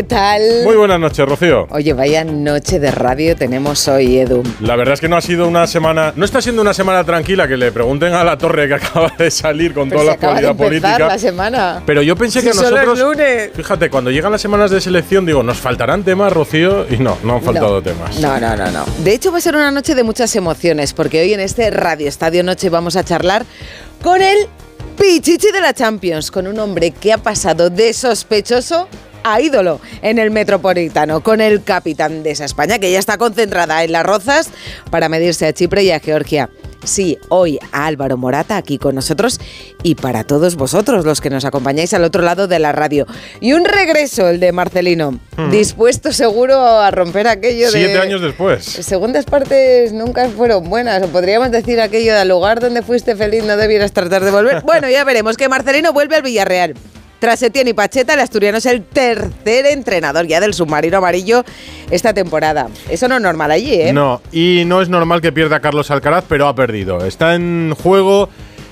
¿Qué tal? Muy buenas noches, Rocío. Oye, vaya noche de radio tenemos hoy, Edu. La verdad es que no ha sido una semana. No está siendo una semana tranquila, que le pregunten a la torre que acaba de salir con Pero toda se la actualidad política. la semana. Pero yo pensé Si que nosotros. lunes. Fíjate, cuando llegan las semanas de selección, digo, nos faltarán temas, Rocío, y no, no han faltado no, temas. No, no, no, no. De hecho, va a ser una noche de muchas emociones, porque hoy en este Radio Estadio Noche vamos a charlar con el Pichichi de la Champions, con un hombre que ha pasado de sospechoso a ídolo en el Metropolitano, con el capitán de esa España, que ya está concentrada en las rozas para medirse a Chipre y a Georgia. Sí, hoy a Álvaro Morata aquí con nosotros y para todos vosotros los que nos acompañáis al otro lado de la radio. Y un regreso, el de Marcelino, dispuesto seguro a romper aquello de... Siete años después. Segundas partes nunca fueron buenas, o podríamos decir aquello de al lugar donde fuiste feliz no debieras tratar de volver. Bueno, ya veremos que Marcelino vuelve al Villarreal. Tras Etienne y Pacheta, el asturiano es el tercer entrenador ya del submarino amarillo esta temporada. Eso no es normal allí, ¿eh? No, y no es normal que pierda Carlos Alcaraz, pero ha perdido. Está en juego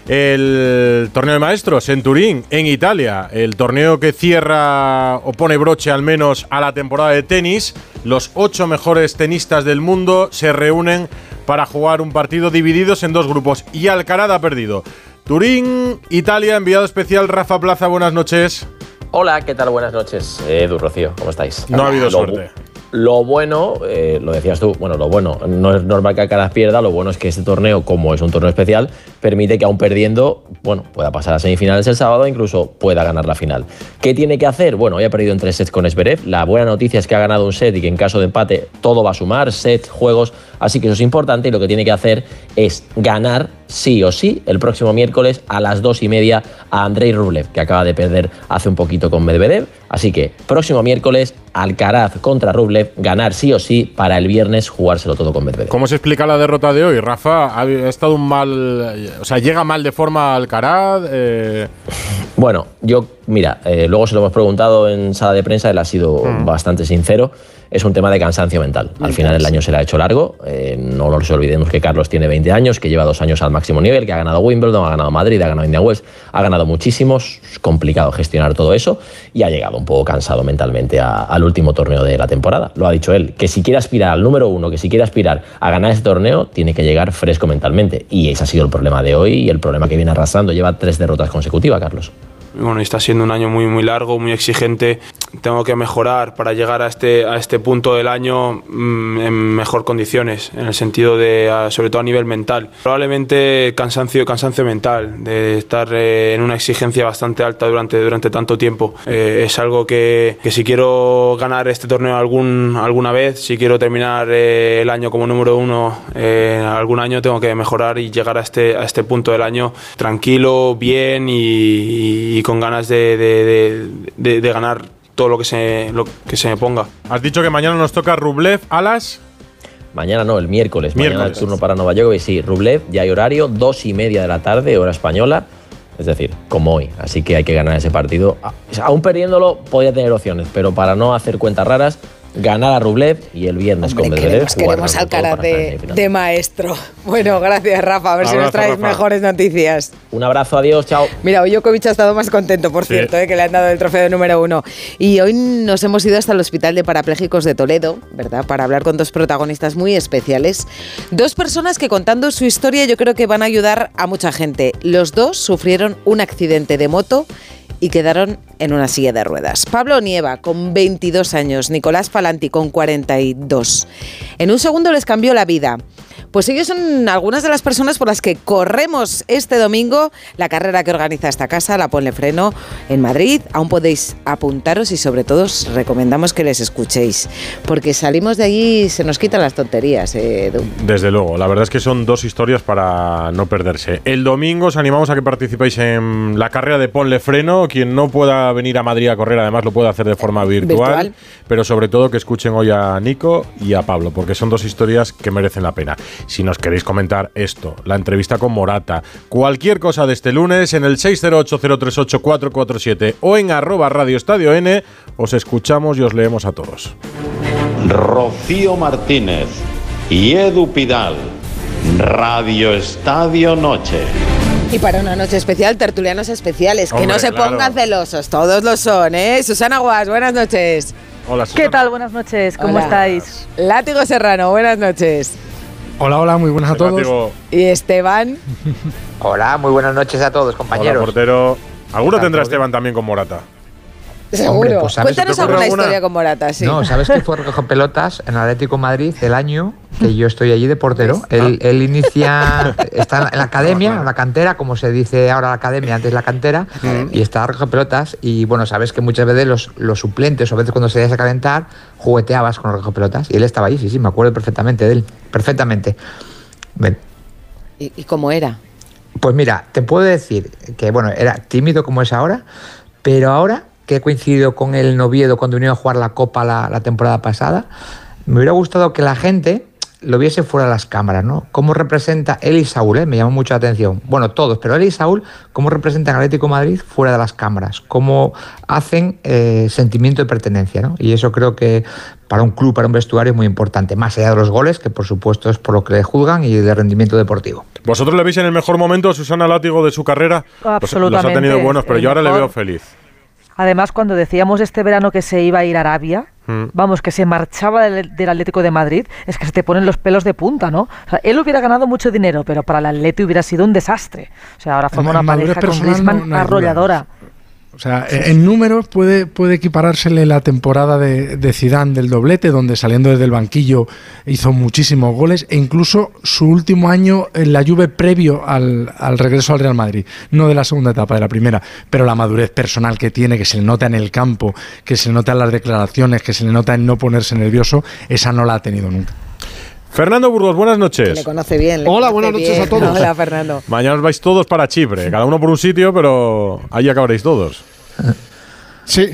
el torneo de maestros en Turín, en Italia. El torneo que cierra o pone broche al menos a la temporada de tenis. Los ocho mejores tenistas del mundo se reúnen para jugar un partido divididos en dos grupos. Y Alcaraz ha perdido. Turín, Italia, enviado especial Rafa Plaza, buenas noches. Hola, ¿qué tal? Buenas noches. Edu, Rocío, ¿cómo estáis? No ha habido Lo suerte. Lo bueno, eh, lo decías tú, bueno, lo bueno, no es normal que Alcaraz pierda, lo bueno es que este torneo, como es un torneo especial, permite que aún perdiendo, bueno, pueda pasar a semifinales el sábado e incluso pueda ganar la final. ¿Qué tiene que hacer? Bueno, hoy ha perdido en tres sets con Zverev, la buena noticia es que ha ganado un set y que en caso de empate todo va a sumar, set, juegos, así que eso es importante y lo que tiene que hacer es ganar sí o sí el próximo miércoles a las dos y media a Andrei Rublev, que acaba de perder hace un poquito con Medvedev. Así que próximo miércoles, Alcaraz contra Rublev, ganar sí o sí para el viernes jugárselo todo con Medvedev. ¿Cómo se explica la derrota de hoy? Rafa, ha estado un mal. O sea, llega mal de forma Alcaraz. eh, Bueno, yo, mira, eh, luego se lo hemos preguntado en sala de prensa, él ha sido bastante sincero. Es un tema de cansancio mental. Al final el año se le ha hecho largo. eh, no nos olvidemos que Carlos tiene 20 años, que lleva dos años al máximo nivel, que ha ganado Wimbledon, ha ganado Madrid, ha ganado Indian Wells, ha ganado muchísimos. Es complicado gestionar todo eso y ha llegado un poco cansado mentalmente a- al último torneo de la temporada. Lo ha dicho él, que si quiere aspirar al número uno, que si quiere aspirar a ganar este torneo, tiene que llegar fresco mentalmente. Y ese ha sido el problema de hoy y el problema que viene arrastrando. Lleva tres derrotas consecutivas, Carlos. Bueno, está siendo un año muy muy largo, muy exigente. Tengo que mejorar para llegar a este, a este punto del año mm, en mejor condiciones, en el sentido de, sobre todo a nivel mental. Probablemente cansancio, cansancio mental, de estar eh, en una exigencia bastante alta durante, durante tanto tiempo. Eh, es algo que, que si quiero ganar este torneo algún, alguna vez, si quiero terminar eh, el año como número uno eh, algún año, tengo que mejorar y llegar a este, a este punto del año tranquilo, bien y, y con ganas de- de- de- de ganar todo lo que, se, lo que se me ponga. has dicho que mañana nos toca Rublev a las. Mañana no, el miércoles. Mañana el turno para Nueva York. Y sí, Rublev, ya hay horario, dos y media de la tarde, hora española. Es decir, como hoy. Así que hay que ganar ese partido. Aún perdiéndolo, podría tener opciones, pero para no hacer cuentas raras, ganar a Rublev y el viernes Hombre, con Medvedev. queremos, queremos jugárnoslo al todo cara para estar en de, de maestro. Bueno, gracias, Rafa. A ver si nos traes Rafa. mejores noticias. Un abrazo, adiós, chao. Mira, hoy Djokovic ha estado más contento, por Sí. cierto, eh, que le han dado el trofeo número uno. Y hoy nos hemos ido hasta el Hospital de Parapléjicos de Toledo, ¿verdad? Para hablar con dos protagonistas muy especiales. Dos personas que contando su historia yo creo que van a ayudar a mucha gente. Los dos sufrieron un accidente de moto y quedaron en una silla de ruedas. Pablo Nieva, con 22 años, Nicolás Falanti, con 42. En un segundo les cambió la vida. Pues ellos son algunas de las personas por las que corremos este domingo la carrera que organiza esta casa, la Ponle Freno, en Madrid. Aún podéis apuntaros y sobre todo os recomendamos que les escuchéis, porque salimos de allí y se nos quitan las tonterías, eh, Edu. Desde luego, la verdad es que son dos historias para no perderse. El domingo os animamos a que participéis en la carrera de Ponle Freno. Quien no pueda venir a Madrid a correr, además lo puede hacer de forma virtual, Virtual. pero sobre todo que escuchen hoy a Nico y a Pablo, porque son dos historias que merecen la pena. Si nos queréis comentar esto, la entrevista con Morata, cualquier cosa de este lunes, en el 608038447 o en arroba Radio Estadio N, os escuchamos y os leemos a todos. Rocío Martínez y Edu Pidal. Radio Estadio Noche. Y para una noche especial, tertulianos especiales, que no se claro. pongan celosos, todos lo son, ¿eh? Susana Guas, buenas noches. Hola, ¿Qué Susana. tal? Buenas noches, ¿cómo Hola. estáis? Látigo Serrano, buenas noches. Hola, hola, muy buenas a todos. Y Esteban, Hola, muy buenas noches a todos, Hola, compañeros. portero. Alguno ¿Qué tal, tendrá Esteban también con Morata. Seguro. pues, ¿sabes? Cuéntanos ¿Se te ocurre alguna historia con Morata, sí. No, ¿sabes que fue recoger pelotas en Atlético Madrid el año que yo estoy allí de portero? Él, él inicia, está en la academia, en la cantera, como se dice ahora la academia, antes la cantera, y está a recoger pelotas. Y bueno, sabes que muchas veces los, los suplentes, o a veces cuando se a calentar, jugueteabas con los recoger pelotas. Y él estaba allí, sí, sí, me acuerdo perfectamente de él, perfectamente. Ven. ¿Y, y cómo era? Pues mira, te puedo decir que, bueno, era tímido como es ahora, pero ahora que he coincidido con el Noviedo cuando vinieron a jugar la Copa la, la temporada pasada, me hubiera gustado que la gente lo viese fuera de las cámaras, ¿no? Cómo representa él y Saúl, ¿eh? me llamó mucho la atención. Bueno, todos, pero él y Saúl, cómo representan Atlético de Madrid fuera de las cámaras, cómo hacen eh, sentimiento de pertenencia, ¿no? Y eso creo que para un club, para un vestuario es muy importante, más allá de los goles, que por supuesto es por lo que le juzgan, y de rendimiento deportivo. ¿Vosotros le veis en el mejor momento a Susana Látigo de su carrera? Los- Los, ha Absolutamente, tenido buenos, pero yo ahora le veo feliz. Además, cuando decíamos este verano que se iba a ir a Arabia, Mm. vamos, que se marchaba del, del Atlético de Madrid, es que se te ponen los pelos de punta, ¿no? O sea, él hubiera ganado mucho dinero, pero para el Atlético hubiera sido un desastre. O sea, ahora forma una pareja con Griezmann no- no hay duda. O sea, en en números puede, puede equiparársele la temporada de, de Zidane del doblete, donde saliendo desde el banquillo hizo muchísimos goles, e incluso su último año en la Juve previo al, al regreso al Real Madrid, no de la segunda etapa, de la primera, pero la madurez personal que tiene, que se le nota en el campo, que se le nota en las declaraciones, que se le nota en no ponerse nervioso, esa no la ha tenido nunca. Fernando Burgos, buenas Le noches. conoce bien. le Hola, conoce buenas noches bien. a todos. Hola, Fernando. Mañana os vais todos para Chipre, cada uno por un sitio, pero ahí acabaréis todos. Sí,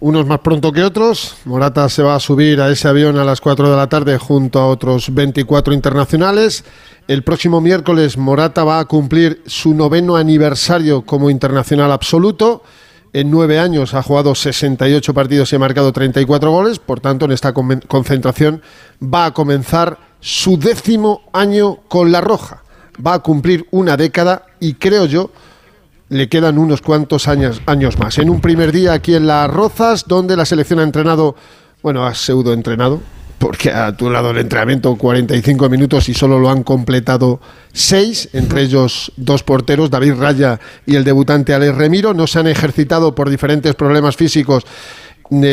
unos más pronto que otros. Morata se va a subir a ese avión a las 4 de la tarde junto a otros 24 internacionales. El próximo miércoles Morata va a cumplir su noveno aniversario como internacional absoluto. En nueve años ha jugado 68 partidos y ha marcado 34 goles. Por tanto, en esta concentración va a comenzar su décimo año con la Roja. Va a cumplir una década y creo yo le quedan unos cuantos años, más. En un primer día aquí en Las Rozas, donde la selección ha entrenado, bueno, ha pseudo entrenado, porque ha durado el entrenamiento 45 minutos y solo lo han completado seis, entre ellos dos porteros, David Raya y el debutante Alex Remiro. No se han ejercitado por diferentes problemas físicos.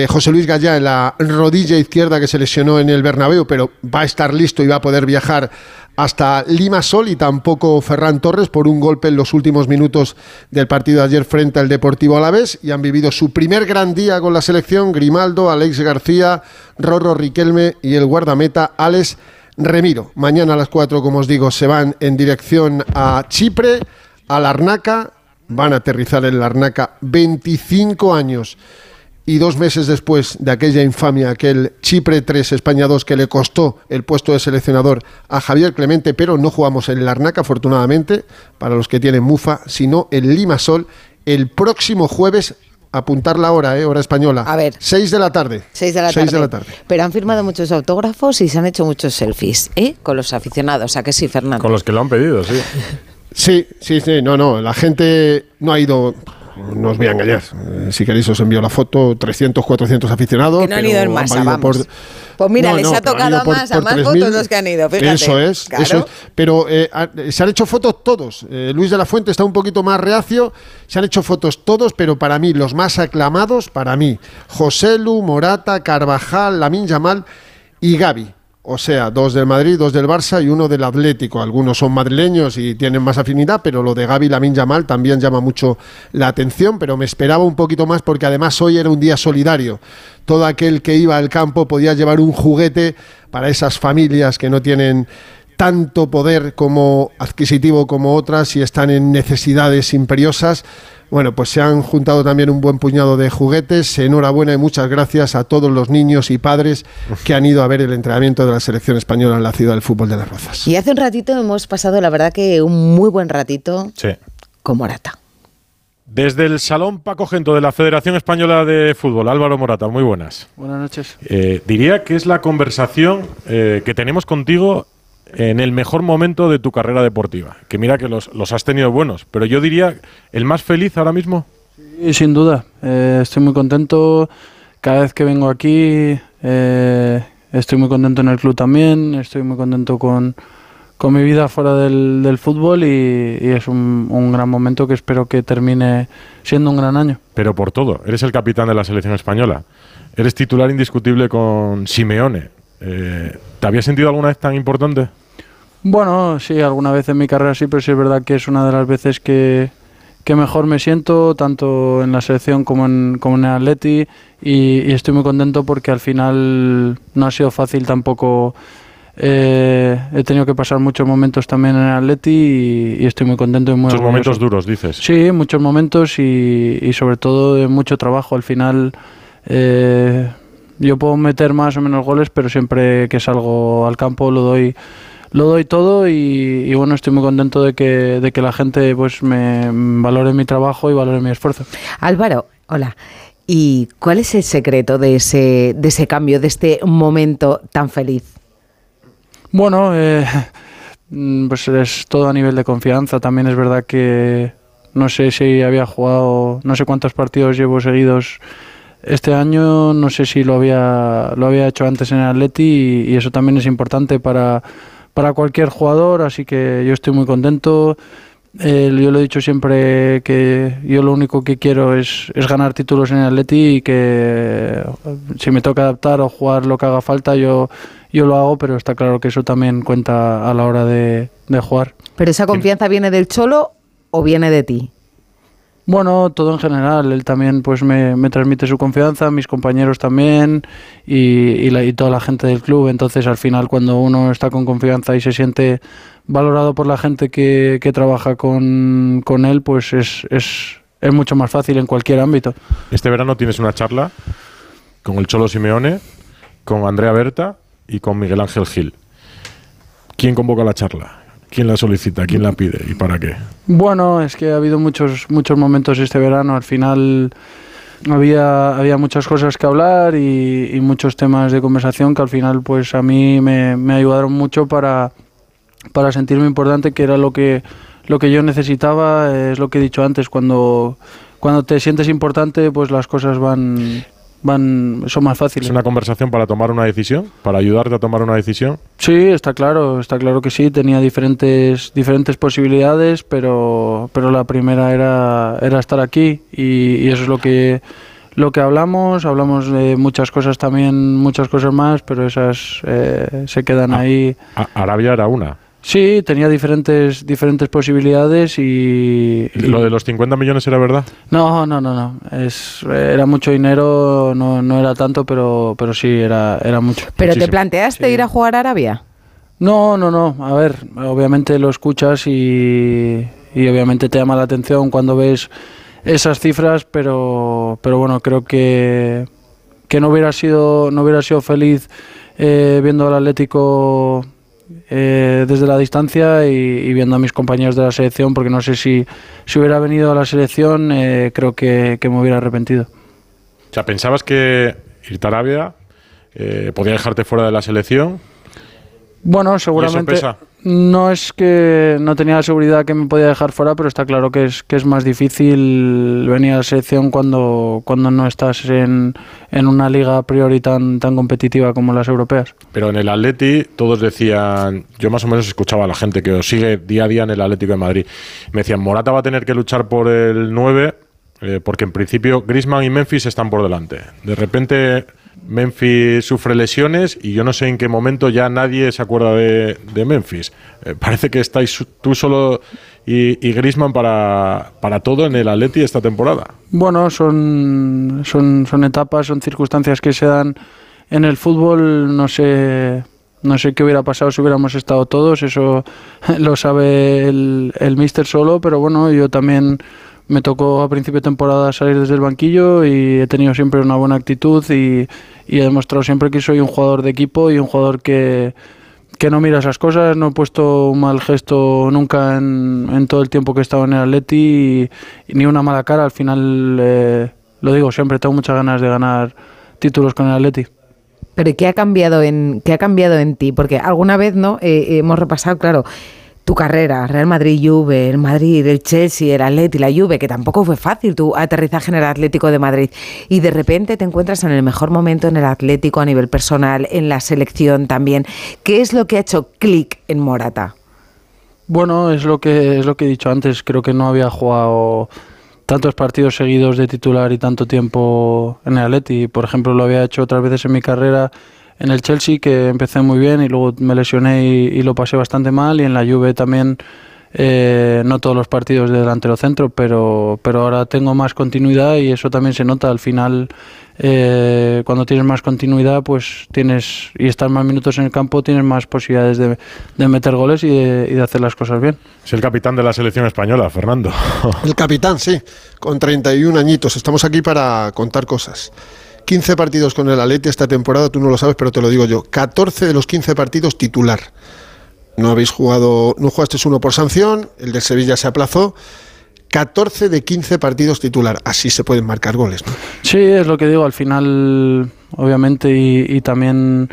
José Luis Gallá en la rodilla izquierda que se lesionó en el Bernabéu, pero va a estar listo y va a poder viajar hasta Lima Sol y tampoco Ferran Torres por un golpe en los últimos minutos del partido de ayer frente al Deportivo Alavés y han vivido su primer gran día con la selección Grimaldo, Alex García, Rorro Riquelme y el guardameta Alex Remiro. Mañana a las 4, como os digo, se van en dirección a Chipre, a Larnaca, van a aterrizar en Larnaca 25 años y dos meses después de aquella infamia, aquel Chipre 3, España 2, que le costó el puesto de seleccionador a Javier Clemente, pero no jugamos en Larnaca, afortunadamente, para los que tienen Mufa, sino en Limasol, el próximo jueves, apuntar la hora, ¿eh? hora española. A ver. 6 de la tarde. Seis de la Seis tarde. de la tarde. Pero han firmado muchos autógrafos y se han hecho muchos selfies, ¿eh? Con los aficionados, ¿a que sí, Fernando? Con los que lo han pedido, sí. Sí, sí, sí, no, no, la gente no ha ido, no os voy a engañar, eh, si queréis os envío la foto, 300, 400 aficionados. Que no han ido en masa, vamos. Pues mira, les ha tocado a más- a más 3.000. votos los que han ido, fíjate. Eso es, Claro. eso es. Pero eh, ha- se han hecho fotos todos. Eh, Luis de la Fuente está un poquito más reacio, se han hecho fotos todos, pero para mí, los más aclamados, para mí, José Lu, Morata, Carvajal, Lamin Yamal y Gaby. O sea, dos del Madrid, dos del Barça y uno del Atlético. Algunos son madrileños y tienen más afinidad, pero lo de Gaby Lamin Yamal también llama mucho la atención, pero me esperaba un poquito más porque además hoy era un día solidario. Todo aquel que iba al campo podía llevar un juguete para esas familias que no tienen tanto poder como adquisitivo como otras y están en necesidades imperiosas. Bueno, pues se han juntado también un buen puñado de juguetes. Enhorabuena y muchas gracias a todos los niños y padres que han ido a ver el entrenamiento de la selección española en la ciudad del fútbol de las Rozas. Y hace un ratito hemos pasado, la verdad que un muy buen ratito Sí. con Morata. Desde el Salón Paco Gento de la Federación Española de Fútbol, Álvaro Morata, muy buenas. Buenas noches. Eh, diría que es la conversación eh, que tenemos contigo en el mejor momento de tu carrera deportiva. Que mira que los, los has tenido buenos, pero yo diría el más feliz ahora mismo. Y sin duda, eh, estoy muy contento. Cada vez que vengo aquí, eh, estoy muy contento en el club también. Estoy muy contento con, con mi vida fuera del, del fútbol y, y es un, un gran momento que espero que termine siendo un gran año. Pero por todo, eres el capitán de la selección española. Eres titular indiscutible con Simeone. Eh, ¿Te habías sentido alguna vez tan importante? Bueno, sí, alguna vez en mi carrera sí, pero sí es verdad que es una de las veces que, que mejor me siento, tanto en la selección como en, como en el Atleti, y, y estoy muy contento porque al final no ha sido fácil tampoco. eh, he tenido que pasar muchos momentos también en el Atleti y, y estoy muy contento y muy Muchos orgulloso. momentos duros, dices. Sí, muchos momentos y, y sobre todo de mucho trabajo. Al final eh, yo puedo meter más o menos goles, pero siempre que salgo al campo lo doy lo doy todo y, y bueno, estoy muy contento de que, de que la gente pues me valore mi trabajo y valore mi esfuerzo. Álvaro, hola. ¿Y cuál es el secreto de ese, de ese cambio, de este momento tan feliz? Bueno, eh, pues es todo a nivel de confianza. También es verdad que no sé si había jugado, no sé cuántos partidos llevo seguidos este año, no sé si lo había, lo había hecho antes en el Atleti y, y eso también es importante para, para cualquier jugador, así que yo estoy muy contento. Eh, yo lo he dicho siempre que yo lo único que quiero es, es ganar títulos en el Atleti y que si me toca adaptar o jugar lo que haga falta, yo, yo lo hago, pero está claro que eso también cuenta a la hora de, de jugar. ¿Pero esa confianza viene del Cholo o viene de ti? Bueno, todo en general. Él también pues me, transmite su confianza, mis compañeros también y, y, la- y toda la gente del club. Entonces al final cuando uno está con confianza y se siente valorado por la gente que, que trabaja con, con él, pues es, es, es mucho más fácil en cualquier ámbito. Este verano tienes una charla con el Cholo Simeone, con Andrea Berta y con Miguel Ángel Gil. ¿Quién convoca la charla? ¿Quién la solicita? ¿Quién la pide? ¿Y para qué? Bueno, es que ha habido muchos, muchos momentos este verano. Al final había, había muchas cosas que hablar y, muchos temas de conversación que al final pues a mí me, me ayudaron mucho para, para sentirme importante, que era lo que, lo que yo necesitaba. Es lo que he dicho antes, cuando, cuando te sientes importante pues las cosas van, van son más fáciles. ¿Es una conversación para tomar una decisión? ¿Para ayudarte a tomar una decisión? Sí, está claro, está claro que sí. Tenía diferentes, diferentes posibilidades, pero, pero la primera era, era estar aquí y, y eso es lo que, lo que hablamos. Hablamos de muchas cosas también, muchas cosas más, pero esas eh, se quedan ahí. A- Arabia era una. Sí, tenía diferentes, diferentes posibilidades y, y- ¿Lo de los 50 millones era verdad? no, no, no, no. Es, era mucho dinero, no, no era tanto, pero, pero sí, era, era mucho. ¿Pero te planteaste ir a jugar a Arabia? No, no, no. A ver, obviamente lo escuchas y, y obviamente te llama la atención cuando ves esas cifras, pero, pero bueno, creo que, que no hubiera sido no hubiera sido feliz eh, viendo al Atlético eh, desde la distancia y, y viendo a mis compañeros de la selección, porque no sé si, si hubiera venido a la selección, eh, creo que, que me hubiera arrepentido. O sea, ¿pensabas que irte a Arabia eh, podía dejarte fuera de la selección? Bueno, seguramente pesa? No es que no tenía la seguridad que me podía dejar fuera, pero está claro que es que es más difícil venir a la selección cuando, cuando no estás en, en una liga a priori tan, tan competitiva como las europeas. Pero en el Atleti todos decían, yo más o menos escuchaba a la gente que os sigue día a día en el Atlético de Madrid. Me decían, Morata va a tener que luchar por el 9 eh, porque en principio Griezmann y Memphis están por delante. De repente Memphis sufre lesiones y yo no sé en qué momento ya nadie se acuerda de, de Memphis. Eh, parece que estáis tú solo y, Griezmann para, para todo en el Atleti esta temporada. Bueno, son, son, son etapas, son circunstancias que se dan en el fútbol. No sé, no sé qué hubiera pasado si hubiéramos estado todos, eso lo sabe el, el míster solo, pero bueno, yo también me tocó a principio de temporada salir desde el banquillo y he tenido siempre una buena actitud y, he demostrado siempre que soy un jugador de equipo y un jugador que, que no mira esas cosas, no he puesto un mal gesto nunca en, en todo el tiempo que he estado en el Atleti ni una mala cara. Al final, eh, lo digo siempre, tengo muchas ganas de ganar títulos con el Atleti. Pero ¿y ¿qué ha cambiado en qué ha cambiado en ti? Porque alguna vez no Eh, hemos repasado, claro, tu carrera, Real Madrid, Juve, el Madrid, el Chelsea, el Atleti, la Juve, que tampoco fue fácil tu aterrizaje en el Atlético de Madrid y de repente te encuentras en el mejor momento en el Atlético a nivel personal, en la selección también. ¿Qué es lo que ha hecho clic en Morata? Bueno, es lo que es lo que he dicho antes. Creo que no había jugado tantos partidos seguidos de titular y tanto tiempo en el Atleti. Por ejemplo, lo había hecho otras veces en mi carrera en el Chelsea, que empecé muy bien y luego me lesioné y, y lo pasé bastante mal. Y en la Juve también, eh, no todos los partidos de delantero centro, pero, pero ahora tengo más continuidad y eso también se nota. Al final, eh, cuando tienes más continuidad, pues tienes y estás más minutos en el campo, tienes más posibilidades de, de meter goles y de, y de hacer las cosas bien. Es el capitán de la selección española, Fernando. El capitán, sí, con 31 añitos. Estamos aquí para contar cosas. 15 partidos con el Atleti esta temporada, tú no lo sabes, pero te lo digo yo. 14 de los 15 partidos titular. No habéis jugado, no jugaste uno por sanción, el del Sevilla se aplazó. 14 de 15 partidos titular. Así se pueden marcar goles, ¿no? Sí, es lo que digo, al final, obviamente, y, y también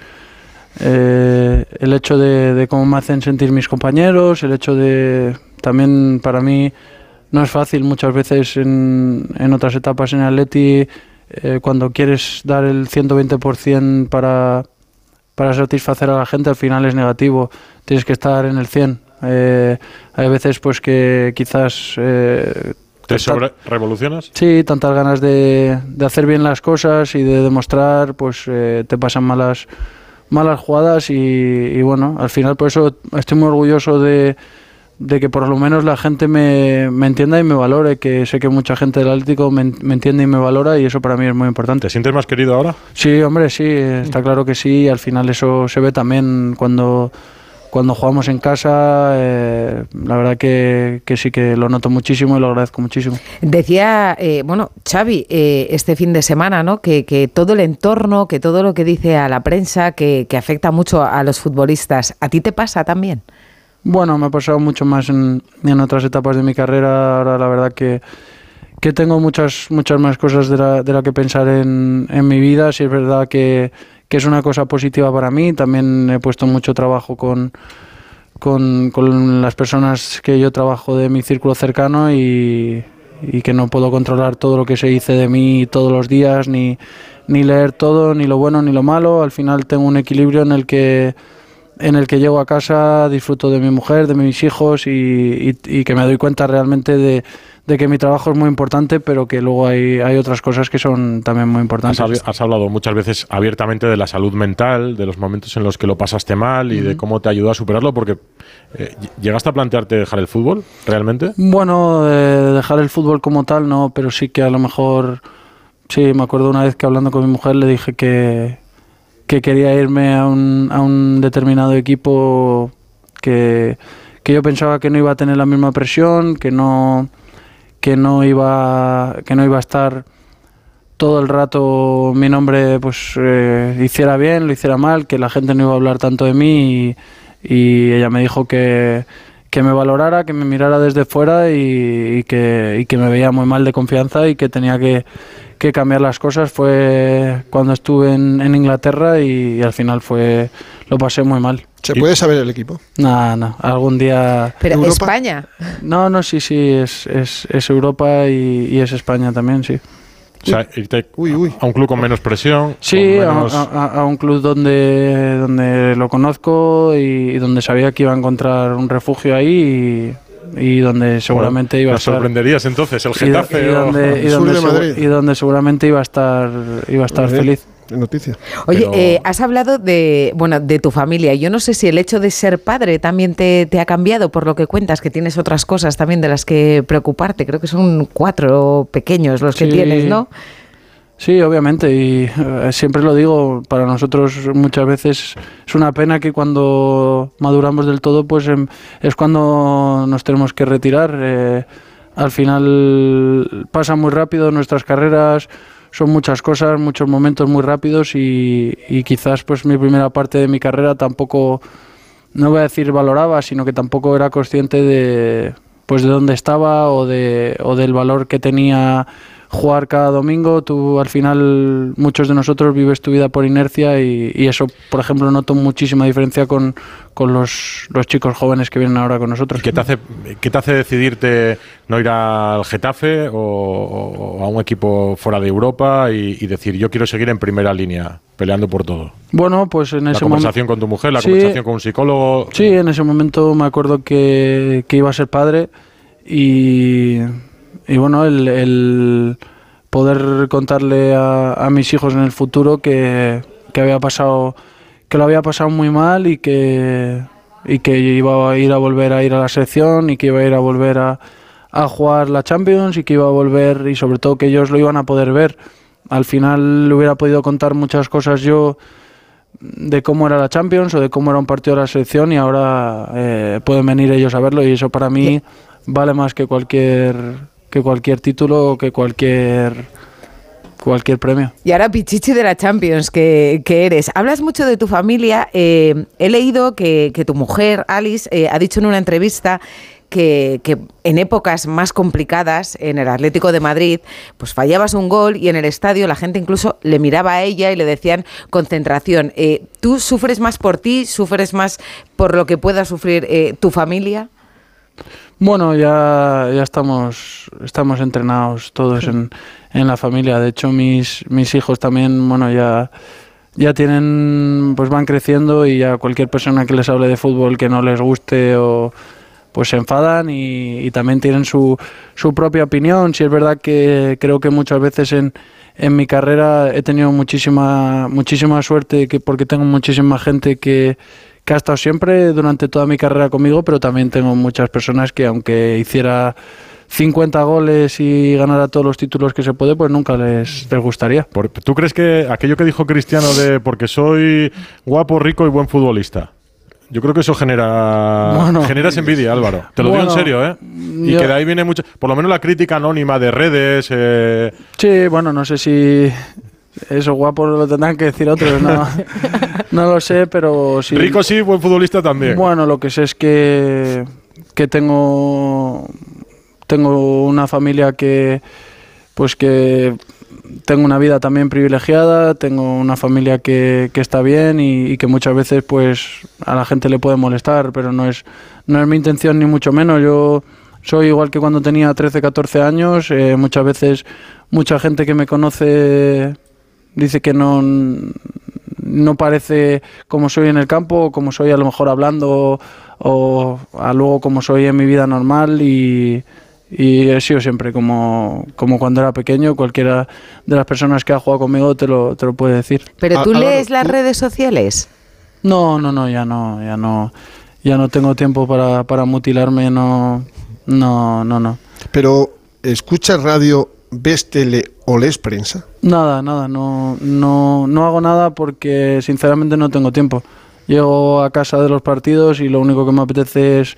eh, el hecho de, de cómo me hacen sentir mis compañeros, el hecho de, también para mí, no es fácil muchas veces en, en otras etapas en Atleti, eh, cuando quieres dar el 120% para, para satisfacer a la gente, al final es negativo, tienes que estar en el 100. Eh, hay veces pues que quizás... Eh, ¿Te sobre revolucionas? Sí, tantas ganas de, de, hacer bien las cosas y de demostrar, pues eh, te pasan malas malas jugadas y, y, bueno, al final por eso estoy muy orgulloso de, de que por lo menos la gente me, me, entienda y me valore, que sé que mucha gente del Atlético me, me, entiende y me valora y eso para mí es muy importante. ¿Te sientes más querido ahora? Sí, hombre, sí, está claro que sí, al final eso se ve también cuando cuando jugamos en casa, eh, la verdad que, que, sí que lo noto muchísimo y lo agradezco muchísimo. Decía, eh, bueno, Xavi, eh, este fin de semana, ¿no? Que, que, todo el entorno, que todo lo que dice a la prensa, que, que, afecta mucho a los futbolistas, ¿a ti te pasa también? Bueno, me ha pasado mucho más en, en otras etapas de mi carrera. Ahora la verdad que, que tengo muchas, muchas más cosas de la, de la que pensar en, en mi vida. Si es verdad que que es una cosa positiva para mí. También he puesto mucho trabajo con, con, con las personas que yo trabajo de mi círculo cercano y, y, que no puedo controlar todo lo que se dice de mí todos los días, ni, ni leer todo, ni lo bueno ni lo malo. Al final tengo un equilibrio en el que en el que llego a casa, disfruto de mi mujer, de mis hijos y, y, y que me doy cuenta realmente de, de, que mi trabajo es muy importante, pero que luego hay, hay otras cosas que son también muy importantes. Has, has, hablado muchas veces abiertamente de la salud mental, de los momentos en los que lo pasaste mal y uh -huh. de cómo te ayudó a superarlo, porque eh, ¿llegaste a plantearte dejar el fútbol realmente? Bueno, eh, dejar el fútbol como tal no, pero sí que a lo mejor, sí, me acuerdo una vez que hablando con mi mujer le dije que que quería irme a un, a un determinado equipo que, que, yo pensaba que no iba a tener la misma presión, que no, que no, iba, que no iba a estar todo el rato mi nombre pues eh, hiciera bien, lo hiciera mal, que la gente no iba a hablar tanto de mí y, ella me dijo que, que me valorara, que me mirara desde fuera y, que, y que me veía muy mal de confianza y que tenía que que cambiar las cosas fue cuando estuve en, en Inglaterra y, y, al final fue lo pasé muy mal. ¿Se puede saber el equipo? No, no, algún día... ¿Pero ¿Europa? España? No, no, sí, sí, es, es, es Europa y, y, es España también, sí. O sea, irte uy, uy. a un club con menos presión. Sí, menos... A, a, a, un club donde, donde lo conozco y, y, donde sabía que iba a encontrar un refugio ahí y donde seguramente bueno, iba a estar. sorprenderías entonces el Getafe y, y, donde, y, donde, y donde seguramente iba a estar iba a estar feliz. noticia. Oye, Pero- eh, has hablado de, bueno, de tu familia. Yo no sé si el hecho de ser padre también te, te ha cambiado por lo que cuentas, que tienes otras cosas también de las que preocuparte. Creo que son cuatro pequeños los que Sí. tienes, ¿no? Sí, obviamente, y eh, siempre lo digo, para nosotros muchas veces es una pena que cuando maduramos del todo, pues em, es cuando nos tenemos que retirar. Eh, al final pasa muy rápido nuestras carreras, son muchas cosas, muchos momentos muy rápidos y, y quizás pues mi primera parte de mi carrera tampoco, no voy a decir valoraba, sino que tampoco era consciente de pues de dónde estaba o de o del valor que tenía jugar cada domingo. Tú al final muchos de nosotros vives tu vida por inercia y, y eso, por ejemplo, noto muchísima diferencia con, con los, los chicos jóvenes que vienen ahora con nosotros. ¿Qué te hace, qué te hace decidirte no ir al Getafe o, o a un equipo fuera de Europa y, y decir yo quiero seguir en primera línea, peleando por todo? Bueno, pues en La ese conversación momento... con tu mujer, la Sí. conversación con un psicólogo. Sí, en ese momento me acuerdo que, que iba a ser padre y, y bueno, el, el poder contarle a, a mis hijos en el futuro que, que había pasado, que lo había pasado muy mal y que, y que iba a ir a volver a ir a la selección y que iba a ir a volver a, a jugar la Champions y que iba a volver y sobre todo que ellos lo iban a poder ver. Al final le hubiera podido contar muchas cosas yo de cómo era la Champions o de cómo era un partido de la selección y ahora eh, pueden venir ellos a verlo y eso para mí vale más que cualquier que cualquier título o que cualquier cualquier premio. Y ahora Pichichi de la Champions, que, que eres. Hablas mucho de tu familia. eh, he leído que, que tu mujer, Alice, eh, ha dicho en una entrevista que, que en épocas más complicadas, en el Atlético de Madrid, pues fallabas un gol y en el estadio la gente incluso le miraba a ella y le decían concentración. Eh, ¿Tú sufres más por ti? ¿Sufres más por lo que pueda sufrir tu familia? Bueno, ya, ya estamos, estamos entrenados todos en, en la familia. De hecho, mis, mis hijos también, bueno, ya, ya tienen, pues van creciendo y ya cualquier persona que les hable de fútbol que no les guste o pues se enfadan y, y también tienen su, su propia opinión. Si es verdad que creo que muchas veces en, en mi carrera he tenido muchísima, muchísima suerte que, porque tengo muchísima gente que, que ha estado siempre durante toda mi carrera conmigo, pero también tengo muchas personas que aunque hiciera 50 goles y ganara todos los títulos que se puede, pues nunca les, les gustaría. ¿Tú crees que aquello que dijo Cristiano de porque soy guapo, rico y buen futbolista? Yo creo que eso genera Bueno. generas envidia, Álvaro. Te lo digo en serio, ¿eh? Y yo- que de ahí viene mucho, por lo menos la crítica anónima de redes. eh, Sí, bueno, no sé si eso guapo lo tendrán que decir otros, no, no lo sé, pero sí. Rico sí, buen futbolista también. Bueno, lo que sé es que, que tengo, tengo una familia que, pues que tengo una vida también privilegiada, tengo una familia que, que está bien y, y que muchas veces pues a la gente le puede molestar, pero no es, no es mi intención ni mucho menos. Yo soy igual que cuando tenía 13, 14 años, eh, muchas veces mucha gente que me conoce dice que no, no parece como soy en el campo, o como soy a lo mejor hablando o a luego como soy en mi vida normal y, y he sido siempre como, como cuando era pequeño, cualquiera de las personas que ha jugado conmigo te lo, te lo puede decir. ¿Pero tú lees las tú- redes sociales? No, no, no, ya no, ya no, ya no tengo tiempo para, para mutilarme, no, no, no, no. Pero, ¿escuchas radio, ves tele o lees prensa? Nada, nada, no, no, no hago nada porque sinceramente no tengo tiempo. Llego a casa de los partidos y lo único que me apetece es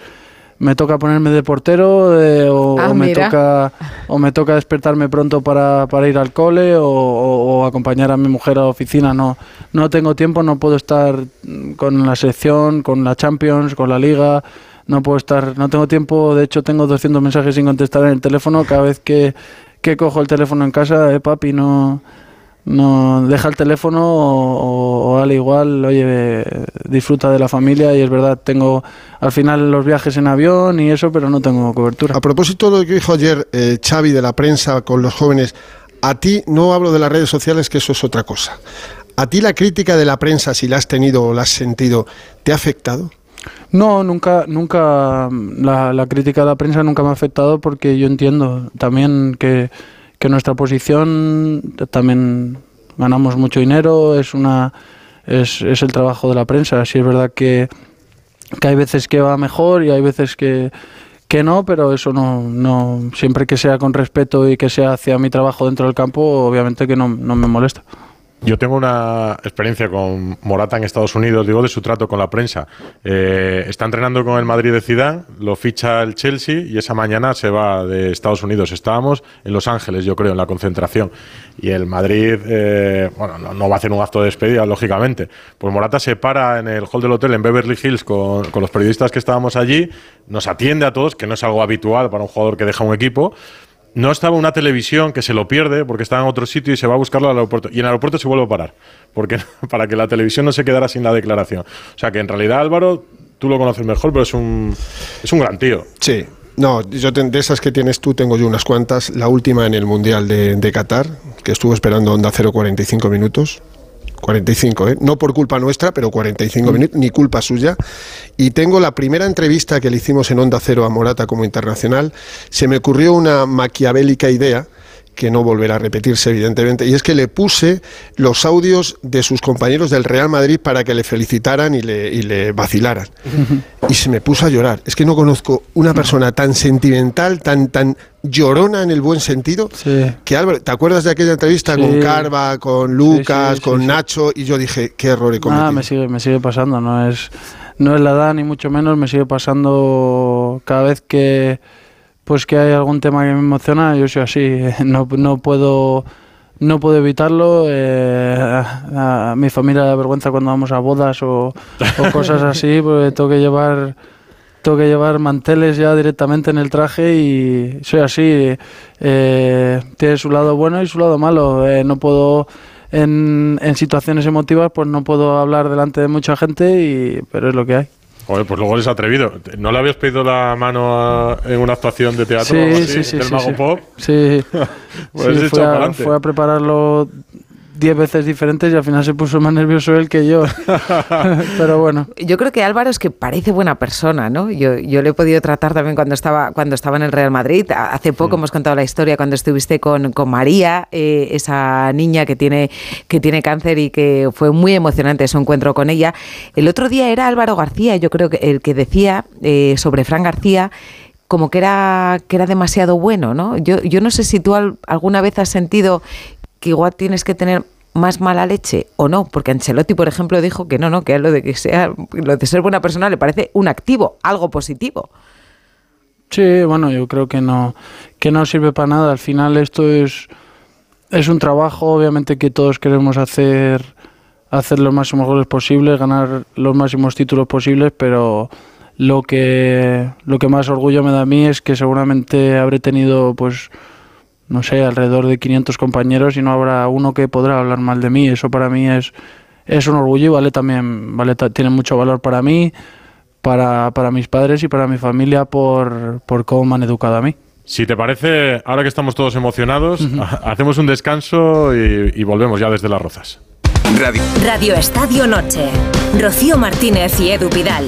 me toca ponerme de portero eh, o, Ah, o me toca o me toca despertarme pronto para, para ir al cole o, o- o acompañar a mi mujer a la oficina. No, no tengo tiempo, no puedo estar con la selección, con la Champions, con la Liga. No puedo estar, no tengo tiempo. De hecho, tengo 200 mensajes sin contestar en el teléfono cada vez que, que cojo el teléfono en casa. Eh, papi, no, no deja el teléfono o, al igual, oye, disfruta de la familia y es verdad, tengo al final los viajes en avión y eso, pero no tengo cobertura. A propósito de lo que dijo ayer eh, Xavi de la prensa con los jóvenes, a ti no hablo de las redes sociales, que eso es otra cosa. ¿A ti la crítica de la prensa, si la has tenido o la has sentido, te ha afectado? No, nunca, nunca, la, la crítica de la prensa nunca me ha afectado porque yo entiendo también que, que nuestra posición también ganamos mucho dinero, es una es, es el trabajo de la prensa. Sí es verdad que, que hay veces que va mejor y hay veces que, que no, pero eso no, no, siempre que sea con respeto y que sea hacia mi trabajo dentro del campo, obviamente que no, no me molesta. Yo tengo una experiencia con Morata en Estados Unidos, digo, de su trato con la prensa. Eh, está entrenando con el Madrid de Zidane, lo ficha el Chelsea y esa mañana se va de Estados Unidos. Estábamos en Los Ángeles, yo creo, en la concentración. Y el Madrid, eh, bueno, no, va a hacer un acto de despedida, lógicamente. Pues Morata se para en el hall del hotel en Beverly Hills con, con los periodistas que estábamos allí, nos atiende a todos, que no es algo habitual para un jugador que deja un equipo no estaba una televisión que se lo pierde porque estaba en otro sitio y se va a buscarlo al aeropuerto. Y en el aeropuerto se vuelve a parar, porque para que la televisión no se quedara sin la declaración. O sea que en realidad Álvaro, tú lo conoces mejor, pero es un, es un gran tío. Sí. No, yo de esas que tienes tú tengo yo unas cuantas. La última en el Mundial de, de Qatar, que estuvo esperando Onda 0 45 minutos. 45, ¿eh? No por culpa nuestra, pero 45 minutos, ni culpa suya. Y tengo la primera entrevista que le hicimos en Onda Cero a Morata como internacional. Se me ocurrió una maquiavélica idea que no volverá a repetirse, evidentemente, y es que le puse los audios de sus compañeros del Real Madrid para que le felicitaran y le, y le vacilaran. Y se me puso a llorar. Es que no conozco una persona tan sentimental, tan, tan llorona en el buen sentido, que Álvaro, ¿te acuerdas de aquella entrevista Sí. con Carva, con Lucas, sí, con. Nacho? Y yo dije, qué error he cometido. Ah, me sigue, me sigue pasando, no es, no es la edad ni mucho menos, me sigue pasando cada vez que pues que hay algún tema que me emociona, yo soy así, no, no puedo no puedo evitarlo, eh, a, a mi familia da vergüenza cuando vamos a bodas o, o cosas así, porque tengo que llevar tengo que llevar manteles ya directamente en el traje y soy así. eh, tiene su lado bueno y su lado malo. eh, no puedo, en, en situaciones emotivas, pues no puedo hablar delante de mucha gente, y, pero es lo que hay. Joder, pues luego eres atrevido. ¿No le habías pedido la mano a- en una actuación de teatro Sí, o algo así, sí, sí, del Mago sí. Pop? Sí, Pues fue, a, fue a prepararlo diez veces diferentes y al final se puso más nervioso él que yo. pero bueno. Yo creo que Álvaro es que parece buena persona, ¿no? Yo, yo le he podido tratar también cuando estaba, cuando estaba en el Real Madrid. A- Hace poco hemos contado la historia cuando estuviste con, con María, eh, esa niña que tiene, que tiene cáncer y que fue muy emocionante su encuentro con ella. El otro día era Álvaro García, yo creo que el que decía eh, sobre Fran García como que era, que era demasiado bueno, ¿no? Yo, yo no sé si tú al- alguna vez has sentido que igual tienes que tener más mala leche o no, porque Ancelotti, por ejemplo, dijo que no, no, que lo de que sea, lo de ser buena persona le parece un activo, algo positivo. Sí, bueno, yo creo que no, que no sirve para nada. Al final esto es, es un trabajo, obviamente que todos queremos hacer, hacer los máximos goles posibles, ganar los máximos títulos posibles, pero lo que, lo que más orgullo me da a mí es que seguramente habré tenido, pues, no sé, alrededor de 500 compañeros y no habrá uno que podrá hablar mal de mí. Eso para mí es, es un orgullo y vale también, vale, tiene mucho valor para mí para, para mis padres y para mi familia por, por cómo me han educado a mí. Si te parece, ahora que estamos todos emocionados, ha- hacemos un descanso y, y volvemos ya desde Las Rozas. Radio. Radio Estadio Noche. Rocío Martínez y Edu Pidal.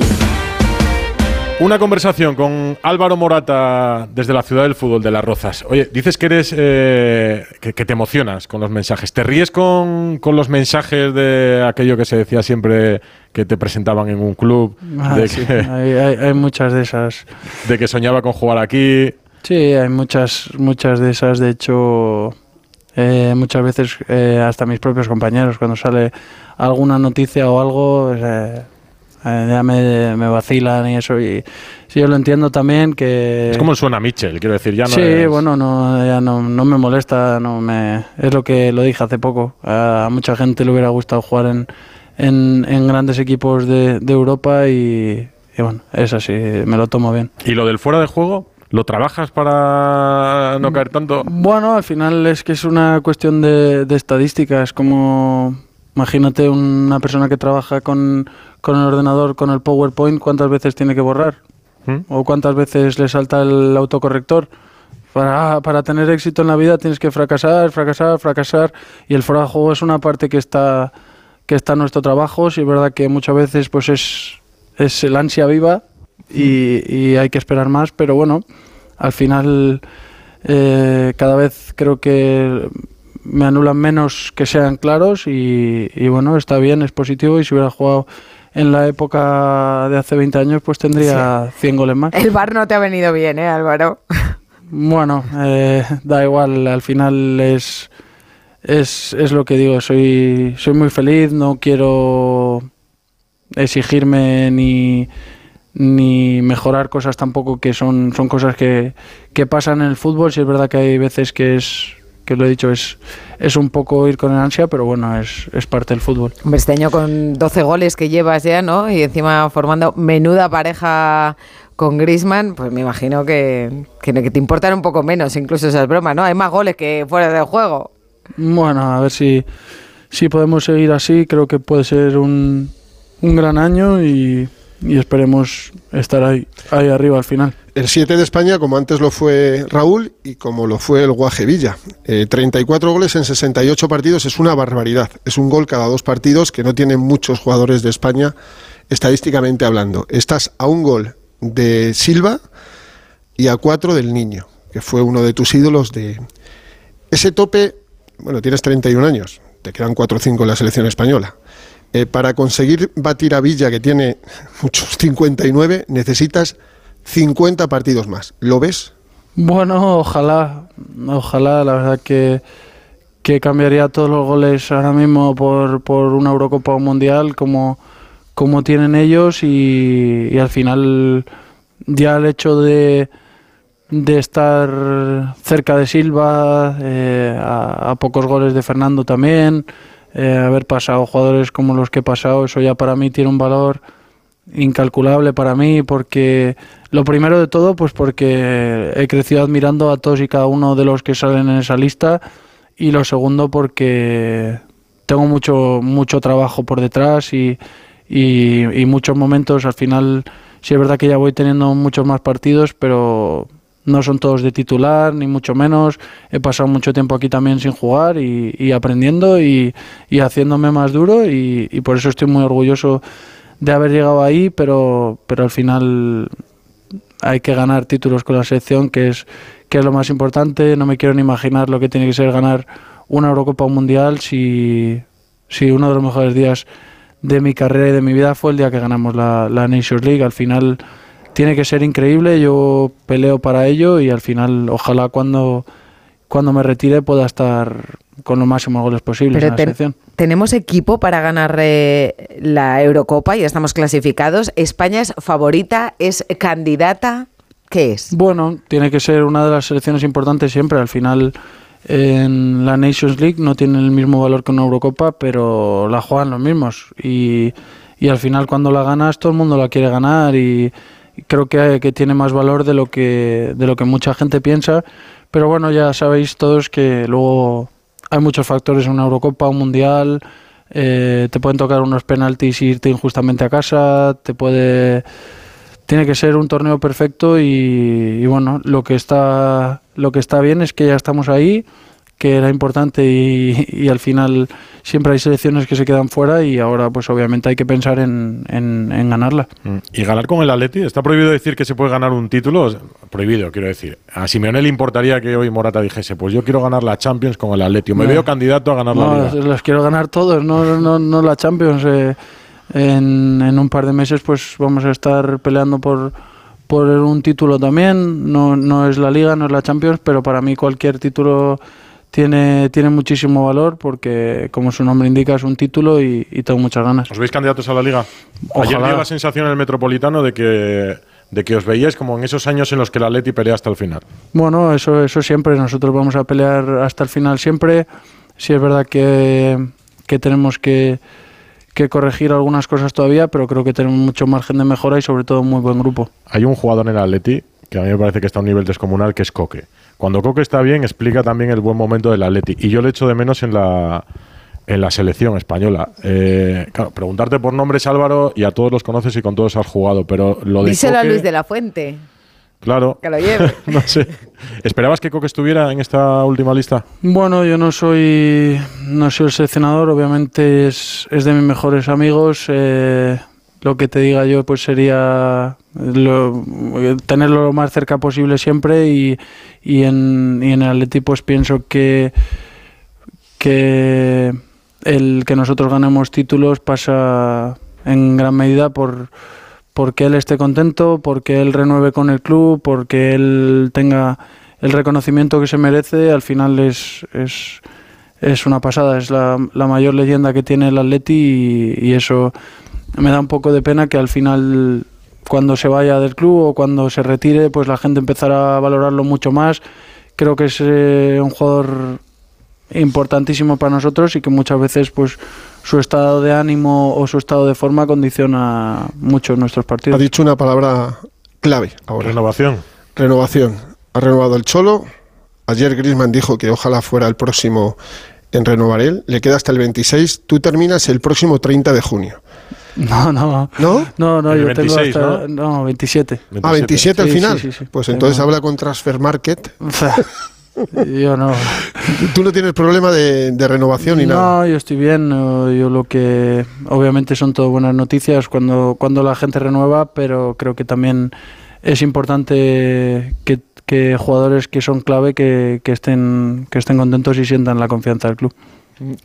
Una conversación con Álvaro Morata desde la ciudad del fútbol de Las Rozas. Oye, dices que eres eh, que, que te emocionas con los mensajes. ¿Te ríes con, con los mensajes de aquello que se decía siempre que te presentaban en un club? Ah, de, sí, que, hay, hay- hay muchas de esas. de que soñaba con jugar aquí. Sí, hay muchas, muchas de esas. De hecho, eh, muchas veces eh, hasta mis propios compañeros, cuando sale alguna noticia o algo, eh, eh, ya me, me vacilan y eso. Y sí, yo lo entiendo también que... Es como suena Mitchell, quiero decir, ya no sí, es- bueno, no, ya no, no me molesta, no me, es lo que lo dije hace poco. A mucha gente le hubiera gustado jugar en, en, en grandes equipos de, de Europa y, y bueno, es así, me lo tomo bien. ¿Y lo del fuera de juego? ¿Lo trabajas para no caer tanto? Bueno, al final es que es una cuestión de, de estadísticas, como imagínate una persona que trabaja con, con el ordenador, con el PowerPoint, ¿cuántas veces tiene que borrar? ¿Mm? ¿O cuántas veces le salta el autocorrector? Para, para tener éxito en la vida tienes que fracasar, fracasar, fracasar. Y el fuera de juego es una parte que está, que está en nuestro trabajo. Sí, es verdad que muchas veces pues es, es el ansia viva y, y hay que esperar más, pero bueno, al final eh, cada vez creo que me anulan menos que sean claros y, y bueno, está bien, es positivo y si hubiera jugado en la época de hace 20 años, pues tendría 100 goles más. El bar no te ha venido bien, ¿eh, Álvaro? Bueno, eh, da igual, al final es, es, es lo que digo, soy, soy muy feliz, no quiero exigirme ni, ni mejorar cosas tampoco que son, son cosas que, que pasan en el fútbol, si es verdad que hay veces que es que lo he dicho, es, es un poco ir con el ansia, pero bueno, es, es parte del fútbol. Hombre, este año con 12 goles que llevas ya, ¿no? Y encima formando menuda pareja con Grisman, pues me imagino que, que, que te importan un poco menos incluso esas bromas, ¿no? Hay más goles que fuera del juego. Bueno, a ver si, si podemos seguir así, creo que puede ser un, un gran año y, y esperemos estar ahí, ahí arriba al final. El 7 de España, como antes lo fue Raúl y como lo fue el Guaje Villa. Eh, 34 goles en 68 partidos es una barbaridad. Es un gol cada dos partidos que no tienen muchos jugadores de España estadísticamente hablando. Estás a un gol de Silva y a cuatro del Niño, que fue uno de tus ídolos de... Ese tope, bueno, tienes 31 años, te quedan 4 o 5 en la selección española. Eh, para conseguir batir a Villa, que tiene muchos 59, necesitas 50 partidos más. ¿Lo ves? Bueno, ojalá, ojalá, la verdad que, que cambiaría todos los goles ahora mismo por, por una Eurocopa o un Mundial como, como tienen ellos y, al final ya el hecho de, de estar cerca de Silva, eh, a, a, pocos goles de Fernando también, eh, haber pasado jugadores como los que he pasado, eso ya para mí tiene un valor incalculable para mí porque lo primero de todo pues porque he crecido admirando a todos y cada uno de los que salen en esa lista y lo segundo porque tengo mucho mucho trabajo por detrás y, y, muchos momentos al final sí es verdad que ya voy teniendo muchos más partidos pero no son todos de titular, ni mucho menos. He pasado mucho tiempo aquí también sin jugar y, aprendiendo y, haciéndome más duro y, por eso estoy muy orgulloso de haber llegado ahí, pero, pero al final hay que ganar títulos con la selección, que es, que es lo más importante. No me quiero ni imaginar lo que tiene que ser ganar una Eurocopa o un Mundial si, si uno de los mejores días de mi carrera y de mi vida fue el día que ganamos la, la Nations League. Al final tiene que ser increíble, yo peleo para ello y al final ojalá cuando, cuando me retire pueda estar con los máximos goles posibles Pero en la ten, selección. Tenemos equipo para ganar eh, la Eurocopa, ya estamos clasificados. España es favorita, es candidata. ¿Qué es? Bueno, tiene que ser una de las selecciones importantes siempre. Al final en la Nations League no tiene el mismo valor que una Eurocopa, pero la juegan los mismos. Y, y al final cuando la ganas todo el mundo la quiere ganar y, creo que, que, tiene más valor de lo que de lo que mucha gente piensa pero bueno ya sabéis todos que luego hay muchos factores en una Eurocopa un mundial eh, te pueden tocar unos penaltis y irte injustamente a casa te puede tiene que ser un torneo perfecto y, y bueno lo que está lo que está bien es que ya estamos ahí que era importante y, y, al final siempre hay selecciones que se quedan fuera y ahora pues obviamente hay que pensar en, en, en, ganarla. ¿Y ganar con el Atleti? ¿Está prohibido decir que se puede ganar un título? Prohibido, quiero decir. A Simeone le importaría que hoy Morata dijese, pues yo quiero ganar la Champions con el Atleti. Me no. veo candidato a ganar no, la Liga. Los quiero ganar todos, no, no, no la Champions. Eh, en, en un par de meses pues vamos a estar peleando por por un título también, no, no es la Liga, no es la Champions, pero para mí cualquier título tiene, tiene muchísimo valor porque, como su nombre indica, es un título y, y tengo muchas ganas. ¿Os veis candidatos a la liga? Ojalá. Ayer dio la sensación en el Metropolitano de que, de que os veíais como en esos años en los que el Atleti pelea hasta el final. Bueno, eso, eso siempre. Nosotros vamos a pelear hasta el final siempre. Sí es verdad que, que tenemos que, que corregir algunas cosas todavía, pero creo que tenemos mucho margen de mejora y sobre todo un muy buen grupo. Hay un jugador en el Atleti que a mí me parece que está a un nivel descomunal, que es Coque. Cuando Coque está bien, explica también el buen momento del Atleti. Y yo le echo de menos en la, en la selección española. Eh, claro, preguntarte por nombres, Álvaro, y a todos los conoces y con todos has jugado, pero lo de Díselo Coque, a Luis de la Fuente. Claro. Que lo lleve. no sé. ¿Esperabas que Coque estuviera en esta última lista? Bueno, yo no soy, no soy el seleccionador, obviamente es, es de mis mejores amigos. Eh, lo que te diga yo pues sería lo, tenerlo lo más cerca posible siempre y, y, en, y en el Atleti pues pienso que que el que nosotros ganemos títulos pasa en gran medida por porque él esté contento, porque él renueve con el club, porque él tenga el reconocimiento que se merece, al final es, es, es una pasada, es la, la, mayor leyenda que tiene el Atleti y, y, eso me da un poco de pena que al final cuando se vaya del club o cuando se retire, pues la gente empezará a valorarlo mucho más. Creo que es eh, un jugador importantísimo para nosotros y que muchas veces pues su estado de ánimo o su estado de forma condiciona mucho nuestros partidos. Ha dicho una palabra clave ahora. Renovación. Renovación. Ha renovado el Cholo. Ayer Grisman dijo que ojalá fuera el próximo en renovar él. Le queda hasta el 26. Tú terminas el próximo 30 de junio. No, no. ¿No? No, no, El yo 26, tengo hasta. No, 27. Ah, 27 al Sí, final. sí, sí, sí. Pues Tengo- entonces habla con Transfer Market. Yo no. Tú no tienes problema de, de renovación ni nada. No, yo estoy bien. no, Yo lo que. Obviamente son todo buenas noticias cuando, cuando la gente renueva, pero creo que también es importante que, que jugadores que son clave que, que estén, que estén contentos y sientan la confianza del club.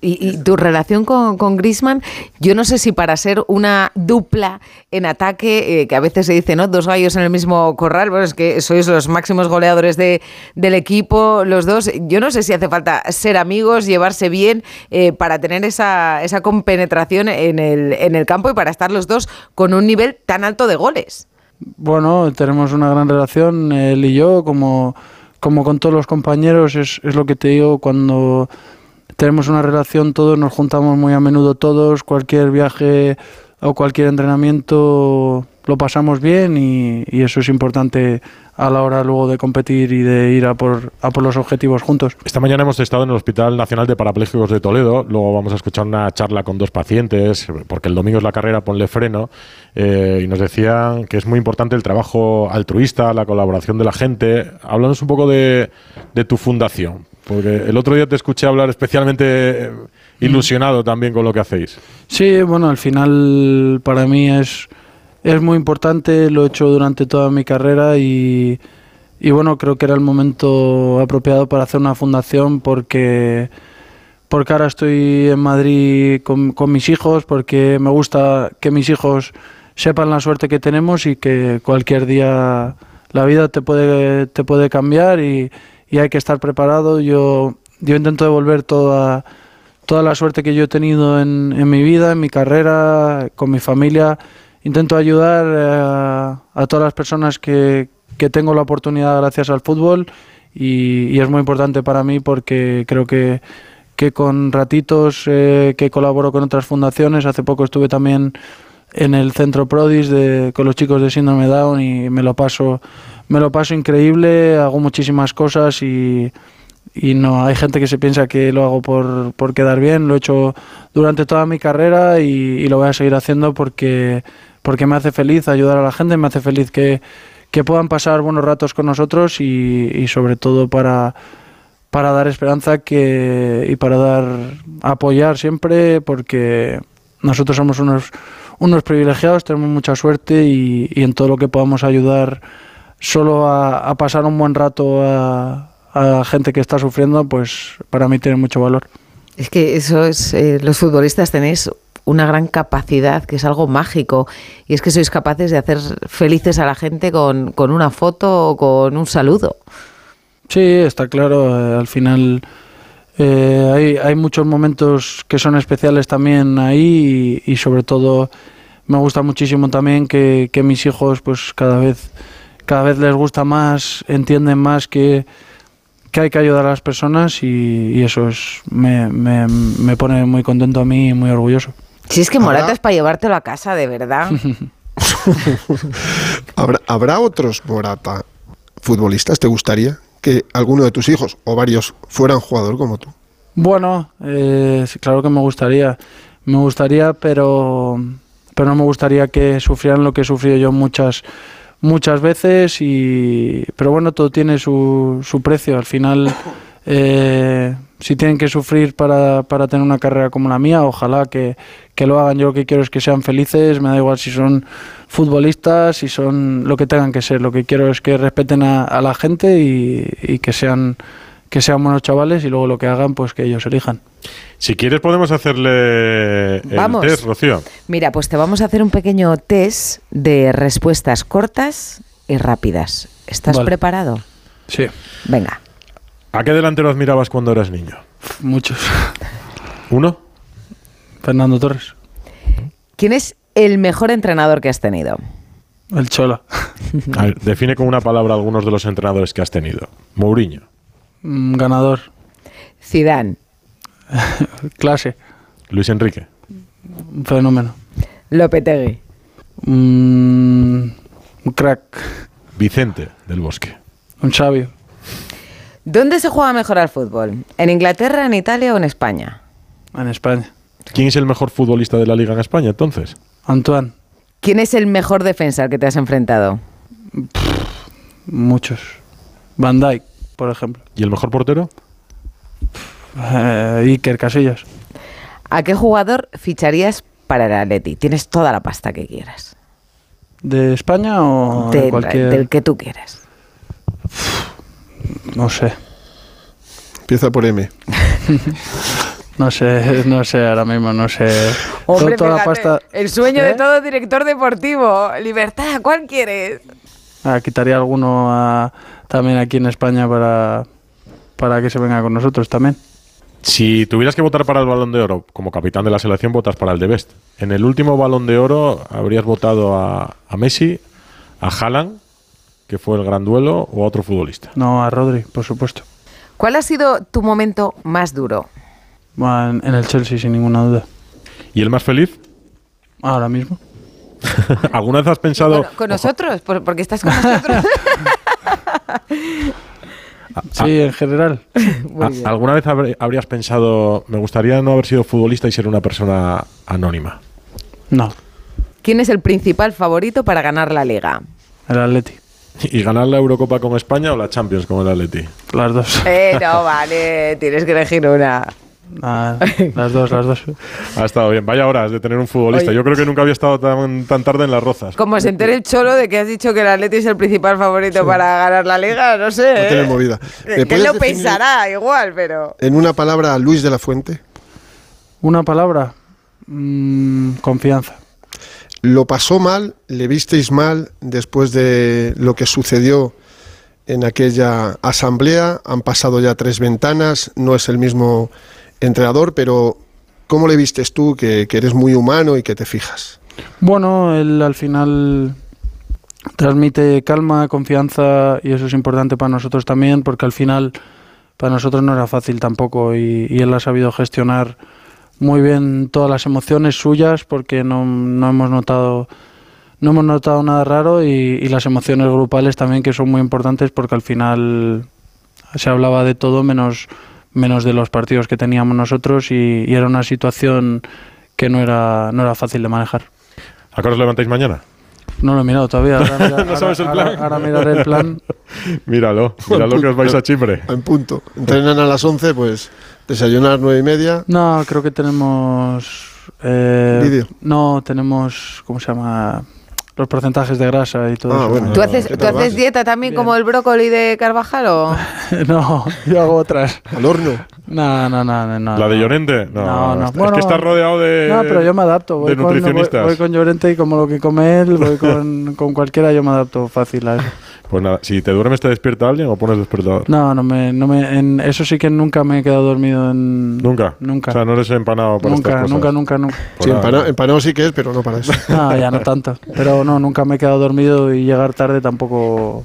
Y, tu relación con, con Grisman, yo no sé si para ser una dupla en ataque, eh, que a veces se dice, ¿no? Dos gallos en el mismo corral, bueno, es que sois los máximos goleadores de, del equipo, los dos. Yo no sé si hace falta ser amigos, llevarse bien, eh, para tener esa, esa compenetración en el, en el campo y para estar los dos con un nivel tan alto de goles. Bueno, tenemos una gran relación, él y yo, como, como con todos los compañeros, es, es lo que te digo, cuando tenemos una relación todos, nos juntamos muy a menudo todos, cualquier viaje o cualquier entrenamiento lo pasamos bien y, y eso es importante a la hora luego de competir y de ir a por, a por los objetivos juntos. Esta mañana hemos estado en el Hospital Nacional de Parapléjicos de Toledo. Luego vamos a escuchar una charla con dos pacientes, porque el domingo es la carrera Ponle Freno. eh, y nos decían que es muy importante el trabajo altruista, la colaboración de la gente. Háblanos un poco de, de tu fundación. Porque el otro día te escuché hablar especialmente eh, ilusionado también con lo que hacéis. Sí, bueno, al final para mí es, es muy importante, lo he hecho durante toda mi carrera y, y bueno, creo que era el momento apropiado para hacer una fundación porque, porque ahora estoy en Madrid con, con mis hijos, porque me gusta que mis hijos sepan la suerte que tenemos y que cualquier día la vida te puede, te puede cambiar y, y hay que estar preparado. Yo, yo intento devolver toda toda la suerte que yo he tenido en, en mi vida, en mi carrera, con mi familia. Intento ayudar eh, a todas las personas que, que tengo la oportunidad gracias al fútbol y, y es muy importante para mí porque creo que, que con ratitos eh, que colaboro con otras fundaciones, hace poco estuve también en el centro Prodis de, con los chicos de síndrome Down y me lo paso me lo paso increíble, hago muchísimas cosas y, y no hay gente que se piensa que lo hago por, por quedar bien, lo he hecho durante toda mi carrera y, lo voy a seguir haciendo porque, porque me hace feliz ayudar a la gente, me hace feliz que, que puedan pasar buenos ratos con nosotros y, y sobre todo para, para dar esperanza que, y para dar apoyar siempre porque nosotros somos unos, unos privilegiados, tenemos mucha suerte y, y en todo lo que podamos ayudar solo a, a pasar un buen rato a, a gente que está sufriendo, pues para mí tiene mucho valor. Es que eso es, eh, los futbolistas tenéis una gran capacidad, que es algo mágico, y es que sois capaces de hacer felices a la gente con, con una foto o con un saludo. Sí, está claro, eh, al final eh, hay, hay muchos momentos que son especiales también ahí y, y sobre todo me gusta muchísimo también que, que mis hijos pues cada vez, cada vez les gusta más, entienden más que, que hay que ayudar a las personas y, y eso es, me, me, me pone muy contento a mí y muy orgulloso. Si es que Morata es para llevártelo a casa, de verdad. ¿Habrá, habrá otros Morata futbolistas? ¿Te gustaría que alguno de tus hijos o varios fueran jugador como tú? Bueno, eh, claro que me gustaría. Me gustaría, pero, pero no me gustaría que sufrieran lo que he sufrido yo muchas, muchas veces. Y, pero bueno, todo tiene su, su precio. Al final, eh, si tienen que sufrir para, para tener una carrera como la mía, ojalá que, que lo hagan. Yo lo que quiero es que sean felices. Me da igual si son futbolistas, si son lo que tengan que ser. Lo que quiero es que respeten a, a la gente y, y que sean que sean buenos chavales y luego lo que hagan, pues que ellos elijan. Si quieres podemos hacerle el Vamos. test, Rocío. Mira, pues te vamos a hacer un pequeño test de respuestas cortas y rápidas. ¿Estás Vale. preparado? Sí. Venga. ¿A qué delantero admirabas cuando eras niño? Muchos. ¿Uno? Fernando Torres. ¿Quién es el mejor entrenador que has tenido? El Chola. A ver, define con una palabra algunos de los entrenadores que has tenido. Mourinho. Mm, Ganador. Zidane, Clase. Luis Enrique. Un fenómeno. Lopetegui, Mm, un crack. Vicente del Bosque. Un sabio. ¿Dónde se juega mejor al fútbol? ¿En Inglaterra, en Italia o en España? En España. ¿Quién es el mejor futbolista de la liga en España entonces? Antoine. ¿Quién es el mejor defensa al que te has enfrentado? Muchos. Van Dyke, por ejemplo. ¿Y el mejor portero? Eh, Iker Casillas. ¿A qué jugador ficharías para el Atleti? Tienes toda la pasta que quieras. ¿De España o de cualquier...? del que tú quieras. No sé. Empieza por M. No sé, no sé ahora mismo, no sé. Hombre, Toda la pasta... el sueño de ¿Eh? todo director deportivo. Libertad, ¿cuál quieres? Ah, quitaría alguno a- también aquí en España para, para que se venga con nosotros también. Si tuvieras que votar para el Balón de Oro, como capitán de la selección, votas para el de Best. En el último Balón de Oro habrías votado a, a Messi, a Haaland, que fue el gran duelo, o a otro futbolista. No, a Rodri, por supuesto. ¿Cuál ha sido tu momento más duro? Va En, el Chelsea, sin ninguna duda. ¿Y el más feliz? Ahora mismo. ¿Alguna vez has pensado... Bueno, con nosotros, por- porque estás con nosotros. Sí, en general. a- ¿Alguna vez habrías pensado, me gustaría no haber sido futbolista y ser una persona anónima? No, ¿Quién es el principal favorito para ganar la liga? el Atleti. ¿Y ganar la Eurocopa con España o la Champions con el Atleti? Las dos. Eh, no, vale, tienes que elegir una. Ah, las dos, las dos. Ha estado bien. Vaya horas de tener un futbolista. Oye. Yo creo que nunca había estado tan, tan tarde en las rozas. Como se entere el cholo de que has dicho que el Atleti es el principal favorito para ganar la liga, no sé. No ¿eh? tiene movida. ¿Me Él puedes lo pensará igual, pero. En una palabra, Luis de la Fuente. Una palabra. Mm, confianza. ¿Lo pasó mal? ¿Le visteis mal después de lo que sucedió en aquella asamblea? Han pasado ya tres ventanas, no es el mismo entrenador, pero ¿cómo le vistes tú que, eres muy humano y que te fijas? Bueno, él al final transmite calma, confianza y eso es importante para nosotros también porque al final para nosotros no era fácil tampoco y él ha sabido gestionar muy bien todas las emociones suyas porque no, no hemos notado no hemos notado nada raro y, y las emociones grupales también que son muy importantes porque al final se hablaba de todo menos menos de los partidos que teníamos nosotros y, y era una situación que no era no era fácil de manejar. ¿A qué os levantáis mañana? No lo he mirado todavía. Ahora, mira- ¿No sabes el ahora- plan? ahora miraré el plan. Míralo, míralo que os vais a Chipre. En punto. Entrenan a las 11, pues desayunar a las 9 y media. No, creo que tenemos. eh, Vídeo. No, tenemos. ¿Cómo se llama? Los porcentajes de grasa y todo Ah, eso. bueno. ¿Tú haces, ¿qué ¿tú haces dieta también como el brócoli de Carvajal o...? no, yo hago otras. Al horno. No, no, no, no. no ¿La de. Llorente? No, No, no. Es Bueno, que estás rodeado de. No, pero yo me adapto. Voy de con, voy, nutricionistas. voy con Llorente y como lo que come él, voy con, con cualquiera, yo me adapto fácil a eso. Pues nada, si te duermes, ¿te despierta alguien o pones despertador? No, no me, no me, en eso sí que nunca me he quedado dormido en. Nunca. Nunca. O sea, no eres empanado para Nunca, estas cosas. nunca, nunca, nunca. Pues Sí, empanado, sí que es, pero no para eso. No, ya no tanto. Pero no, nunca me he quedado dormido y llegar tarde tampoco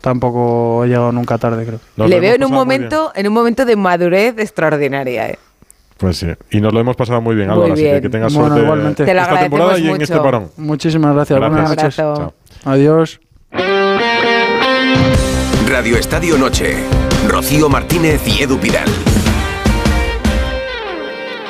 tampoco he llegado nunca tarde, creo. Nos Le veo en un muy momento, en un momento de madurez extraordinaria, ¿eh? Pues sí. Y nos lo hemos pasado muy bien, Muy Álvaro. Así que que tengas Bueno, suerte igualmente. Te lo esta temporada y en este parón. Muchísimas gracias. Gracias. Buenas Un noches. Chao. Adiós. Radio Estadio Noche. Rocío Martínez y Edu Pidal.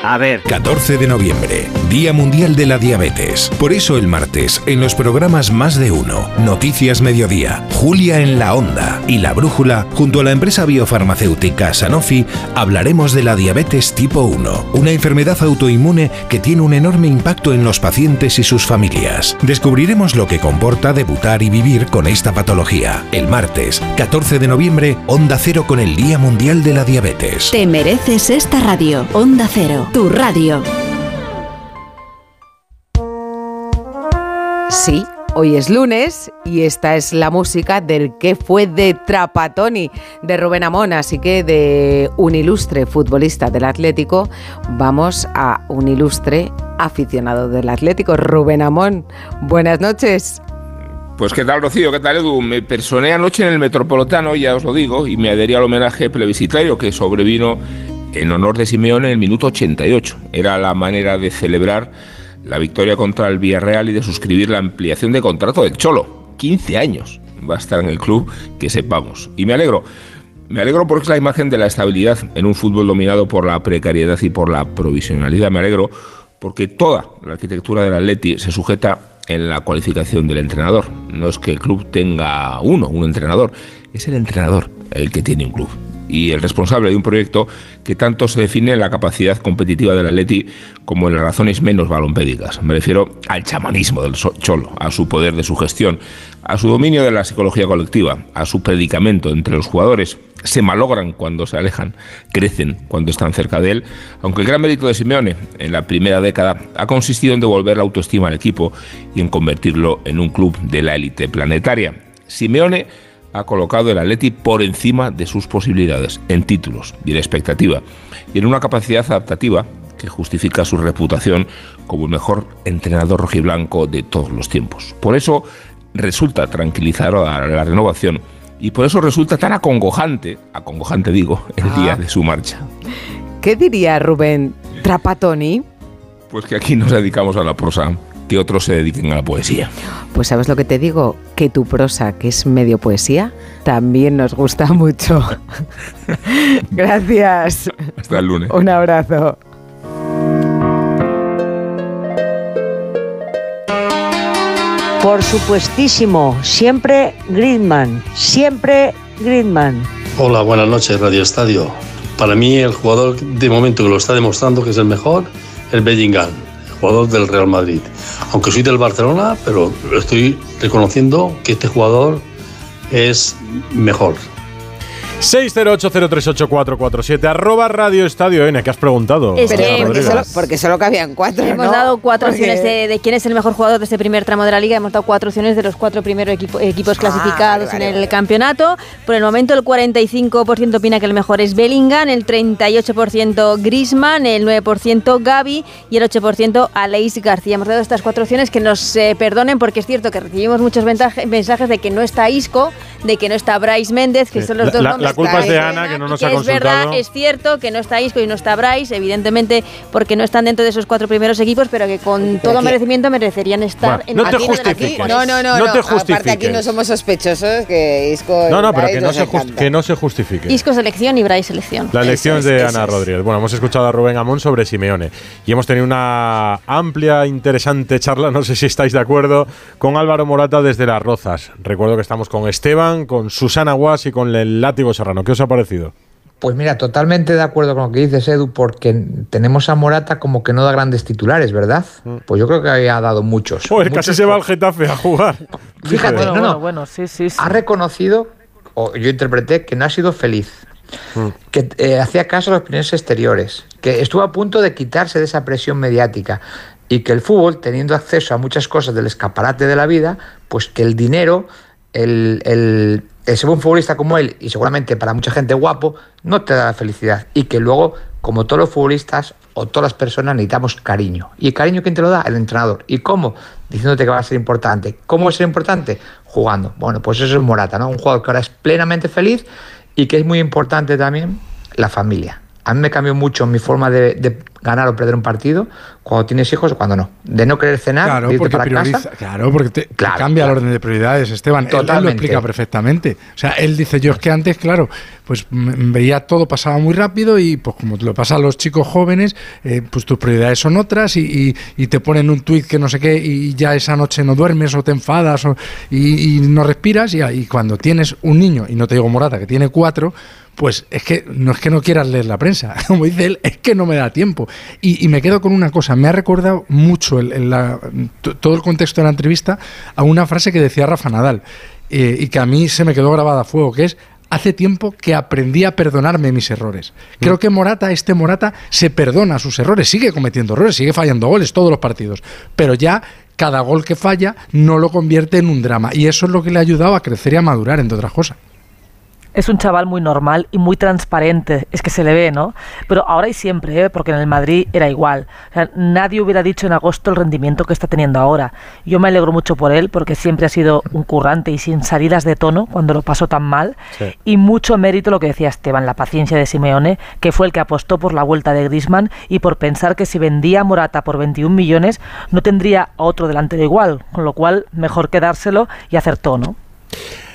A ver. 14 de noviembre, Día Mundial de la Diabetes. Por eso el martes, en los programas Más de Uno, Noticias Mediodía, Julia en la Onda y La Brújula, junto a la empresa biofarmacéutica Sanofi, hablaremos de la diabetes tipo 1, una enfermedad autoinmune que tiene un enorme impacto en los pacientes y sus familias. Descubriremos lo que comporta debutar y vivir con esta patología. El martes, 14 de noviembre, Onda Cero con el Día Mundial de la Diabetes. Te mereces esta radio. Onda Cero, tu radio. Sí, hoy es lunes y esta es la música del que fue de Trapatoni de Rubén Amón, así que de un ilustre futbolista del Atlético vamos a un ilustre aficionado del Atlético, Rubén Amón. Buenas noches. Pues qué tal, Rocío, qué tal, Edu. Me personé anoche en el Metropolitano, ya os lo digo, y me adherí al homenaje plebiscitario que sobrevino en honor de Simeone en el minuto 88. Era la manera de celebrar la victoria contra el Villarreal y de suscribir la ampliación de contrato del Cholo. 15 años va a estar en el club, que sepamos. Y me alegro. Me alegro porque es la imagen de la estabilidad en un fútbol dominado por la precariedad y por la provisionalidad. Me alegro porque toda la arquitectura del Atleti se sujeta en la cualificación del entrenador. No es que el club tenga uno, un entrenador, es el entrenador el que tiene un club y el responsable de un proyecto que tanto se define en la capacidad competitiva del Atleti como en las razones menos balompédicas. Me refiero al chamanismo del Cholo, a su poder de su gestión, a su dominio de la psicología colectiva, a su predicamento entre los jugadores. Se malogran cuando se alejan, crecen cuando están cerca de él, aunque el gran mérito de Simeone en la primera década ha consistido en devolver la autoestima al equipo y en convertirlo en un club de la élite planetaria. Simeone ha colocado el Atleti por encima de sus posibilidades, en títulos y en expectativa, y en una capacidad adaptativa que justifica su reputación como el mejor entrenador rojiblanco de todos los tiempos. Por eso resulta tranquilizar a la renovación y por eso resulta tan acongojante, acongojante digo, el día de su marcha. ¿Qué diría Rubén Trapatoni? Pues que aquí nos dedicamos a la prosa que otros se dediquen a la poesía. Pues sabes lo que te digo, que tu prosa, que es medio poesía, también nos gusta mucho. Gracias. Hasta el lunes. Un abrazo. Por supuestísimo, siempre Griezmann, siempre Griezmann. Hola, buenas noches, Radio Estadio. Para mí el jugador de momento que lo está demostrando que es el mejor, el Bellingham jugador del Real Madrid. Aunque soy del Barcelona, pero estoy reconociendo que este jugador es mejor. 608038447 arroba Radio Estadio N, ¿qué has preguntado? Es que, porque, solo, porque solo cabían cuatro. Hemos ¿no? dado cuatro Porque- opciones de, de quién es el mejor jugador de este primer tramo de la liga. Hemos dado cuatro opciones de los cuatro primeros equipo- equipos clasificados Ah, vale, en el campeonato. Por el momento, el 45% opina que el mejor es Bellingham, el 38% Grisman, el 9% Gaby y el 8% Aleix García. Hemos dado estas cuatro opciones que nos eh, perdonen porque es cierto que recibimos muchos mensajes de que no está Isco, de que no está Bryce Méndez, que Sí. son los La- dos la- nombres la culpa es de suenan Ana, que no nos que ha es consultado. verdad, es cierto que no está Isco y no está Bryce, evidentemente porque no están dentro de esos cuatro primeros equipos, pero que con todo aquí- merecimiento merecerían estar Bueno, en no te justifiques. No, no, no, No no. te Aparte aquí justifiques. no somos sospechosos que Isco No, no, pero que no, se que no se justifique. Isco selección y Bryce selección. La elección es, de Ana es. Rodríguez. Bueno, hemos escuchado a Rubén Amón sobre Simeone y hemos tenido una amplia, interesante charla, no sé si estáis de acuerdo, con Álvaro Morata desde Las Rozas. Recuerdo que estamos con Esteban, con Susana Guas y con el Látigo Serrano. ¿Qué os ha parecido? Pues mira, totalmente de acuerdo con lo que dices, Edu, porque tenemos a Morata como que no da grandes titulares, ¿verdad? Pues yo creo que había dado muchos. Joder, casi Muchos se va al Getafe a jugar. Fíjate, Joder. no, bueno, no. bueno, sí, sí, sí. Ha reconocido, o yo interpreté, que no ha sido feliz, que eh, hacía caso a las opiniones exteriores, que estuvo a punto de quitarse de esa presión mediática y que el fútbol, teniendo acceso a muchas cosas del escaparate de la vida, pues que el dinero, el, el ser un futbolista como él, y seguramente para mucha gente guapo, no te da la felicidad. Y que luego, como todos los futbolistas o todas las personas, necesitamos cariño. ¿Y el cariño quién te lo da? El entrenador. ¿Y cómo? Diciéndote que va a ser importante. ¿Cómo es ser importante? Jugando. Bueno, pues eso es Morata, ¿no? Un jugador que ahora es plenamente feliz y que es muy importante también la familia. A mí me cambió mucho mi forma de, de ganar o perder un partido cuando tienes hijos o cuando no. De no querer cenar, Claro, de irte para prioriza, casa. claro, porque te, cambia claro. el orden de prioridades, Esteban. Él- Él, lo Totalmente. explica perfectamente. O sea, él dice, yo es que antes, claro, pues veía todo pasaba muy rápido y pues como te lo pasa a los chicos jóvenes, eh, pues tus prioridades son otras y, y- y te ponen un tuit que no sé qué y ya esa noche no duermes o te enfadas o- y, y no respiras y, y cuando tienes un niño, y no te digo Morata, que tiene cuatro, pues es que no es que no quieras leer la prensa, como dice él, es que no me da tiempo. Y, y me quedo con una cosa, me ha recordado mucho el- el- la- t- todo el contexto de la entrevista a una frase que decía Rafa Nadal eh, y que a mí se me quedó grabada a fuego, que es hace tiempo que aprendí a perdonarme mis errores. Creo que Morata, este Morata, se perdona sus errores, sigue cometiendo errores, sigue fallando goles todos los partidos, pero ya cada gol que falla no lo convierte en un drama y eso es lo que le ha ayudado a crecer y a madurar, entre otras cosas. Es un chaval muy normal y muy transparente, es que se le ve, ¿no? Pero ahora y siempre, ¿eh? porque en el Madrid era igual. O sea, nadie hubiera dicho en agosto el rendimiento que está teniendo ahora. Yo me alegro mucho por él, porque siempre ha sido un currante y sin salidas de tono cuando lo pasó tan mal. Y mucho mérito lo que decía Esteban, la paciencia de Simeone, que fue el que apostó por la vuelta de Grisman y por pensar que si vendía a Morata por 21 millones, no tendría a otro delantero igual. Con lo cual, mejor quedarlo y hacer tono.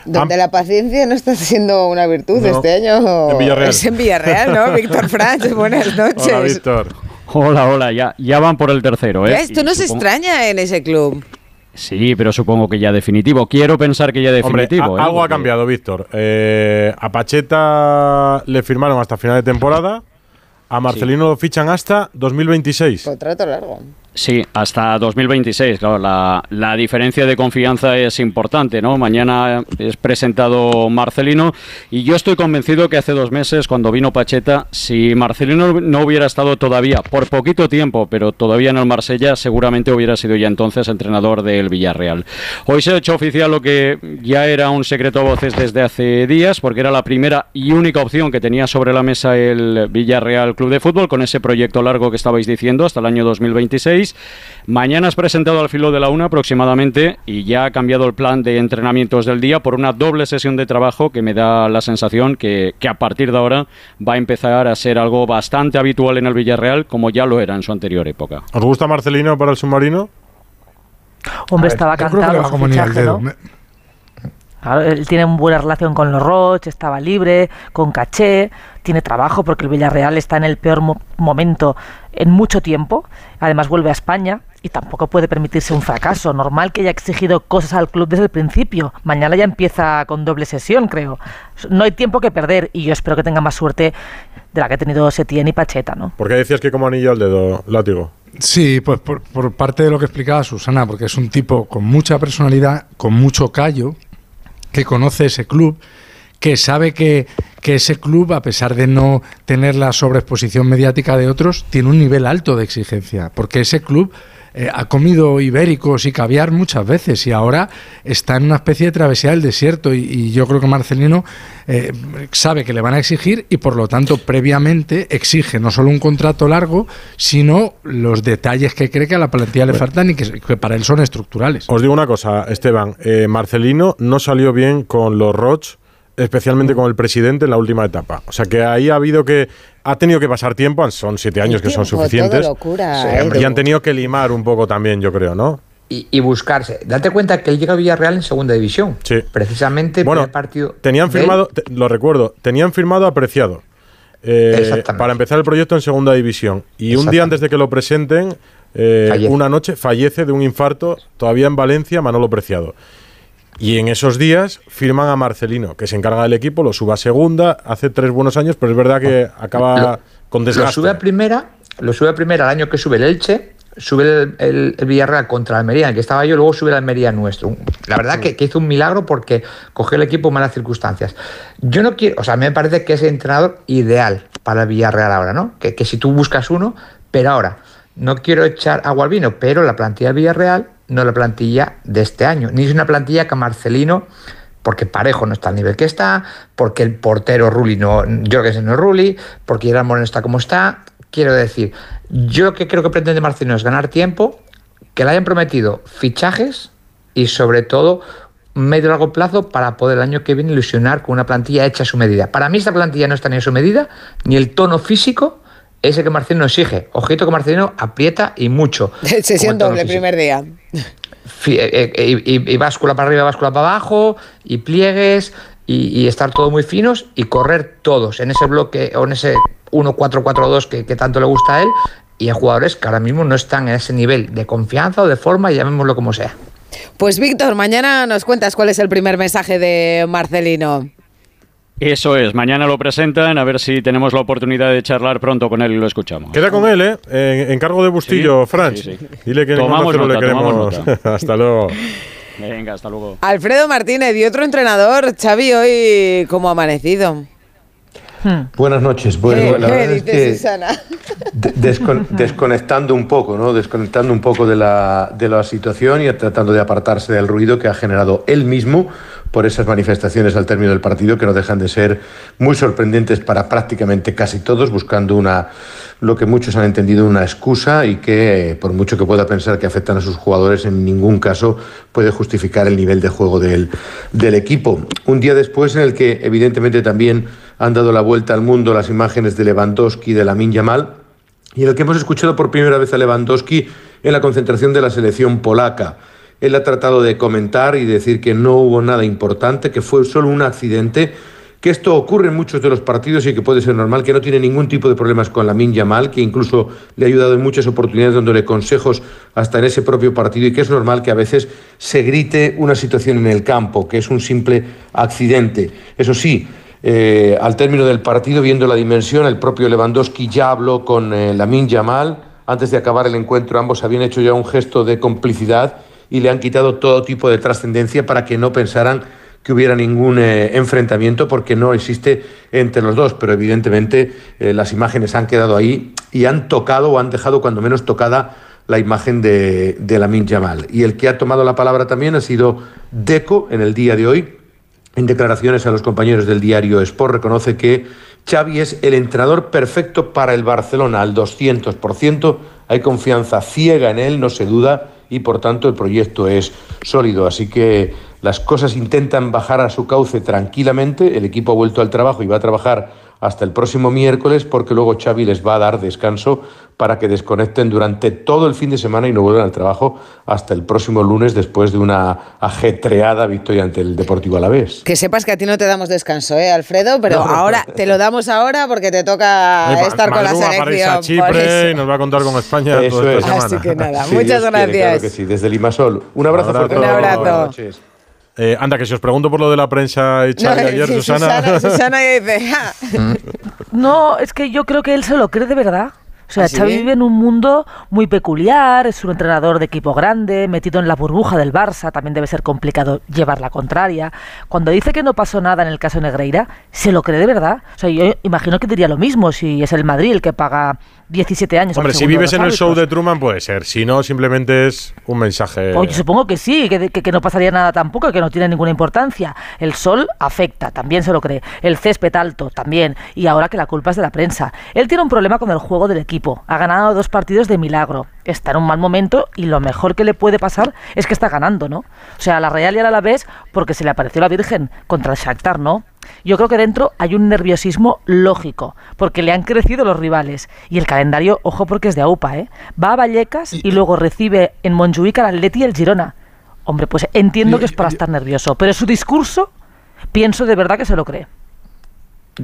Donde la paciencia no está siendo una virtud No, este año. en Villarreal. Es en Villarreal, ¿no? Víctor Franch, buenas noches. Hola, Víctor. Hola, hola, ya, ya van por el tercero, ¿eh? Ya, Esto no se supongo- extraña en ese club. Sí, pero supongo que ya definitivo. Quiero pensar que ya Hombre, definitivo. a- ¿eh? algo ha cambiado, Víctor. Eh, a Pacheta le firmaron hasta final de temporada. A Marcelino lo fichan hasta 2026. Contrato largo. Sí, hasta 2026. Claro, la, la diferencia de confianza es importante, ¿no? Mañana es presentado Marcelino y yo estoy convencido que hace dos meses, cuando vino Pacheta, si Marcelino no hubiera estado todavía, por poquito tiempo, pero todavía en el Marsella, seguramente hubiera sido ya entonces entrenador del Villarreal. Hoy se ha hecho oficial lo que ya era un secreto a voces desde hace días, porque era la primera y única opción que tenía sobre la mesa el Villarreal Club de Fútbol, con ese proyecto largo que estabais diciendo hasta el año 2026. Mañana has presentado al filo de la una aproximadamente y ya ha cambiado el plan de entrenamientos del día por una doble sesión de trabajo que me da la sensación que, que a partir de ahora va a empezar a ser algo bastante habitual en el Villarreal, como ya lo era en su anterior época. ¿Os gusta Marcelino para el submarino? Hombre, ver, estaba cantado tiene una buena relación con los Roch, estaba libre, con caché, tiene trabajo porque el Villarreal está en el peor mo- momento en mucho tiempo. Además vuelve a España y tampoco puede permitirse un fracaso. Normal que haya exigido cosas al club desde el principio. Mañana ya empieza con doble sesión, creo. No hay tiempo que perder y yo espero que tenga más suerte de la que ha tenido Setién y Pacheta, ¿no? ¿Por qué decías que como anillo al dedo, látigo? Sí, pues por, por parte de lo que explicaba Susana, porque es un tipo con mucha personalidad, con mucho callo, que conoce ese club, que sabe que, que ese club, a pesar de no tener la sobreexposición mediática de otros, tiene un nivel alto de exigencia, porque ese club eh, ha comido ibéricos y caviar muchas veces y ahora está en una especie de travesía del desierto y, y yo creo que Marcelino eh, sabe que le van a exigir y por lo tanto previamente exige no solo un contrato largo, sino los detalles que cree que a la plantilla le faltan y que, que para él son estructurales. Os digo una cosa, Esteban. eh, Marcelino no salió bien con los Roch, especialmente con el presidente en la última etapa. O sea que ahí ha habido que. Ha tenido que pasar tiempo, son siete años que son suficientes. todo locura, Sí, y han tenido que limar un poco también, yo creo, ¿no? Y, y buscarse. Date cuenta que él llega a Villarreal en segunda división. Sí. Precisamente el Bueno, primer partido. Tenían firmado, te- lo recuerdo, tenían firmado apreciado. eh, Exactamente. para empezar el proyecto en segunda división. Y un día antes de que lo presenten, eh, una noche fallece de un infarto, todavía en Valencia, Manolo Preciado. Y en esos días firman a Marcelino, que se encarga del equipo, lo sube a segunda, hace tres buenos años, pero es verdad que acaba Lo- con Lo desgaste. sube a primera, lo sube a primera el año que sube el Elche, sube el, el- el Villarreal contra Almería, en el que estaba yo, luego sube el Almería nuestro. La verdad que, que hizo un milagro porque cogió el equipo en malas circunstancias. Yo no quiero, o sea, a mí me parece que es el entrenador ideal para el Villarreal ahora, ¿no? Que, que si tú buscas uno, pero ahora, no quiero echar agua al vino, pero la plantilla de Villarreal no la plantilla de este año, ni es una plantilla que Marcelino porque Parejo no está al nivel que está, porque el portero Rulli no, Jorgensen no es Rulli, porque Gerard Moreno está como está. Quiero decir, yo que creo que pretende Marcelino es ganar tiempo, que le hayan prometido fichajes y sobre todo medio largo plazo para poder el año que viene ilusionar con una plantilla hecha a su medida. Para mí esta plantilla no está ni a su medida, ni el tono físico ese que Marcelino exige. Ojito que Marcelino aprieta y mucho. Sesión doble, el primer día. Y, eh, eh, y, y, báscula para arriba, báscula para abajo, y pliegues, y, y, estar todo muy finos y correr todos en ese bloque o en ese 1-4-4-2 que, que tanto le gusta a él. Y hay jugadores que ahora mismo no están en ese nivel de confianza o de forma, llamémoslo como sea. Pues Víctor, mañana nos cuentas cuál es el primer mensaje de Marcelino. Eso es, mañana lo presentan, a ver si tenemos la oportunidad de charlar pronto con él y lo escuchamos. Queda con él, ¿eh? En, encargo de Bustillo, Sí, Franch. sí, sí. Dile que Tomamos en nota, le tomamos queremos. hasta luego. Venga, hasta luego. Alfredo Martínez y otro entrenador, Xavi, hoy como amanecido. Buenas noches. Bueno, ¿Qué, la qué verdad es que descon- desconectando un poco, ¿no? Desconectando un poco de la, de la situación y tratando de apartarse del ruido que ha generado él mismo por esas manifestaciones al término del partido que no dejan de ser muy sorprendentes para prácticamente casi todos, buscando una lo que muchos han entendido una excusa y que por mucho que pueda pensar que afectan a sus jugadores en ningún caso puede justificar el nivel de juego del, del equipo. Un día después en el que evidentemente también han dado la vuelta al mundo las imágenes de Lewandowski de Lamin Yamal y en el que hemos escuchado por primera vez a Lewandowski en la concentración de la selección polaca. Él ha tratado de comentar y decir que no hubo nada importante, que fue solo un accidente, que esto ocurre en muchos de los partidos y que puede ser normal, que no tiene ningún tipo de problemas con la Yamal, que incluso le ha ayudado en muchas oportunidades dándole consejos hasta en ese propio partido y que es normal que a veces se grite una situación en el campo, que es un simple accidente. Eso sí, eh, al término del partido, viendo la dimensión, el propio Lewandowski ya habló con eh, Lamin Yamal. Antes de acabar el encuentro, ambos habían hecho ya un gesto de complicidad y le han quitado todo tipo de trascendencia para que no pensaran que hubiera ningún eh, enfrentamiento porque no existe entre los dos, pero evidentemente eh, las imágenes han quedado ahí y han tocado o han dejado cuando menos tocada la imagen de, de Lamin Yamal. Y el que ha tomado la palabra también ha sido Deco en el día de hoy, en declaraciones a los compañeros del diario Sport, reconoce que Xavi es el entrenador perfecto para el Barcelona al 200%, hay confianza ciega en él, no se duda, y por tanto el proyecto es sólido. Así que las cosas intentan bajar a su cauce tranquilamente, el equipo ha vuelto al trabajo y va a trabajar hasta el próximo miércoles porque luego Xavi les va a dar descanso para que desconecten durante todo el fin de semana y no vuelvan al trabajo hasta el próximo lunes después de una ajetreada victoria ante el Deportivo Alavés. Que sepas que a ti no te damos descanso, ¿eh, Alfredo? Pero No. ahora te lo damos ahora porque te toca Eh, estar con la a selección. por Chipre y nos va a contar con España Eso toda esta es. semana. Así que nada, muchas Dios quiere, gracias. claro que sí, desde Limasol. Un abrazo, Abrazo. fuerte. Un abrazo. Buenas noches. Eh, anda, que si os pregunto por lo de la prensa No, ayer, sí, Susana. Susana, Susana dice, "Ah". No, es que yo creo que él se lo cree de verdad. O sea, ¿Ah, sí? Xavi vive en un mundo muy peculiar, es un entrenador de equipo grande, metido en la burbuja del Barça, también debe ser complicado llevar la contraria. Cuando dice que no pasó nada en el caso Negreira, se lo cree de verdad. O sea, yo imagino que diría lo mismo si es el Madrid el que paga 17 años. Hombre, si vives en el show de Truman puede ser. Si no, simplemente es un mensaje. Pues yo supongo que sí, que, que- que no pasaría nada tampoco, que no tiene ninguna importancia. El sol afecta, también se lo cree. El césped alto, también. Y ahora que la culpa es de la prensa. Él tiene un problema con el juego del equipo. Ha ganado dos partidos de milagro. Está en un mal momento y lo mejor que le puede pasar es que está ganando, ¿no? O sea, la Real y a la vez porque se le apareció la Virgen contra el Shakhtar, ¿no? Yo creo que dentro hay un nerviosismo lógico, porque le han crecido los rivales. Y el calendario, ojo porque es de AUPA, ¿eh? Va a Vallecas y luego recibe en Montjuic al Atleti y el Girona. Hombre, pues entiendo que es para estar nervioso, pero su discurso, pienso de verdad que se lo cree.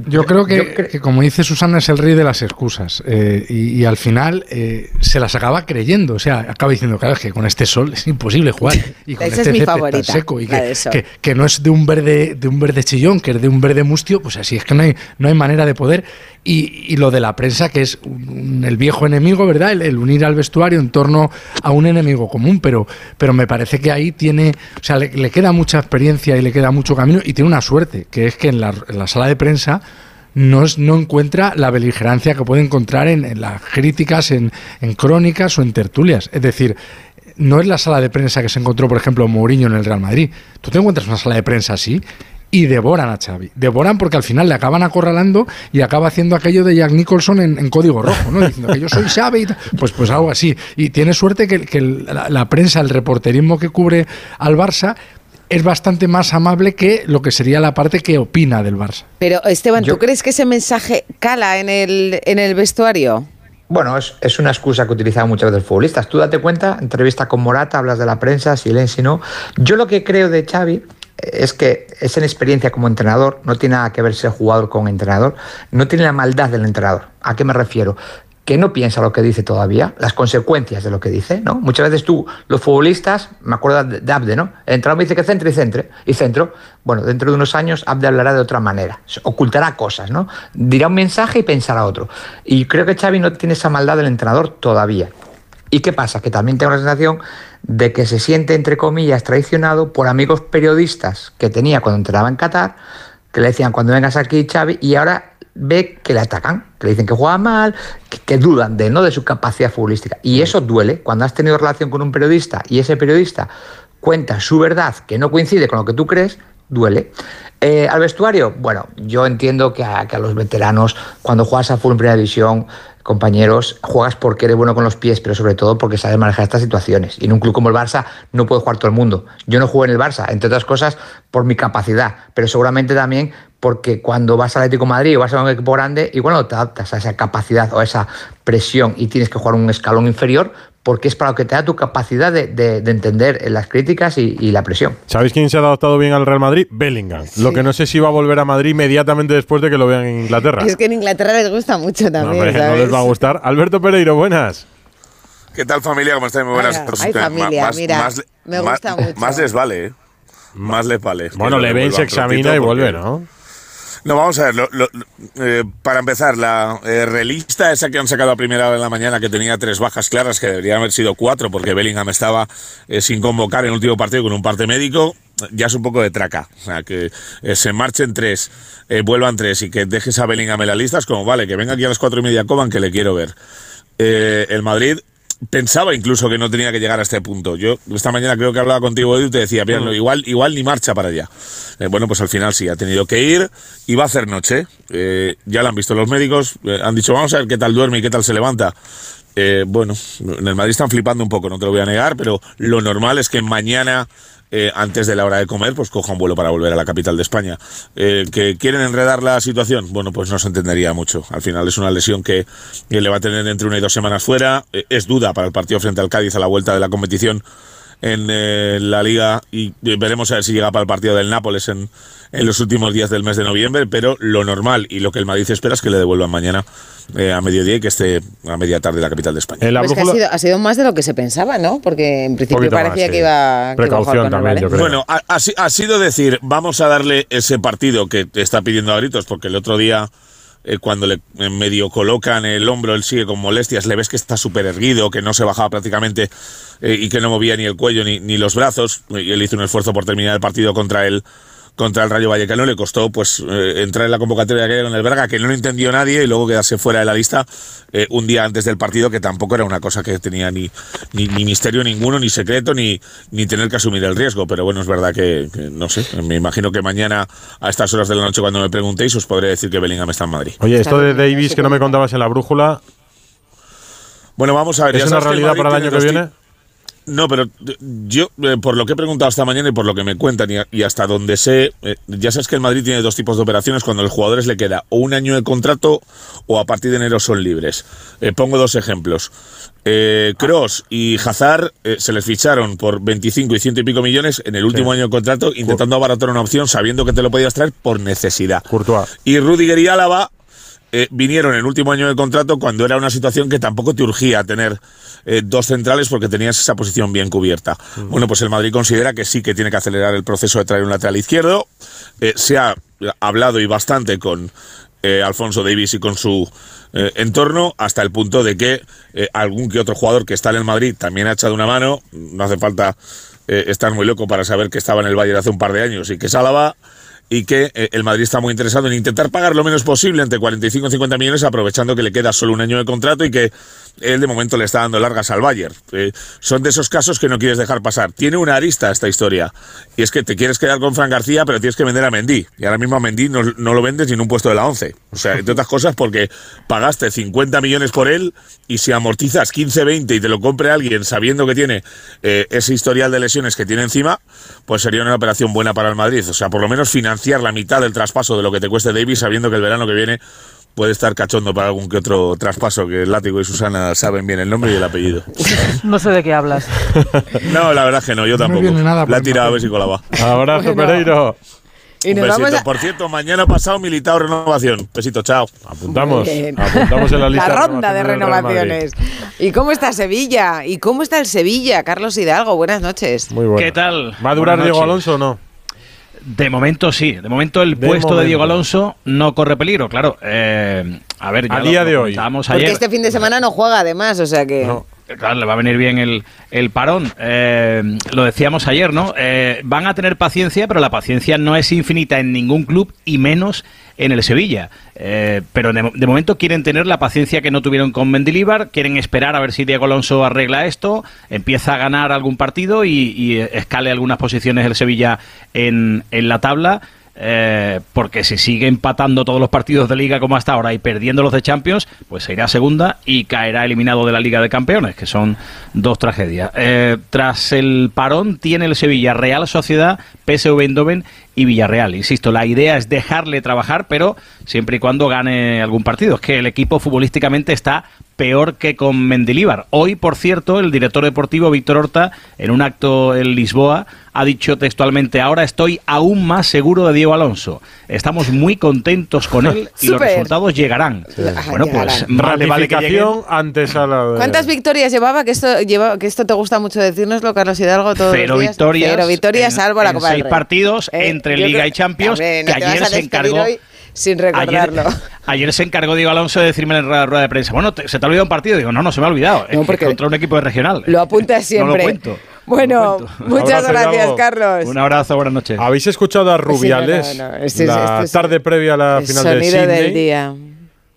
Yo creo que, que, como dice Susana, es el rey de las excusas. eh, y, y al final eh, se las acaba creyendo. O sea, acaba diciendo, claro, es que con este sol es imposible jugar. Y con Esa este es mi favorita, seco. Y que, que- que no es de un verde de un verde chillón, que es de un verde mustio, pues así es que no hay, no hay manera de poder. Y, y lo de la prensa, que es un- un- el viejo enemigo, ¿verdad? El, el unir al vestuario en torno a un enemigo común. Pero, pero me parece que ahí tiene, o sea, le, le queda mucha experiencia y le queda mucho camino. Y tiene una suerte, que es que en la, en la sala de prensa no, es- no encuentra la beligerancia que puede encontrar en, las críticas, en, en crónicas o en tertulias. Es decir, no es la sala de prensa que se encontró, por ejemplo, Mourinho en el Real Madrid. Tú te encuentras una sala de prensa así y devoran a Xavi. Devoran porque al final le acaban acorralando y acaba haciendo aquello de Jack Nicholson en, código rojo, ¿no? Diciendo que yo soy Xavi. Pues, pues algo así. Y tiene suerte que, que la prensa, el reporterismo que cubre al Barça es bastante más amable que lo que sería la parte que opina del Barça. Pero Esteban, ¿tú crees que ese mensaje cala en el, en el vestuario? Bueno, es, es, una excusa que utilizan muchas veces futbolistas. Tú date cuenta, entrevista con Morata, hablas de la prensa, silencio, no. Yo lo que creo de Xavi es que es en experiencia como entrenador, no tiene nada que ver ser jugador con entrenador, no tiene la maldad del entrenador. ¿A qué me refiero? Que no piensa lo que dice todavía, las consecuencias de lo que dice, ¿no? Muchas veces tú, los futbolistas, me acuerdo de Abde, ¿no? El entrenador me dice que centre y centre, y centro. Bueno, dentro de unos años Abde hablará de otra manera, ocultará cosas, ¿no? Dirá un mensaje y pensará otro. Y creo que Xavi no tiene esa maldad del entrenador todavía. ¿Y qué pasa? Que también tengo la sensación de que se siente, entre comillas, traicionado por amigos periodistas que tenía cuando entrenaba en Qatar, que le decían cuando vengas aquí, Xavi, y ahora ve que le atacan, que le dicen que juega mal, que, dudan de no de su capacidad futbolística. Y eso duele cuando has tenido relación con un periodista y ese periodista cuenta su verdad que no coincide con lo que tú crees, duele. Eh, al vestuario, bueno, yo entiendo que a, que a, los veteranos, cuando juegas a full en primera división, compañeros, juegas porque eres bueno con los pies, pero sobre todo porque sabes manejar estas situaciones. Y en un club como el Barça no puede jugar todo el mundo. Yo no juego en el Barça, entre otras cosas, por mi capacidad, pero seguramente también porque cuando vas al Atlético de Madrid o vas a un equipo grande, igual no te adaptas a esa capacidad o a esa presión y tienes que jugar un escalón inferior, porque es para lo que te da tu capacidad de, de, de entender las críticas y, y, la presión. ¿Sabéis quién se ha adaptado bien al Real Madrid? Bellingham. Sí. Lo que no sé si va a volver a Madrid inmediatamente después de que lo vean en Inglaterra. Es que en Inglaterra les gusta mucho también. No, no les va a gustar. Alberto Pereiro, buenas. ¿Qué tal familia? ¿Cómo estáis? Muy buenas. Ay, ay familia, más, mira, más, me gusta más, mucho. Más les vale, ¿eh? Más les vale. Bueno, le ven, se examina y vuelve, ¿no? No, vamos a ver, lo, lo, eh, para empezar, la eh, relista esa que han sacado a primera hora de la mañana, que tenía tres bajas claras, que deberían haber sido cuatro, porque Bellingham estaba eh, sin convocar en el último partido con un parte médico, ya es un poco de traca. O sea, que se marchen tres, vuelvan tres y que dejes a Bellingham en la lista, es como, vale, que venga aquí a las cuatro y media Coban, que le quiero ver. el Madrid pensaba incluso que no tenía que llegar a este punto. Yo esta mañana creo que hablaba contigo Edu y te decía, bien, no, igual, igual ni marcha para allá. Eh, bueno, pues al final sí, ha tenido que ir y va a hacer noche. Eh, ya lo han visto los médicos, eh, han dicho, vamos a ver qué tal duerme y qué tal se levanta. bueno, en el Madrid están flipando un poco, no te lo voy a negar, pero lo normal es que mañana eh, antes de la hora de comer, pues coja un vuelo para volver a la capital de España. Eh, ¿Que quieren enredar la situación? Bueno, pues no se entendería mucho. Al final es una lesión que, le va a tener entre una y dos semanas fuera. Eh, es duda para el partido frente al Cádiz a la vuelta de la competición en eh, la liga y veremos a ver si llega para el partido del Nápoles en, en, los últimos días del mes de noviembre, pero lo normal y lo que el Madrid espera es que le devuelvan mañana eh, a mediodía y que esté a media tarde en la capital de España. Pues que ha, sido, ha, sido, más de lo que se pensaba, ¿no? Porque en principio parecía más, que iba Precaución que también, yo creo. Bueno, ha, ha, sido decir, vamos a darle ese partido que está pidiendo a gritos, porque el otro día eh, cuando le medio colocan el hombro, él sigue con molestias, le ves que está súper erguido, que no se bajaba prácticamente eh, y que no movía ni el cuello ni, ni los brazos. Y él hizo un esfuerzo por terminar el partido contra el, contra el Rayo Vallecano. Le costó pues eh, entrar en la convocatoria que con el Braga, que no lo entendió nadie, y luego quedarse fuera de la lista eh, un día antes del partido, que tampoco era una cosa que tenía ni, ni, ni misterio ninguno, ni secreto, ni, ni tener que asumir el riesgo. Pero bueno, es verdad que, que, no sé, me imagino que mañana a estas horas de la noche cuando me preguntéis os podré decir que Bellingham está en Madrid. Oye, esto de Davis que no me contabas en la brújula... Bueno, vamos a ver. ¿Es una realidad para el año que viene? No, pero yo, eh, por lo que he preguntado esta mañana y por lo que me cuentan y, y hasta donde sé, eh, ya sabes que el Madrid tiene dos tipos de operaciones cuando a los jugadores le queda o un año de contrato o a partir de enero son libres. Eh, pongo dos ejemplos. Cross y Hazard se les ficharon por 25 y ciento y pico millones en el último sí. año de contrato, intentando abaratar una opción sabiendo que te lo podías traer por necesidad. Courtois. Y Rudiger y Álava eh, vinieron en el último año de contrato cuando era una situación que tampoco te urgía tener eh, dos centrales porque tenías esa posición bien cubierta. Mm. Bueno, pues el Madrid considera que sí que tiene que acelerar el proceso de traer un lateral izquierdo. Eh, se ha hablado y bastante con Alfonso Davis y con su entorno hasta el punto de que algún que otro jugador que está en el Madrid también ha echado una mano. No hace falta estar muy loco para saber que estaba en el Bayern hace un par de años y que Sálava y que eh, el Madrid está muy interesado en intentar pagar lo menos posible, entre 45 y 50 millones, aprovechando que le queda solo un año de contrato y que él de momento le está dando largas al Bayern. Eh, son de esos casos que no quieres dejar pasar. Tiene una arista esta historia, y es que te quieres quedar con Fran García, pero tienes que vender a Mendy, y ahora mismo a Mendy no, no lo vendes ni en un puesto de la 11. O sea, entre otras cosas porque pagaste 50 millones por él, y si amortizas 15, 20 y te lo compre alguien sabiendo que tiene eh, ese historial de lesiones que tiene encima, pues sería una operación buena para el Madrid. O sea, por lo menos financiar la mitad del traspaso de lo que te cueste Davis, sabiendo que el verano que viene puede estar cachondo para algún que otro traspaso, que el Látigo y Susana saben bien el nombre y el apellido. No sé de qué hablas. No, la verdad es que no, yo tampoco. viene nada por la he tirado a ver si colaba. Abrazo, Bueno. Pereiro. Y nos besito. vamos a- Por cierto, mañana pasado militado renovación. Besito, chao. Apuntamos. Bien. Apuntamos en la lista. La ronda de renovaciones. ¿Y cómo está Sevilla? ¿Y cómo está el Sevilla? Carlos Hidalgo, buenas noches. Muy bueno. ¿Qué tal? ¿Va a durar Buenas Diego. Alonso o no? De momento sí. De momento el De puesto momento. de Diego Alonso no corre peligro, claro. Eh, a ver, ya A día lo de hoy. Porque ayer. este fin de semana no juega además, o sea que... Claro, le va a venir bien el, el parón. Eh, lo decíamos ayer, ¿no? Eh, van a tener paciencia, pero la paciencia no es infinita en ningún club y menos en el Sevilla. Eh, pero de, mo- de momento quieren tener la paciencia que no tuvieron con Mendilibar, quieren esperar a ver si Diego Alonso arregla esto, empieza a ganar algún partido y, y escale algunas posiciones el Sevilla en, en la tabla. Eh, porque si sigue empatando todos los partidos de liga como hasta ahora y perdiendo los de Champions, pues se irá a segunda y caerá eliminado de la Liga de Campeones, que son dos tragedias. Eh, tras el parón tiene el Sevilla Real Sociedad, PSV Eindhoven y Villarreal. Insisto, la idea es dejarle trabajar, pero siempre y cuando gane algún partido. Es que el equipo futbolísticamente está peor que con Mendilíbar. Hoy, por cierto, el director deportivo Víctor Horta, en un acto en Lisboa, ha dicho textualmente, ahora estoy aún más seguro de Diego Alonso. Estamos muy contentos con él y los resultados llegarán. Bueno, pues. Ratificación antes a la. de- ¿Cuántas victorias llevaba? Que esto, lleva, que esto te gusta mucho decirnoslo, Carlos Hidalgo, todos Cero los días. victorias. Cero victorias, en- salvo la Copa del seis Rey. partidos Eh, entre Liga creo- y Champions, no que ayer se encargó. sin recordarlo. ayer se encargó Diego Alonso de decirme en la rueda de prensa, bueno, te- se te ha olvidado un partido. Digo, no, no, se me ha olvidado. Es que contra un equipo de regional. Lo apuntas siempre. No lo cuento. Bueno, muchas Abrazo, gracias. Carlos. Un abrazo, buenas noches. ¿Habéis escuchado a Rubiales? no, no, este es- la este es tarde previa a la El final de sonido Sydney. del día.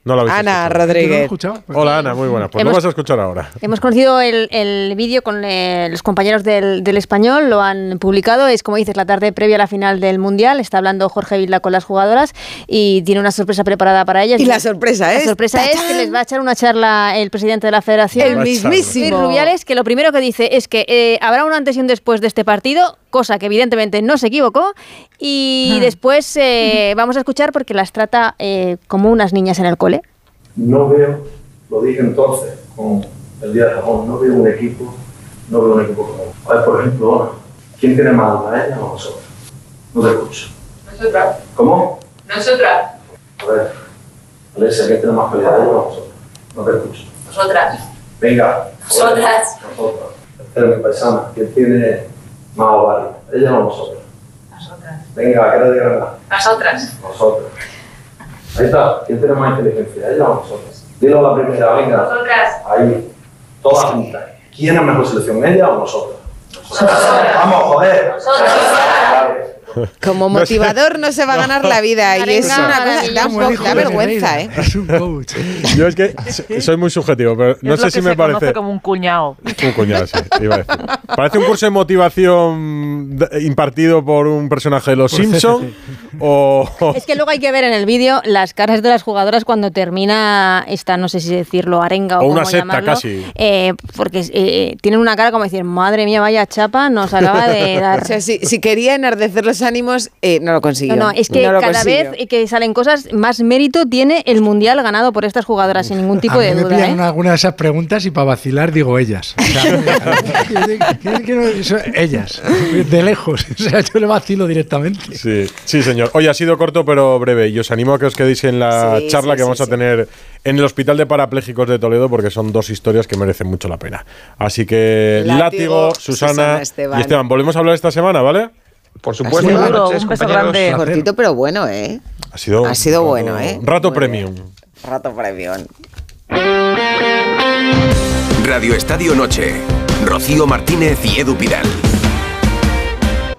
No la habéis Ana escuchado. Rodríguez. Hola Ana, muy buena. Pues Hemos- lo vas a escuchar ahora. Hemos conocido el, el vídeo con eh, los compañeros del, del español, lo han publicado, es como dices, la tarde previa a la final del Mundial, está hablando Jorge Vilda con las jugadoras y tiene una sorpresa preparada para ellas. Y la sorpresa La es... sorpresa es que les va a echar una charla el presidente de la federación. El mismísimo. Luis Rubiales, que lo primero que dice es que eh, habrá un antes y un después de este partido, cosa que evidentemente no se equivocó, y después eh, vamos a escuchar porque las trata eh, como unas niñas en el cole. No veo, lo dije entonces con el día de Jamón, no veo un equipo, no veo un equipo como. A ver, por ejemplo, Ana, ¿quién tiene más alma, ella o nosotros? No te escucho. Nosotras. ¿Cómo? Nosotras. A ver, Alesia, ¿quién tiene más calidad, ella o nosotros? No te escucho. Nosotras. Venga. Nosotras. Nosotras. Espérame, paisana, ¿quién tiene más ovario, ella o nosotros? Nosotras. Venga, que de Granada. Nosotras. Nosotros. Ahí está, ¿quién tiene más inteligencia, ella o nosotros? Dilo a la primera, venga. Nosotras. Ahí, todas juntas. ¿Quién es mejor selección, ella o nosotros? Vamos, joder. Como No sé. motivador no se va a ganar la vida y es Arenga, una cosa, da, maravilloso. un poco- da vergüenza, ¿eh? Es un coach. Yo es que so- soy muy subjetivo, pero no es sé lo si que me se conoce parece. como un cuñado. Un cuñado, sí, iba a decir. Parece un curso de motivación impartido por un personaje de los Simpson o, o- Es que luego hay que ver en el vídeo las caras de las jugadoras cuando termina esta, no sé si decirlo, arenga o, O una cómo secta, llamarlo, casi. eh, porque eh, tienen una cara como decir, madre mía, vaya chapa, nos acaba de dar. O sea, si, si quería enardecer los ánimos, eh, no lo consiguió. No, no, es que No cada consiguió. vez que salen cosas, más mérito tiene el mundial ganado por estas jugadoras, sin ningún tipo a de mí me duda. ¿eh? alguna de esas preguntas y para vacilar digo ellas. O sea, ellas, de lejos. O sea, yo le vacilo directamente. Sí, sí, señor. Oye, ha sido corto pero breve y os animo a que os quedéis en la Sí, charla sí, que vamos sí, a tener en el Hospital de Parapléjicos de Toledo porque son dos historias que merecen mucho la pena. Así que Látigo, Látigo, Susana, Susana, Esteban. y Esteban, volvemos a hablar esta semana, ¿vale? Por supuesto. Seguro, Buenas noches, un beso grande. Cortito pero bueno, ¿eh? Ha sido, Ha sido un bueno, ¿eh? Rato Muy premium. Rato premium. Radio Estadio Noche. Rocío Martínez y Edu Pidal.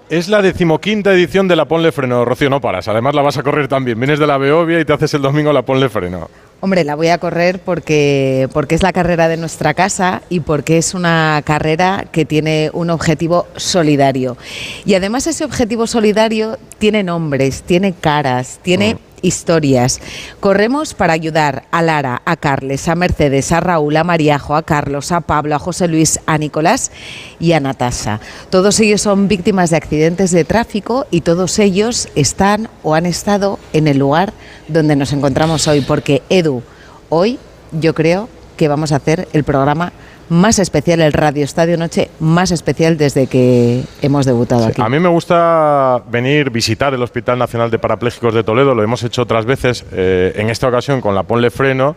es la decimoquinta edición de la Ponle Freno. Rocío, no paras. Además la vas a correr también. Vienes de la Beovia y te haces el domingo la Ponle Freno. Hombre, la voy a correr porque, porque es la carrera de nuestra casa y porque es una carrera que tiene un objetivo solidario. Y además ese objetivo solidario tiene nombres, tiene caras, tiene historias. Corremos para ayudar a Lara, a Carles, a Mercedes, a Raúl, a Mariajo, a Carlos, a Pablo, a José Luis, a Nicolás y a Natasha. Todos ellos son víctimas de accidentes de tráfico y todos ellos están o han estado en el lugar donde nos encontramos hoy, porque Edu, hoy yo creo que vamos a hacer el programa más especial, el Radio Estadio Noche más especial desde que hemos debutado Sí, aquí. A mí me gusta venir, visitar el Hospital Nacional de Parapléjicos de Toledo, lo hemos hecho otras veces, eh, en esta ocasión con la Ponle Freno,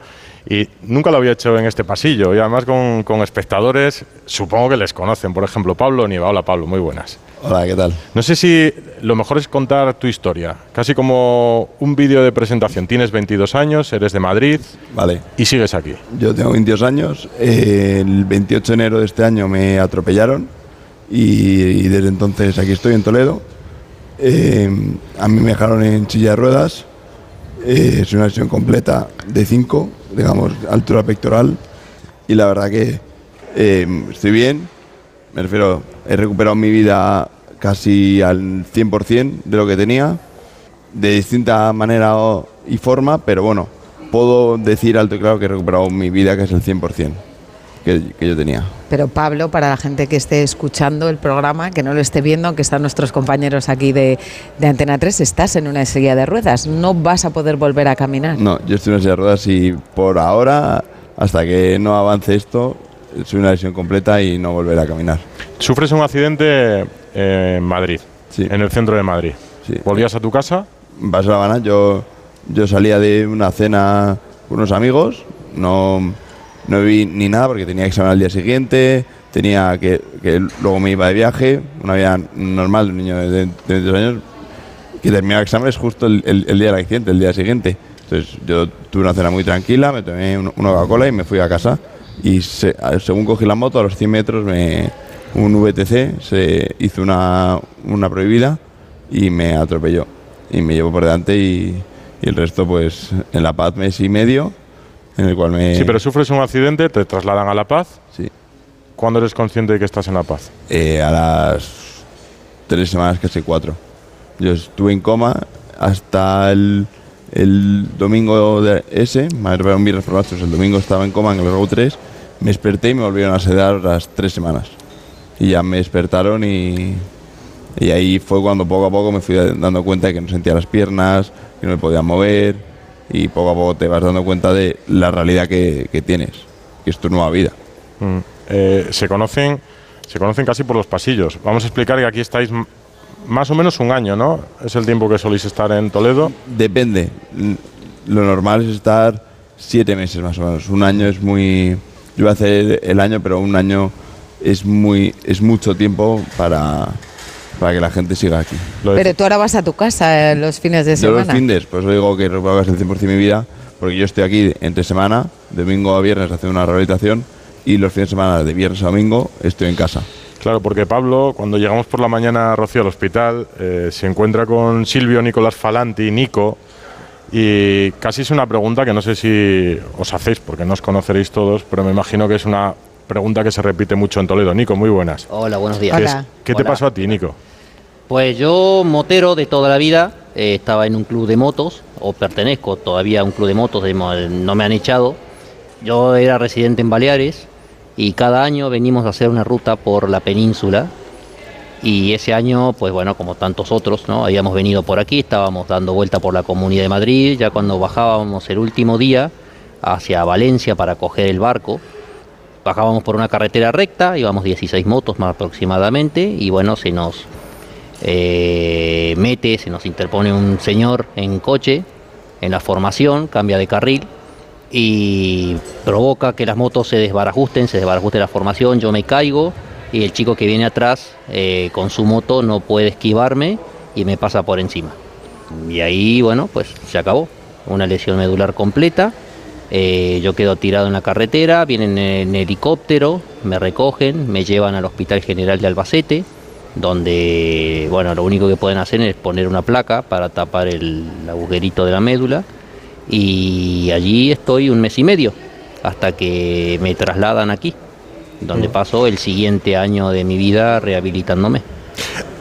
y nunca lo había hecho en este pasillo, y además con, con espectadores, supongo que les conocen, por ejemplo, Pablo Nieva. Hola Pablo, muy buenas. Hola, ¿qué tal? No sé si lo mejor es contar tu historia, casi como un vídeo de presentación. Tienes 22 años, eres de Madrid Vale. y sigues aquí. Yo tengo 22 años. el 28 de enero de este año me atropellaron y, y desde entonces aquí estoy en Toledo. Eh, a mí me dejaron en silla de ruedas. eh, es una lesión completa de 5, digamos, altura pectoral. Y la verdad que eh, estoy bien. Me refiero, he recuperado mi vida casi al 100% de lo que tenía. De distinta manera y forma, pero bueno, puedo decir alto y claro que he recuperado mi vida, que es el 100% que, que yo tenía. Pero Pablo, para la gente que esté escuchando el programa, que no lo esté viendo, aunque están nuestros compañeros aquí de, de Antena 3, estás en una silla de ruedas, no vas a poder volver a caminar. No, yo estoy en una silla de ruedas y por ahora, hasta que no avance esto, soy una lesión completa y no volveré a caminar. Sufres un accidente eh, en Madrid, en el centro de Madrid. ¿Volvías a tu casa? Pasó la Habana, yo, yo salía de una cena con unos amigos, no, no vi ni nada porque tenía examen al día siguiente, tenía que, que luego me iba de viaje, una vida normal de un niño de, de 22 años, que terminaba exámenes justo el, el- el día del accidente, el día siguiente. Entonces yo tuve una cena muy tranquila, me tomé un- una Coca-Cola y me fui a casa. Y se- según cogí la moto, a los 100 metros, me, un VTC se hizo una, una prohibida y me atropelló. Y me llevó por delante y, y el resto, pues, en La Paz mes y medio, en el cual me... Sí, pero sufres un accidente, te trasladan a La Paz. Sí. ¿Cuándo eres consciente de que estás en La Paz? Eh, a las tres semanas, casi cuatro. Yo estuve en coma hasta el, el domingo de ese, me un viernes por el domingo estaba en coma en el RAU 3, me desperté y me volvieron a sedar las tres semanas. Y ya me despertaron y, y ahí fue cuando poco a poco me fui dando cuenta de que no sentía las piernas, que no me podía mover y poco a poco te vas dando cuenta de la realidad que, que tienes, que es tu nueva vida. Mm. Eh, se conocen se conocen casi por los pasillos. Vamos a explicar que aquí estáis más o menos un año, ¿no? Es el tiempo que soléis estar en Toledo. Depende. Lo normal es estar siete meses más o menos. Un año es muy. Yo voy a hacer el año, pero un año es muy es mucho tiempo para, para que la gente siga aquí. Pero tú ahora vas a tu casa eh, los fines de Yo los semana. fines, pues digo que recupero casi el 100% de mi vida, porque yo estoy aquí entre semana, domingo a viernes haciendo una rehabilitación, y los fines de semana, de viernes a domingo, estoy en casa. Claro, porque Pablo, cuando llegamos por la mañana a Rocío al hospital, eh, se encuentra con Silvio, Nicolás Falanti, Nico, y casi es una pregunta que no sé si os hacéis, porque no os conoceréis todos, pero me imagino que es una pregunta que se repite mucho en Toledo. Nico, muy buenas. Hola, buenos días. ¿Qué, es- ¿qué te pasó a ti, Nico? Pues yo, motero de toda la vida, eh, estaba en un club de motos, o pertenezco todavía a un club de motos, de no me han echado. Yo era residente en Baleares y cada año venimos a hacer una ruta por la península. Y ese año, pues bueno, como tantos otros, ¿no? Habíamos venido por aquí, estábamos dando vuelta por la Comunidad de Madrid, ya cuando bajábamos el último día hacia Valencia para coger el barco, bajábamos por una carretera recta, íbamos 16 motos más aproximadamente, y bueno, se nos eh, mete, se nos interpone un señor en coche, en la formación, cambia de carril y provoca que las motos se desbarajusten, se desbarajuste la formación, yo me caigo y el chico que viene atrás eh, con su moto no puede esquivarme y me pasa por encima. Y ahí, bueno, pues se acabó. Una lesión medular completa. Eh, yo quedo tirado en la carretera, vienen en helicóptero, me recogen, me llevan al Hospital General de Albacete. donde, bueno, lo único que pueden hacer es poner una placa para tapar el agujerito de la médula y allí estoy un mes y medio hasta que me trasladan aquí, donde paso el siguiente año de mi vida rehabilitándome.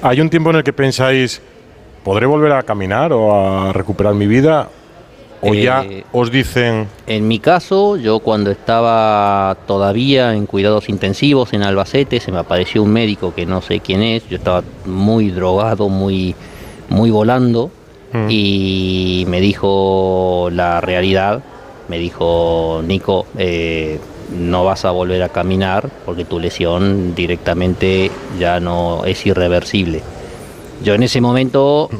¿Hay un tiempo en el que pensáis, ¿podré volver a caminar o a recuperar mi vida? ¿O ya Eh, os dicen, En mi caso, yo cuando estaba todavía en cuidados intensivos en Albacete, se me apareció un médico que no sé quién es, yo estaba muy drogado, muy, muy volando, y me dijo la realidad, me dijo, Nico, eh, no vas a volver a caminar porque tu lesión directamente ya no es irreversible. Yo en ese momento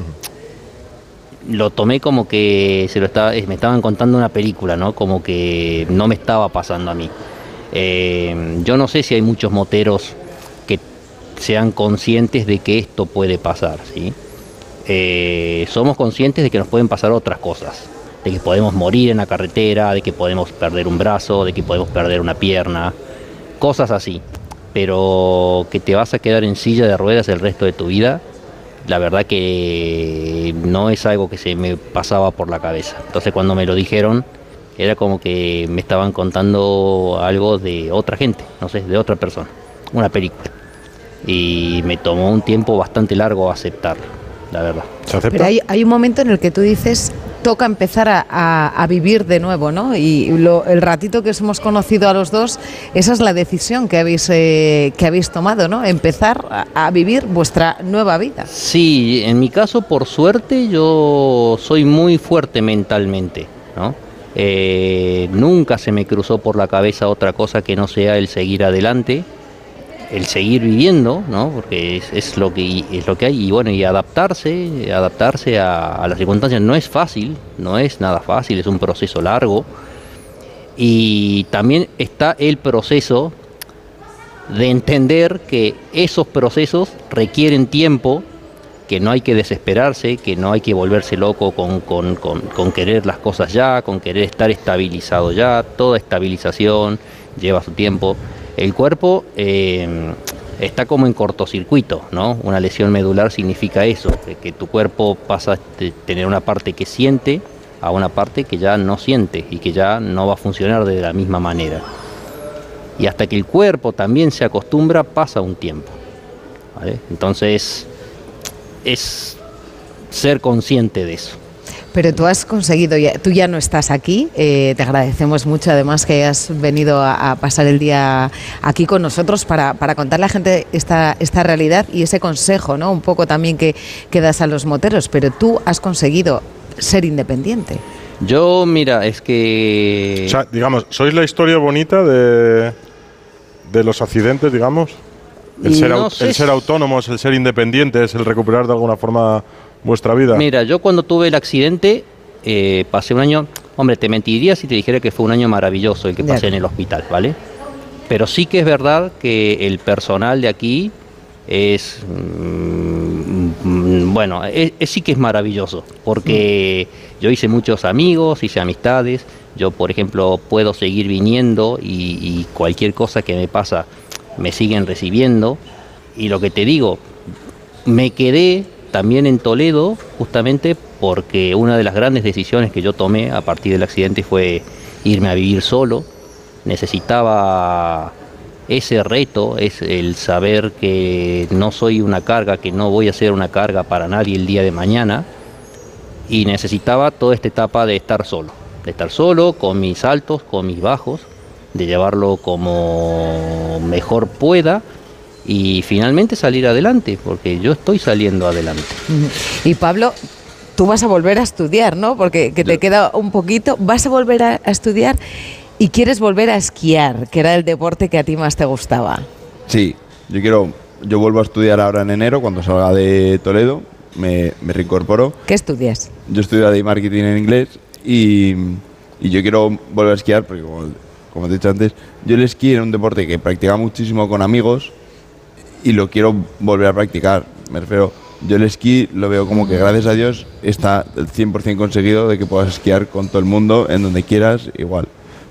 lo tomé como que se lo estaba, me estaban contando una película, ¿no? Como que no me estaba pasando a mí. Eh, yo no sé si hay muchos moteros que sean conscientes de que esto puede pasar, ¿sí? Eh, somos conscientes de que nos pueden pasar otras cosas, de que podemos morir en la carretera, de que podemos perder un brazo, de que podemos perder una pierna, cosas así. Pero que te vas a quedar en silla de ruedas el resto de tu vida, la verdad que no es algo que se me pasaba por la cabeza. Entonces cuando me lo dijeron, era como que me estaban contando algo de otra gente, no sé, de otra persona, una película. Y me tomó un tiempo bastante largo aceptarlo, la verdad. Pero hay, hay un momento en el que tú dices, toca empezar a, a- a vivir de nuevo, ¿no? Y lo- el ratito que os hemos conocido a los dos, esa es la decisión que habéis, eh, que habéis tomado, ¿no? Empezar a, a vivir vuestra nueva vida. Sí, en mi caso, por suerte, yo soy muy fuerte mentalmente, ¿no? Eh, nunca se me cruzó por la cabeza otra cosa que no sea el seguir adelante, el seguir viviendo, ¿no? Porque es, lo que es lo que hay y bueno y adaptarse, adaptarse a, las circunstancias no es fácil, no es nada fácil, es un proceso largo y también está el proceso de entender que esos procesos requieren tiempo, que no hay que desesperarse, que no hay que volverse loco con- con- con querer las cosas ya, con querer estar estabilizado ya. Toda estabilización lleva su tiempo. El cuerpo eh, está como en cortocircuito, ¿no? Una lesión medular significa eso, que, tu cuerpo pasa de tener una parte que siente a una parte que ya no siente y que ya no va a funcionar de la misma manera. Y hasta que el cuerpo también se acostumbra, pasa un tiempo. Entonces, es ser consciente de eso. Pero tú has conseguido, ya- tú ya no estás aquí, eh, te agradecemos mucho además que hayas venido a, a pasar el día aquí con nosotros para, para contarle a la gente esta, esta realidad y ese consejo, ¿no? Un poco también que, que das a los moteros, pero tú has conseguido ser independiente. Yo, mira, es que... o sea, digamos, sois la historia bonita de, de los accidentes, digamos? El ser, No au- el ser autónomos, el ser independientes, el recuperar de alguna forma vuestra vida. Mira, yo cuando tuve el accidente, eh, pasé un año, hombre, te mentiría si te dijera que fue un año maravilloso el que pasé en el hospital, ¿vale? Pero sí que es verdad que el personal de aquí es, mm, mm, bueno, es- es- sí que es maravilloso, porque yo hice muchos amigos, hice amistades, yo por ejemplo puedo seguir viniendo y, y cualquier cosa que me pasa me siguen recibiendo, y lo que te digo, me quedé también en Toledo justamente porque una de las grandes decisiones que yo tomé a partir del accidente fue irme a vivir solo. Necesitaba ese reto, es el saber que no soy una carga, que no voy a ser una carga para nadie el día de mañana. Y necesitaba toda esta etapa de estar solo, de estar solo, con mis altos, con mis bajos, de llevarlo como mejor pueda y finalmente salir adelante, porque yo estoy saliendo adelante. Y Pablo, tú vas a volver a estudiar, ¿no? Porque que te queda un poquito, vas a volver a, a estudiar y quieres volver a esquiar, que era el deporte que a ti más te gustaba. Sí, yo quiero, yo vuelvo a estudiar ahora en enero cuando salga de Toledo, me, me reincorporo. ¿Qué estudias? Yo estudio de marketing en inglés y, y yo quiero volver a esquiar porque como, como te he dicho antes, yo el esquí era un deporte que practicaba muchísimo con amigos y lo quiero volver a practicar. Me refiero, yo el esquí lo veo como que gracias a Dios está el 100% conseguido de que puedas esquiar con todo el mundo en donde quieras igual.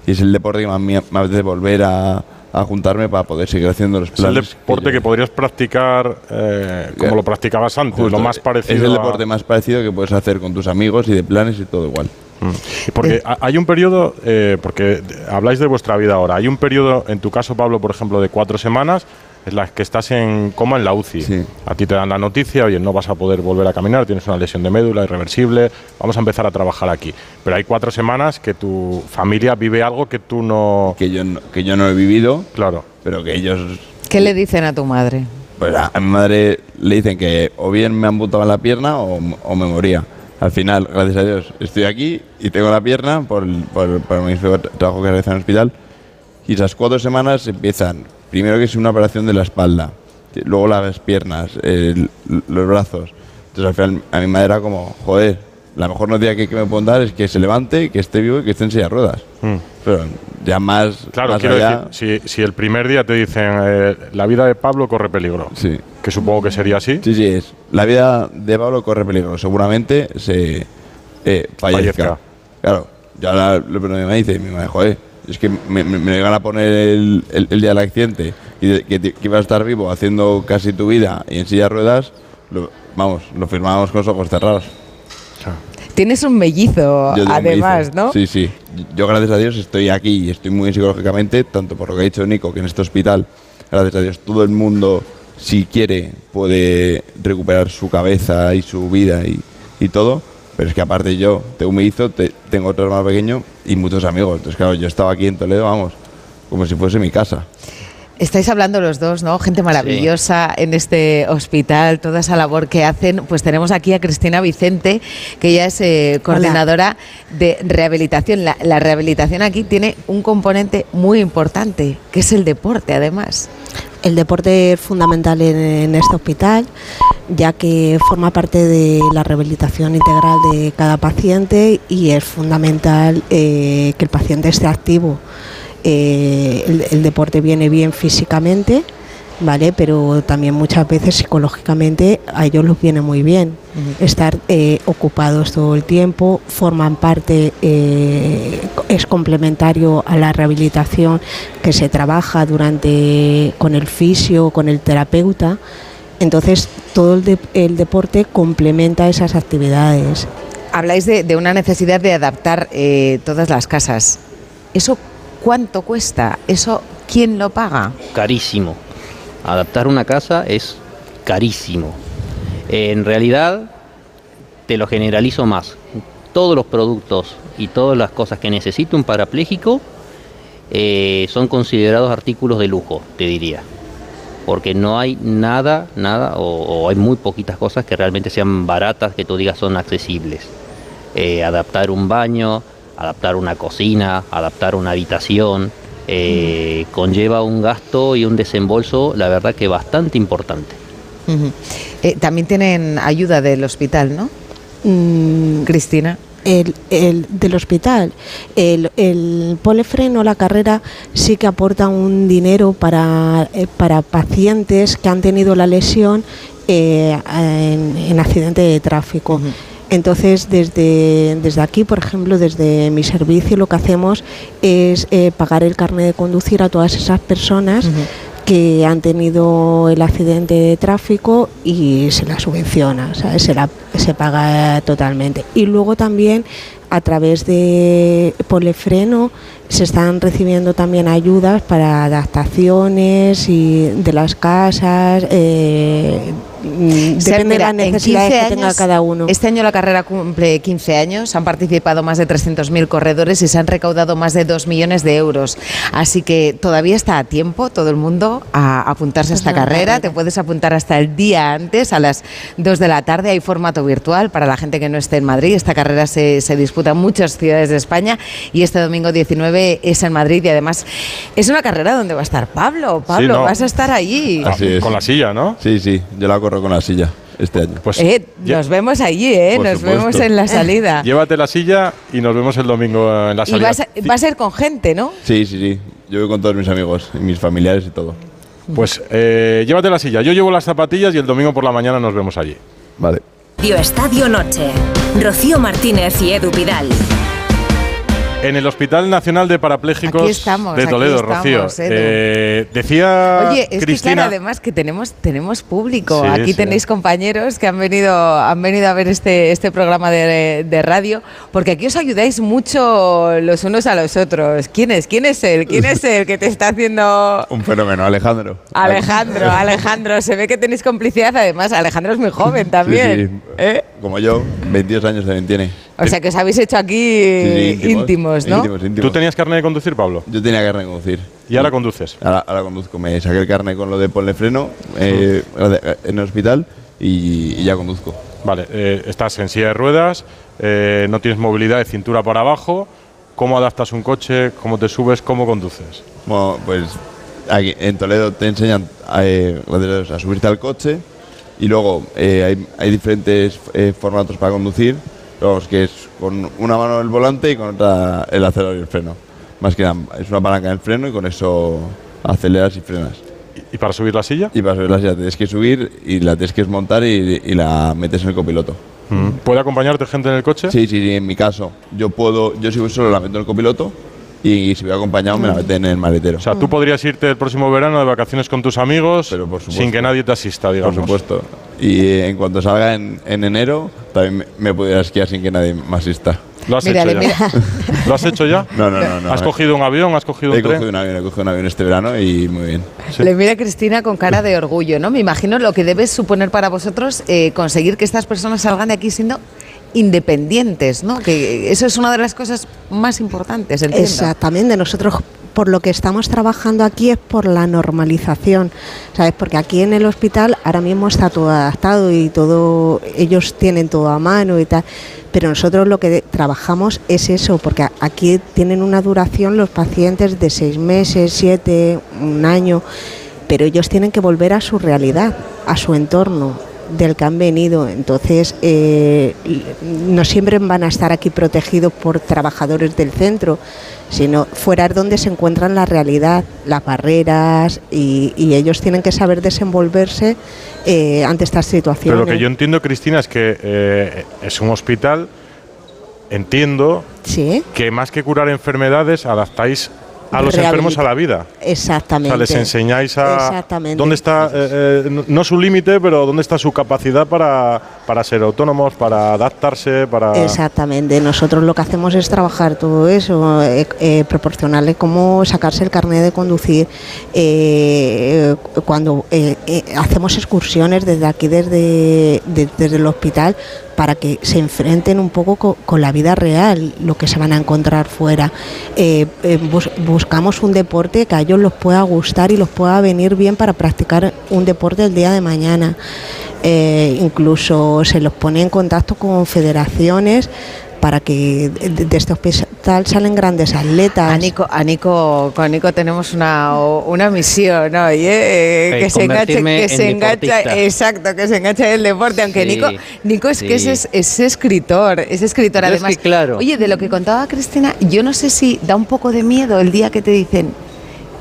Y es el deporte que más me apetece volver a, a a juntarme para poder seguir haciendo los Es el planes. deporte que, podrías practicar eh, como lo practicabas antes, Justo, lo más parecido. Es el a- deporte más parecido que puedes hacer con tus amigos y de planes y todo igual. Y Porque ha- hay un periodo, eh, porque habláis de vuestra vida ahora, hay un periodo, en tu caso, Pablo, por ejemplo, de cuatro semanas, en las que estás en coma en la UCI. A ti te dan la noticia, oye, no vas a poder volver a caminar, tienes una lesión de médula irreversible, vamos a empezar a trabajar aquí. Pero hay cuatro semanas que tu familia vive algo que tú no... Que yo no, que yo no he vivido. Claro. Pero que ellos ¿Qué le dicen a tu madre? Pues a, a mi madre le dicen que o bien me amputaban la pierna o, o me moría. Al final, gracias a Dios, estoy aquí y tengo la pierna por, el- por, por mi trabajo que realizo en el hospital. Y esas cuatro semanas empiezan, primero que es una operación de la espalda, luego las piernas, el- los brazos. Entonces al final a mi madre era como, joder, la mejor noticia que, que me pueden dar es que se levante, que esté vivo y que esté en silla de ruedas. Pero ya más, Mm. Claro, más quiero allá- decir, si, si el primer día te dicen eh, la vida de Pablo corre peligro, sí. que supongo que sería así. Sí, sí, es. La vida de Pablo corre peligro. Seguramente se eh, fallezca. Fallezca. Claro, ya la, lo primero que me dice, mi madre, joder, es que me, me, me a poner el, el- el día del accidente y de- que, que ibas a estar vivo haciendo casi tu vida y en silla de ruedas, lo- vamos, lo firmábamos con los ojos cerrados. Tienes un mellizo, de un además, mellizo. ¿no? Sí, sí. Yo, gracias a Dios, estoy aquí y estoy muy bien psicológicamente, tanto por lo que ha dicho Nico, que en este hospital, gracias a Dios, todo el mundo, si quiere, puede recuperar su cabeza y su vida y, y todo. Pero es que aparte yo tengo un mellizo, te- tengo otro hermano pequeño y muchos amigos. Entonces, claro, yo estaba aquí en Toledo, vamos, como si fuese mi casa. Estáis hablando los dos, ¿no? Gente maravillosa en este hospital, toda esa labor que hacen. Pues tenemos aquí a Cristina Vicente, que ella es eh, coordinadora de rehabilitación. La, la rehabilitación aquí tiene un componente muy importante, que es el deporte, además. El deporte es fundamental en, en este hospital, ya que forma parte de la rehabilitación integral de cada paciente y es fundamental eh, que el paciente esté activo. Eh, el, el deporte viene bien físicamente, ¿vale? Pero también muchas veces psicológicamente a ellos les viene muy bien. Estar eh, ocupados todo el tiempo, forman parte, eh, es complementario a la rehabilitación que se trabaja durante con el fisio, con el terapeuta. Entonces todo el, de- el deporte complementa esas actividades. Habláis de, de una necesidad de adaptar eh, todas las casas. ¿Eso cuánto cuesta? ¿Eso quién lo paga? carísimo. Adaptar una casa es carísimo. En realidad, te lo generalizo más. Todos los productos y todas las cosas que necesita un parapléjico eh, son considerados artículos de lujo, te diría. Porque no hay nada, nada, o, o hay muy poquitas cosas que realmente sean baratas, que tú digas son accesibles. Eh, adaptar un baño, adaptar una cocina, adaptar una habitación, eh, conlleva un gasto y un desembolso, la verdad que bastante importante. Eh, también tienen ayuda del hospital, ¿no? Cristina. El, el del hospital. El, el polefreno, la carrera, sí que aporta un dinero para, eh, para pacientes que han tenido la lesión eh, en, en accidente de tráfico. Entonces, desde, desde aquí, por ejemplo, desde mi servicio, lo que hacemos es eh, pagar el carnet de conducir a todas esas personas que han tenido el accidente de tráfico y se la subvenciona, ¿sabes? Se, la, se paga totalmente. Y luego también a través de Polefreno se están recibiendo también ayudas para adaptaciones y de las casas. eh, mm, depende mira, de las necesidades 15 que tenga años- cada uno. Este año la carrera cumple 15 años, han participado más de 300.000 corredores y se han recaudado más de 2 millones de euros. Así que todavía está a tiempo todo el mundo a apuntarse a esta Ajá, carrera. carrera. Te puedes apuntar hasta el día antes, a las 2 de la tarde. Hay formato virtual para la gente que no esté en Madrid. Esta carrera se, se disputa en muchas ciudades de España y este domingo 19 es en Madrid y además es una carrera donde va a estar Pablo. Pablo, no. vas a estar allí. Así es. Con la silla, ¿no? Sí, sí, yo la corro con la silla este año. Pues Eh, nos vemos allí, ¿eh? Nos supuesto. vemos en la salida. Llévate la silla y nos vemos el domingo en la Y salida. va a, ser, va a ser con gente, ¿no? Sí, sí, sí. Yo voy con todos mis amigos y mis familiares y todo. Pues eh, llévate la silla. Yo llevo las zapatillas y el domingo por la mañana nos vemos allí. Vale. Dio Estadio Noche. Rocío Martínez y Edu Pidal. En el Hospital Nacional de Parapléjicos Aquí estamos, de aquí Toledo, estamos, Rocío. Eh, decía Oye, es que Cristina. claro, además que tenemos, tenemos público. Sí, Aquí sí. tenéis compañeros que han venido, han venido a ver este, este programa de, de radio, porque aquí os ayudáis mucho los unos a los otros. ¿Quién es? ¿Quién es él? ¿Quién es el que te está haciendo Un fenómeno, Alejandro. Alejandro? Alejandro, se ve que tenéis complicidad. Además, Alejandro es muy joven también. Sí, sí. Como yo, 22 años también tiene. O sea que os habéis hecho aquí Sí, sí, íntimos, ¿no? íntimos, íntimos. ¿Tú tenías carne de conducir, Pablo? Yo tenía carne de conducir. ¿Y ahora conduces? Ahora, ahora conduzco. Me saqué el carne con lo de ponle freno eh, en el hospital y, y ya conduzco. Vale, eh, estás en silla de ruedas, eh, no tienes movilidad de cintura para abajo. ¿Cómo adaptas un coche? ¿Cómo te subes? ¿Cómo conduces? Bueno, pues aquí en Toledo te enseñan eh, a subirte al coche y luego eh, hay, hay diferentes eh, formatos para conducir, vamos, que es con una mano el volante y con otra el acelerador y el freno. Más que nada, es una palanca en el freno y con eso aceleras y frenas. ¿Y para subir la silla? Y para subir la silla tienes que subir y la tienes que desmontar y, y la metes en el copiloto. Mm. ¿Puede acompañarte gente en el coche? Sí, sí, sí, en mi caso. Yo puedo, yo si voy solo la meto en el copiloto y si voy acompañado me la meten en el maletero. O sea, tú podrías irte el próximo verano de vacaciones con tus amigos sin que nadie te asista, digamos. Por supuesto. Y eh, en cuanto salga en, en enero, también me, me pudiera esquiar sin que nadie me asista. ¿Lo has hecho ya? ¿Lo has hecho ya? No, no, no. no ¿Has cogido un avión? ¿Has cogido un He tren? cogido un avión, he cogido un avión este verano y muy bien. Le mira a Cristina con cara de orgullo, ¿no? Me imagino lo que debe suponer para vosotros eh, conseguir que estas personas salgan de aquí siendo independientes, ¿no? Que eso es una de las cosas más importantes, entiendo. Exactamente, nosotros por lo que estamos trabajando aquí es por la normalización, ¿sabes? Porque aquí en el hospital ahora mismo está todo adaptado y todo, ellos tienen todo a mano y tal, pero nosotros lo que trabajamos es eso, porque aquí tienen una duración los pacientes de seis meses, siete, un año, pero ellos tienen que volver a su realidad, a su entorno del que han venido. Entonces, eh, no siempre van a estar aquí protegidos por trabajadores del centro, sino fuera es donde se encuentran la realidad, las barreras, y, y ellos tienen que saber desenvolverse eh, ante estas situaciones. Pero lo que yo entiendo, Cristina, es que eh, es un hospital, entiendo Sí, que más que curar enfermedades, adaptáis a los enfermos a la vida. O exactamente. sea, les enseñáis a dónde está, eh, eh, no su límite, pero dónde está su capacidad para, para ser autónomos, para adaptarse, para... Exactamente, nosotros lo que hacemos es trabajar todo eso, eh, eh, proporcionarle cómo sacarse el carnet de conducir. eh, cuando eh, hacemos excursiones desde aquí, desde, de- desde el hospital, para que se enfrenten un poco co- con, la vida real, lo que se van a encontrar fuera. Bus- buscamos un deporte que a ellos los pueda gustar y los pueda venir bien para practicar un deporte el día de mañana. Eh, incluso se los pone en contacto con federaciones para que de, este hospital salen grandes atletas. A Nico, a Nico, con Nico tenemos una, una misión, ¿no? Eh, Eh, que se enganche, que en se engancha, exacto, que se enganche en el deporte, aunque Sí, Nico, Nico es que es, es escritor, es escritor Yo es además. que, claro. Oye, de lo que contaba Cristina, yo no sé si da un poco de miedo el día que te dicen,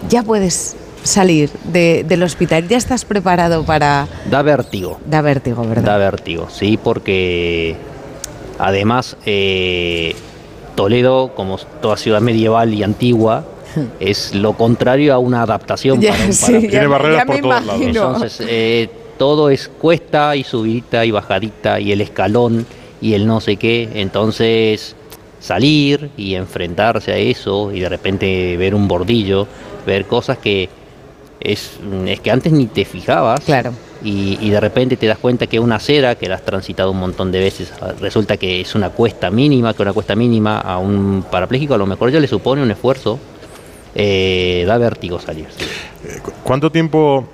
ya puedes salir de- del hospital, ya estás preparado para... Da vértigo. Da vértigo, ¿verdad? Da vértigo, sí, porque además eh, Toledo, como toda ciudad medieval y antigua, es lo contrario a una adaptación Ya, para un sí, parapléjico. Tiene barreras ya por todos lados. Entonces, eh, todo es cuesta y subidita y bajadita y el escalón y el no sé qué. Entonces, salir y enfrentarse a eso y de repente ver un bordillo, ver cosas que es, es que antes ni te fijabas. Claro. Y, y de repente te das cuenta que una acera, que la has transitado un montón de veces, resulta que es una cuesta mínima, que una cuesta mínima a un parapléjico a lo mejor ya le supone un esfuerzo, eh, da vértigo salir. sí. ¿Cuánto tiempo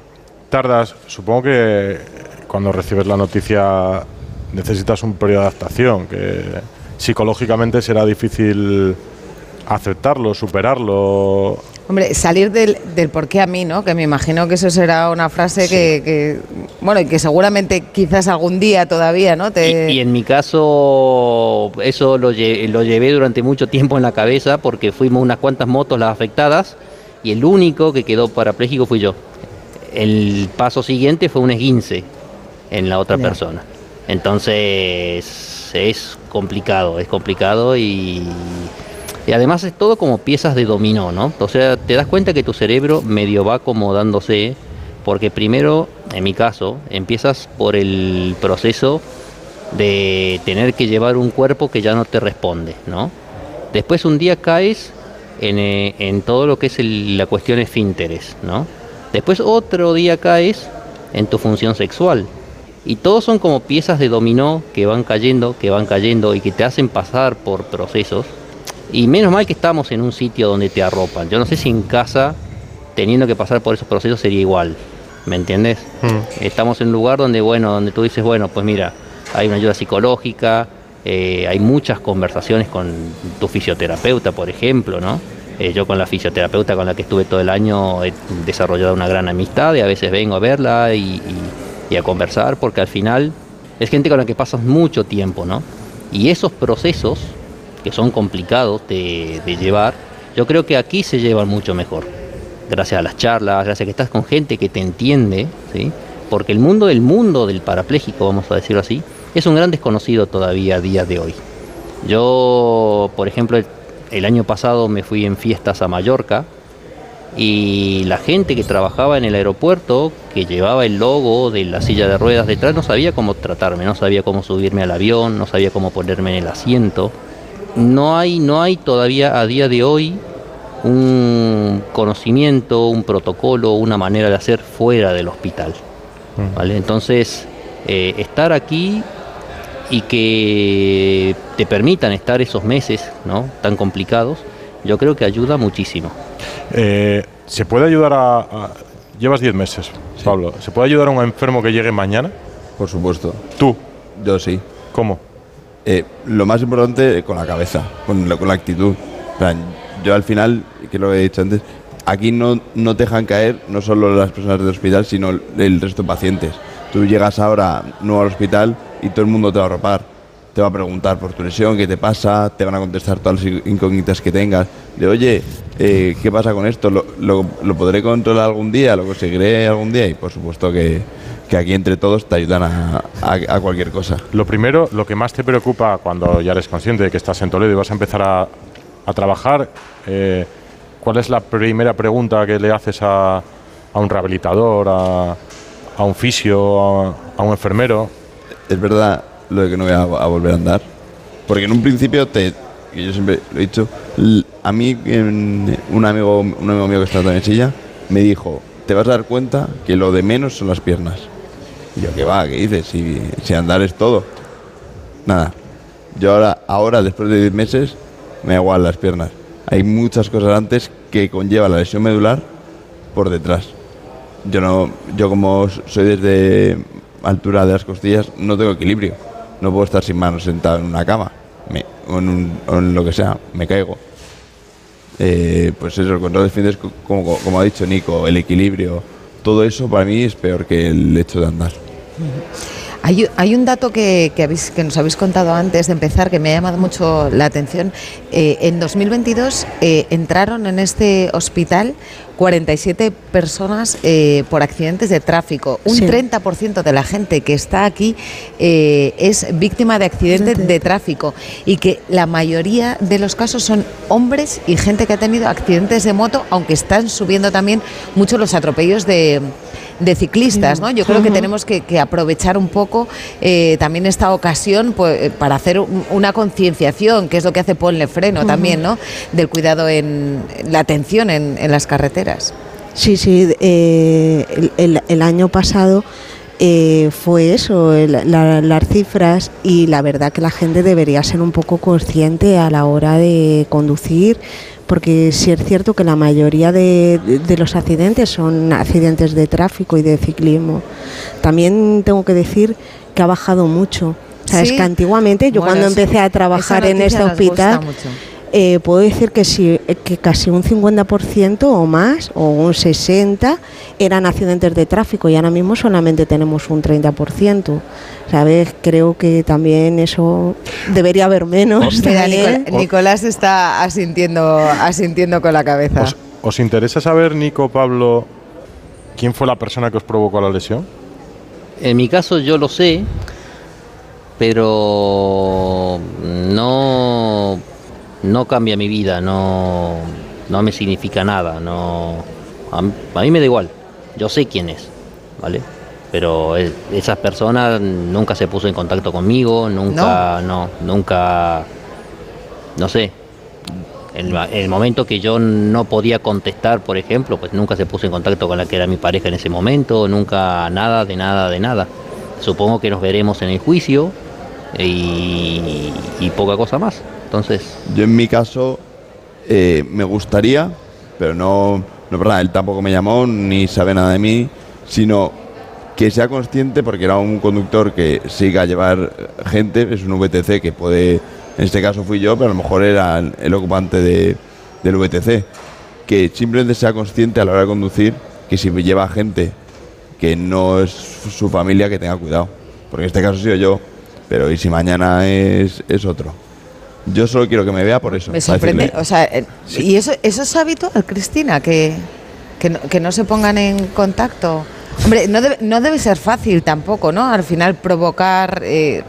tardas? Supongo que cuando recibes la noticia necesitas un periodo de adaptación, que psicológicamente será difícil aceptarlo, superarlo. Hombre, salir del, del por qué a mí, ¿no? Que me imagino que eso será una frase que, que, bueno, y que seguramente quizás algún día todavía, ¿no? Te... Y en mi caso, eso lo, lle- lo llevé durante mucho tiempo en la cabeza porque fuimos unas cuantas motos las afectadas y el único que quedó parapléjico fui yo. El paso siguiente fue un esguince en la otra persona. Entonces es complicado, es complicado y Y además es todo como piezas de dominó, ¿no? O sea, te das cuenta que tu cerebro medio va acomodándose, porque primero, en mi caso, empiezas por el proceso de tener que llevar un cuerpo que ya no te responde, ¿no? Después un día caes en, eh, en todo lo que es la cuestión esfínteres, ¿no? Después otro día caes en tu función sexual. Y todos son como piezas de dominó que van cayendo, que van cayendo y que te hacen pasar por procesos. Y menos mal que estamos en un sitio donde te arropan. Yo no sé si en casa, teniendo que pasar por esos procesos, sería igual. ¿Me entiendes? Estamos en un lugar donde, bueno, donde tú dices, bueno, pues mira, hay una ayuda psicológica, eh, hay muchas conversaciones con tu fisioterapeuta, por ejemplo, ¿no? Eh, yo con la fisioterapeuta con la que estuve todo el año he desarrollado una gran amistad y a veces vengo a verla y, y- y a conversar porque al final es gente con la que pasas mucho tiempo, ¿no? Y esos procesos, que son complicados de, llevar, yo creo que aquí se llevan mucho mejor. Gracias a las charlas, gracias a que estás con gente que te entiende. Porque el mundo del mundo del parapléjico, vamos a decirlo así, es un gran desconocido todavía a día de hoy. Yo, por ejemplo, el año pasado me fui en fiestas a Mallorca y la gente que trabajaba en el aeropuerto, que llevaba el logo de la silla de ruedas detrás, no sabía cómo tratarme, no sabía cómo subirme al avión, no sabía cómo ponerme en el asiento. No hay, no hay todavía a día de hoy un conocimiento, un protocolo, una manera de hacer fuera del hospital. ¿vale? Entonces, eh, estar aquí y que te permitan estar esos meses ¿no? tan complicados, yo creo que ayuda muchísimo. Eh, ¿Se puede ayudar a, a- Llevas 10 meses, Pablo. ¿Se puede ayudar a un enfermo que llegue mañana? Por supuesto. ¿Tú? Yo sí. ¿Cómo? Eh, lo más importante con la cabeza, con la, con la actitud. Yo al final, que lo he dicho antes, aquí no, no te dejan caer no solo las personas del hospital, sino el, resto de pacientes. Tú llegas ahora nuevo al hospital y todo el mundo te va a arropar. Te va a preguntar por tu lesión, qué te pasa, te van a contestar todas las incógnitas que tengas. De, oye, eh, ¿qué pasa con esto? ¿Lo, lo, lo podré controlar algún día? ¿Lo conseguiré algún día? Y por supuesto que, que aquí entre todos te ayudan a, a- a cualquier cosa. Lo primero, lo que más te preocupa cuando ya eres consciente de que estás en Toledo y vas a empezar a, a trabajar, eh, ¿cuál es la primera pregunta que le haces a, un rehabilitador, a, un fisio, a, un enfermero? Es verdad lo de que no voy a, volver a andar. Porque en un principio, te, yo siempre lo he dicho, a mí un, amigo, un amigo mío que está en silla me dijo, te vas a dar cuenta que lo de menos son las piernas. Yo, ¿qué va? ¿Qué dices? Si, si andar es todo. Nada. Yo ahora, ahora, después de 10 meses, me da las piernas. Hay muchas cosas antes que conlleva la lesión medular por detrás. Yo no, yo como soy desde altura de las costillas, no tengo equilibrio. No puedo estar sin manos sentado en una cama o, en lo que sea, me caigo. Eh, pues eso, el control de co- como, como ha dicho Nico, el equilibrio, todo eso para mí es peor que el hecho de andar. Hay, hay un dato que, habéis- que nos habéis contado antes de empezar que me ha llamado mucho la atención. Eh, en 2022 eh, entraron en este hospital 47 personas eh, por accidentes de tráfico. Un Sí. 30% de la gente que está aquí eh, es víctima de accidentes de tráfico y que la mayoría de los casos son hombres y gente que ha tenido accidentes de moto, aunque están subiendo también mucho los atropellos de de ciclistas, ¿no? Yo creo que tenemos que, que aprovechar un poco eh, también esta ocasión pues, para hacer un- una concienciación, que es lo que hace Ponle Freno también, ¿no? Del cuidado en la atención en, en las carreteras. Sí, sí, eh, el, el- el año pasado eh, fue eso, el- la- las cifras y la verdad que la gente debería ser un poco consciente a la hora de conducir, porque sí es cierto que la mayoría de, de- de los accidentes son accidentes de tráfico y de ciclismo. También tengo que decir que ha bajado mucho. Sabes Sí. que antiguamente yo Bueno, cuando empecé a trabajar en este hospital. Eh, puedo decir que, sí, eh, que casi un 50% o más, o un 60%, eran accidentes de tráfico y ahora mismo solamente tenemos un 30%. ¿Sabes? Creo que también eso debería haber menos. Mira, Nicolás está asintiendo, asintiendo con la cabeza. ¿Os, os interesa saber, Nico, Pablo, quién fue la persona que os provocó la lesión? En mi caso yo lo sé, pero no, no cambia mi vida, no, no me significa nada, no, a, mí- a mí me da igual, yo sé quién es, ¿vale? Pero e- esa persona nunca se puso en contacto conmigo, nunca, no, nunca, no sé, en el, en el momento que yo no podía contestar, por ejemplo, pues nunca se puso en contacto con la que era mi pareja en ese momento, nunca nada, de nada, de nada. Supongo que nos veremos en el juicio y, y poca cosa más. Yo en mi caso eh, me gustaría, pero no, no verdad, él tampoco me llamó ni sabe nada de mí, sino que sea consciente, porque era un conductor que siga a llevar gente, es un VTC que puede, en este caso fui yo, pero a lo mejor era el, ocupante de- del VTC, que simplemente sea consciente a la hora de conducir que si lleva gente que no es su familia, que tenga cuidado, porque en este caso he sido yo, pero ¿y si mañana es otro? Yo solo quiero que me vea por eso. Me sorprende, o sea, eh, ¿y eso, eso es habitual, Cristina? Que, que, no, que no se pongan en contacto. Hombre, no debe, no debe ser fácil tampoco, ¿no? Al final provocar... eh,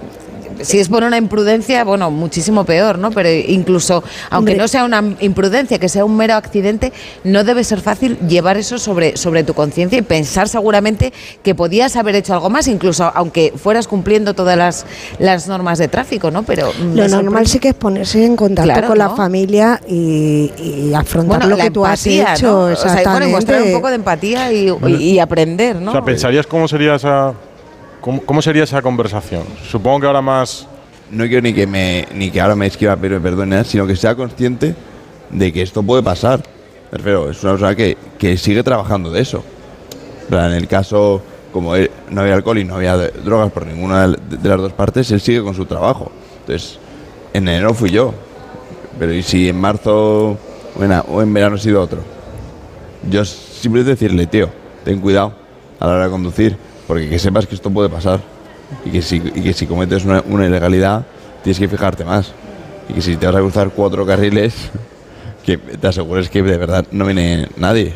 si es por una imprudencia, bueno, muchísimo peor, ¿no? Pero incluso, aunque Hombre. no sea una imprudencia, que sea un mero accidente, no debe ser fácil llevar eso sobre, sobre tu conciencia y pensar seguramente que podías haber hecho algo más, incluso aunque fueras cumpliendo todas las, las normas de tráfico, ¿no? Pero mm, Lo normal sí que es ponerse en contacto Claro, con la familia y, y afrontar Bueno, lo que tú has hecho. ¿no? O sea, bueno, mostrar un poco de empatía y, y- y aprender, ¿no? O sea, ¿pensarías cómo sería esa cómo, cómo sería esa conversación? Supongo que ahora más no quiero ni que me ni que ahora me esquiva pero perdón nada, sino que sea consciente de que esto puede pasar. Refiero, es una persona que, que sigue trabajando de eso. Plan, En el caso, como él- no había alcohol y no había drogas por ninguna de de las dos partes, él sigue con su trabajo. Entonces, en enero fui yo. Pero ¿y si en marzo o en, verano ha sido otro? Yo simplemente decirle, tío, ten cuidado a la hora de conducir, porque que sepas que esto puede pasar. Y que si, y que si cometes una, una ilegalidad, tienes que fijarte más. Y que si te vas a cruzar cuatro carriles, que te asegures que de verdad no viene nadie.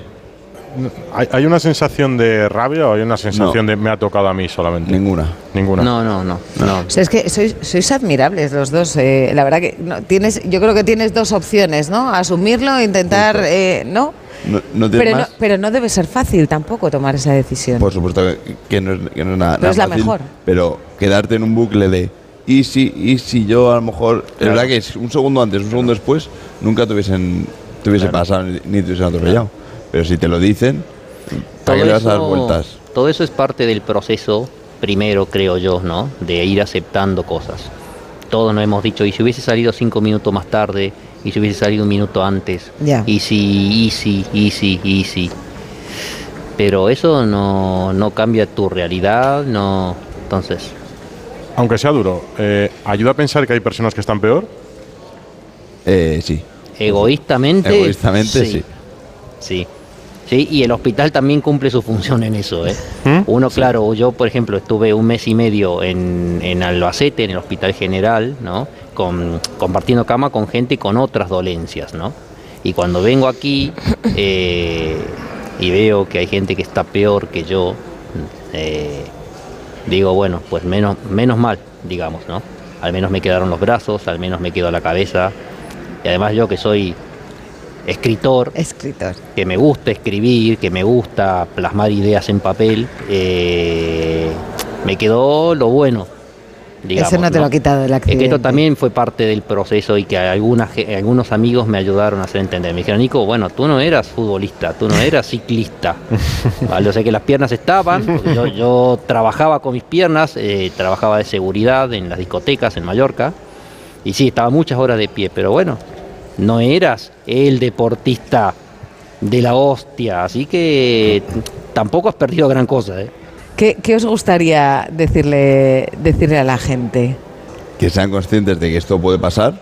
¿Hay, hay una sensación de rabia o hay una sensación de me ha tocado a mí solamente? Ninguna. Ninguna. no, no, no, no. O sea, es que sois, sois admirables los dos. eh, la verdad que no, tienes, yo creo que tienes dos opciones, ¿no? Asumirlo, intentar, eh, ¿no? No, no tienes Pero no, pero no debe ser fácil tampoco tomar esa decisión. Por supuesto que, no, es, que no es nada, Pero nada es la fácil, mejor. Pero quedarte en un bucle de y si, y si yo a lo mejor. Es Claro. verdad que es un segundo antes, un segundo después, nunca te hubiesen, te hubiese pasado ni, ni te hubiesen atropellado. Pero si te lo dicen, ¿para qué le vas a dar vueltas? todo eso es parte del proceso, primero creo yo, ¿no? De ir aceptando cosas. Todos nos hemos dicho, y si hubiese salido cinco minutos más tarde, y si hubiese salido un minuto antes, Ya. y si, y si, y si, y si. Pero eso no, no cambia tu realidad, no. Entonces, Aunque sea duro, eh, ¿ayuda a pensar que hay personas que están peor? Eh, sí. egoístamente. Egoístamente, sí. Sí. Sí, y el hospital también cumple su función en eso. ¿eh? ¿Mm? Uno, claro, yo por ejemplo estuve un mes y medio en, en Albacete, en el Hospital General, ¿no? Con, compartiendo cama con gente con otras dolencias, ¿no? Y cuando vengo aquí eh, y veo que hay gente que está peor que yo, eh, digo, bueno, pues menos, menos mal, digamos, ¿no? Al menos me quedaron los brazos, al menos me quedó la cabeza. Y además yo que soy escritor, Escritor. que me gusta escribir, que me gusta plasmar ideas en papel, eh, me quedó lo bueno. Digamos, Eso no te lo ha quitado el accidente. esto también fue parte del proceso y que algunas, algunos amigos me ayudaron a hacer entender. Me dijeron, Nico, bueno, tú no eras futbolista, tú no eras ciclista. ¿Vale? O sea que las piernas estaban, yo, yo trabajaba con mis piernas, eh, trabajaba de seguridad en las discotecas en Mallorca. Y sí, estaba muchas horas de pie, pero bueno, no eras el deportista de la hostia, así que tampoco has perdido gran cosa, ¿eh? ¿Qué, qué os gustaría decirle, decirle a la gente? Que sean conscientes de que esto puede pasar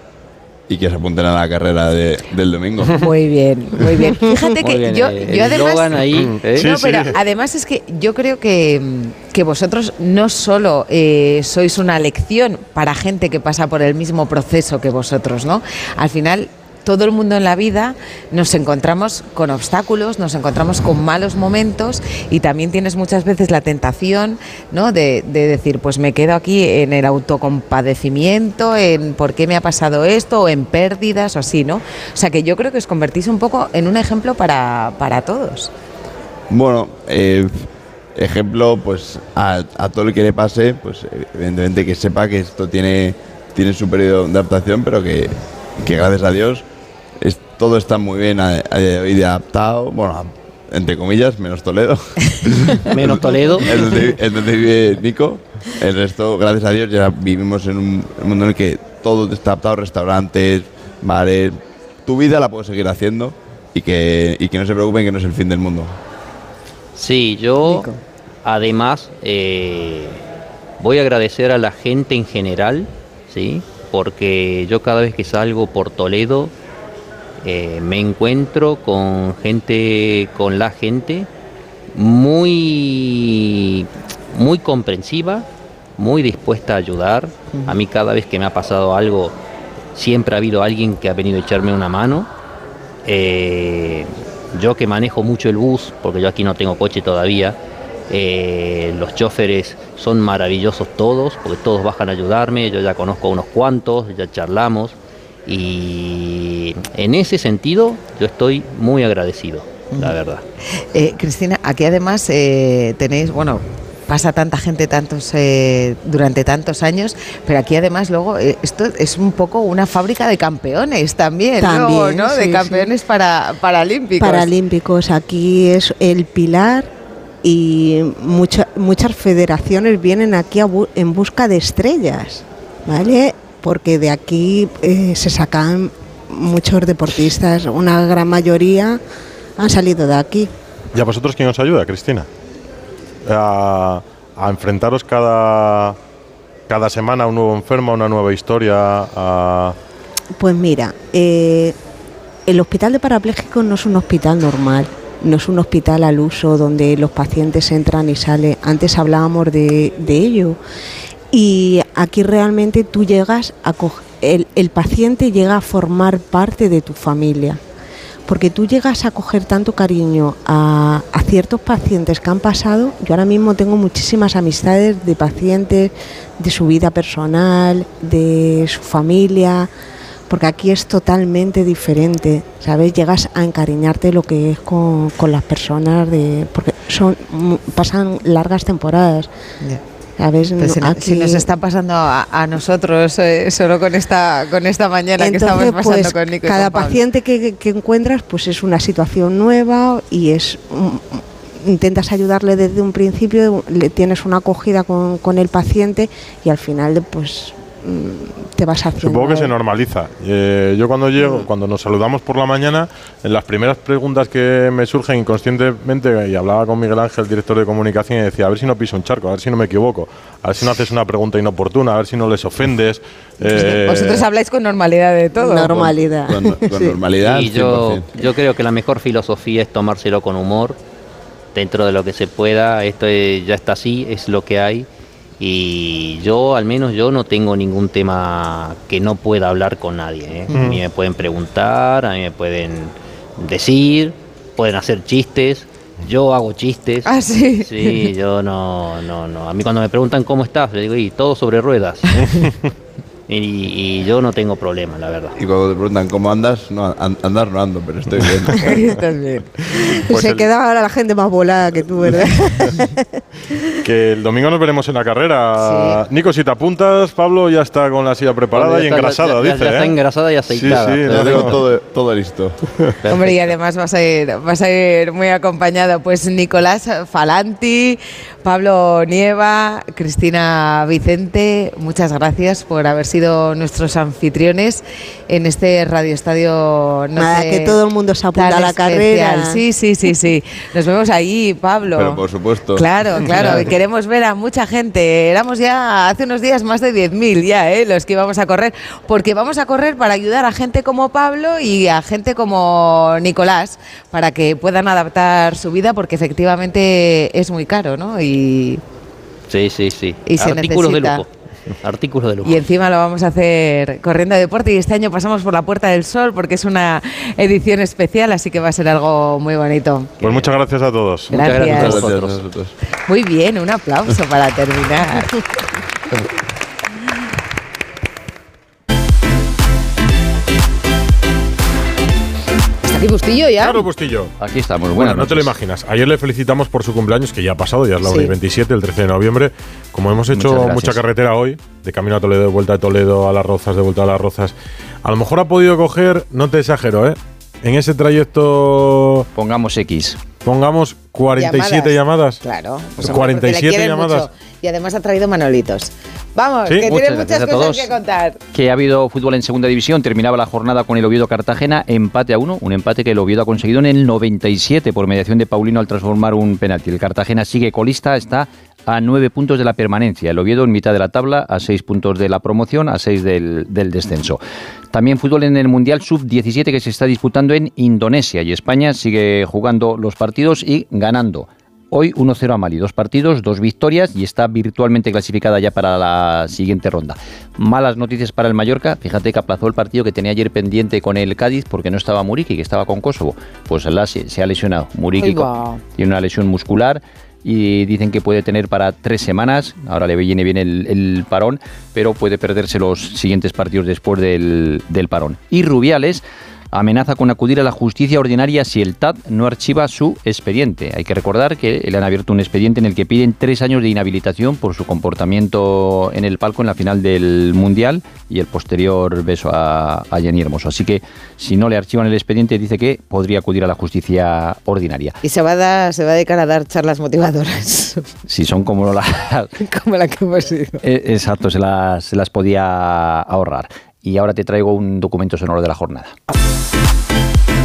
y que se apunten a la carrera de- del domingo. Muy bien, muy bien. Fíjate que bien, yo, eh, yo además. ahí, ¿eh? No, Sí, pero sí. además es que yo creo que, mm, que vosotros no solo eh, sois una lección para gente que pasa por el mismo proceso que vosotros, ¿no? Al final todo el mundo en la vida nos encontramos con obstáculos, nos encontramos con malos momentos y también tienes muchas veces la tentación ¿no? de, de decir, pues me quedo aquí en el autocompadecimiento, en por qué me ha pasado esto, o en pérdidas o así, ¿no? O sea que yo creo que os convertís un poco en un ejemplo para, para todos. Bueno, eh, ejemplo, pues a, todo el que le pase, pues evidentemente que sepa que esto tiene, tiene su periodo de adaptación, pero que, gracias a Dios todo está muy bien a, a día de hoy de adaptado, bueno, entre comillas, menos Toledo. Menos Toledo. es donde, es donde vive Nico. El resto, gracias a Dios, ya vivimos en un mundo en el que todo está adaptado, restaurantes, bares, tu vida la puedes seguir haciendo y que, y que no se preocupen que no es el fin del mundo. Sí, yo además eh, voy a agradecer a la gente en general, ¿sí? porque yo cada vez que salgo por Toledo eh, me encuentro con gente, con la gente muy, muy comprensiva, muy dispuesta a ayudar. A mí cada vez que me ha pasado algo, siempre ha habido alguien que ha venido a echarme una mano. Eh, yo que manejo mucho el bus, porque yo aquí no tengo coche todavía, eh, los choferes son maravillosos todos, porque todos bajan a ayudarme, yo ya conozco a unos cuantos, ya charlamos, y en ese sentido yo estoy muy agradecido, la verdad. Eh, Cristina, aquí además eh, tenéis, bueno, pasa tanta gente tantos eh, durante tantos años, pero aquí además luego eh, esto es un poco una fábrica de campeones también, luego, ¿no? sí, de sí. campeones para paralímpicos. Paralímpicos, aquí es el pilar y mucha- muchas federaciones vienen aquí a bu- en busca de estrellas, ¿vale? Porque de aquí eh, se sacan muchos deportistas, una gran mayoría han salido de aquí. ¿Y a vosotros quién os ayuda, Cristina? A, a enfrentaros cada, cada semana a un nuevo enfermo, a una nueva historia, a... Pues mira, eh, el hospital de parapléjicos no es un hospital normal, no es un hospital al uso donde los pacientes entran y salen. Antes hablábamos de, de ello. Y aquí realmente tú llegas a co- el, paciente llega a formar parte de tu familia. Porque tú llegas a coger tanto cariño a, ciertos pacientes que han pasado. Yo ahora mismo tengo muchísimas amistades de pacientes, de su vida personal, de su familia, porque aquí es totalmente diferente, ¿sabes? Llegas a encariñarte lo que es con, las personas, de, porque son pasan largas temporadas. Pues si, No, no- si nos está pasando a, a nosotros eh, solo con esta con esta mañana que estamos pasando pues, con Nico y cada con paciente que, que encuentras pues es una situación nueva y es intentas ayudarle desde un principio, le tienes una acogida con, con el paciente y al final pues te vas haciendo. Supongo que se normaliza. Eh, yo cuando llego, cuando nos saludamos por la mañana, en las primeras preguntas que me surgen inconscientemente, y hablaba con Miguel Ángel, director de comunicación, y decía, a ver si no piso un charco, a ver si no me equivoco, a ver si no haces una pregunta inoportuna, a ver si no les ofendes. eh, Vosotros habláis con normalidad de todo. Normalidad. Con, con normalidad. Y yo, 100%. yo creo que la mejor filosofía es tomárselo con humor, dentro de lo que se pueda. Esto es- ya está así, es lo que hay. Y yo, al menos yo, no tengo ningún tema que no pueda hablar con nadie. ¿eh? A mí me pueden preguntar, a mí me pueden decir, pueden hacer chistes. Yo hago chistes. Ah, sí. Sí, yo no, no, no. A mí cuando me preguntan cómo estás, le digo, y todo sobre ruedas. y, y yo no tengo problema, la verdad. Y cuando te preguntan cómo andas, no, an- andar no ando, pero estoy bien. Estás bien. Pues se el- queda ahora la gente más volada que tú, ¿verdad? Que el domingo nos veremos en la carrera. Nico, si te apuntas, Pablo ya está con la silla preparada Bueno, y está- engrasada, ya- ya- dice. ya está ¿eh? engrasada y aceitada. Sí, sí, tengo tengo- todo, todo listo. Hombre, y además vas a ir, vas a ir muy acompañado. Pues Nicolás Falanti, Pablo Nieva, Cristina Vicente, muchas gracias por haber sido nuestros anfitriones en este Radio Estadio. Nada, que todo el mundo se apunta a la especial. carrera. Sí, sí, sí, sí. Nos vemos ahí, Pablo. Pero por supuesto. Claro, claro, queremos ver a mucha gente. Éramos ya hace unos días más de 10.000 ya, ¿eh? los que íbamos a correr, porque vamos a correr para ayudar a gente como Pablo y a gente como Nicolás, para que puedan adaptar su vida, porque efectivamente es muy caro, ¿no? Y, Sí, sí, sí. y se Artículos de lujo. Artículo de lujo. Y encima lo vamos a hacer corriendo a deporte y este año pasamos por la Puerta del Sol porque es una edición especial, así que va a ser algo muy bonito. Pues muchas gracias a todos. Gracias. Muchas gracias a vosotros. Muy bien, un aplauso para terminar. aquí Bustillo ya? Claro, Bustillo. Aquí estamos, Bueno, buenas no te lo noches. imaginas. Ayer le felicitamos por su cumpleaños, que ya ha pasado, ya es la Sí. 1 y 27, el 13 de noviembre. Como hemos hecho mucha carretera hoy, de camino a Toledo, de vuelta a Toledo, a las Rozas, de vuelta a las Rozas, a lo mejor ha podido coger, no te exagero, ¿eh? En ese trayecto, Pongamos X. pongamos 47 llamadas. Claro. pues, hombre, porque le 47 quieren llamadas. mucho. Y además ha traído Manolitos. Vamos, Sí. que Muchas tiene muchas cosas que contar. Que ha habido fútbol en segunda división. Terminaba la jornada con el Oviedo Cartagena, empate a uno. Un empate que el Oviedo ha conseguido en el 97 por mediación de Paulino al transformar un penalti. El Cartagena sigue colista, está a nueve puntos de la permanencia. El Oviedo en mitad de la tabla, a seis puntos de la promoción, a seis del, del descenso. También fútbol en el Mundial Sub-17 que se está disputando en Indonesia y España sigue jugando los partidos y ganando. Hoy 1-0 a Mali, dos partidos, dos victorias y está virtualmente clasificada ya para la siguiente ronda. Malas noticias para el Mallorca, fíjate que aplazó el partido que tenía ayer pendiente con el Cádiz porque no estaba Muriqui, que estaba con Kosovo. Pues la- se, se ha lesionado. Con- va. tiene una lesión muscular y dicen que puede tener para tres semanas. Ahora le viene bien el, el parón, pero puede perderse los siguientes partidos después del, del parón. Y Rubiales amenaza con acudir a la justicia ordinaria si el TAT no archiva su expediente. Hay que recordar que le han abierto un expediente en el que piden tres años de inhabilitación por su comportamiento en el palco en la final del Mundial y el posterior beso a, a Jenny Hermoso. Así que si no le archivan el expediente, dice que podría acudir a la justicia ordinaria. Y se va a dar, se va a dedicar a dar charlas motivadoras, Si son como la, como la que hemos ido. Eh, Exacto, se las, se las podía ahorrar. Y ahora te traigo un documento sonoro de la jornada.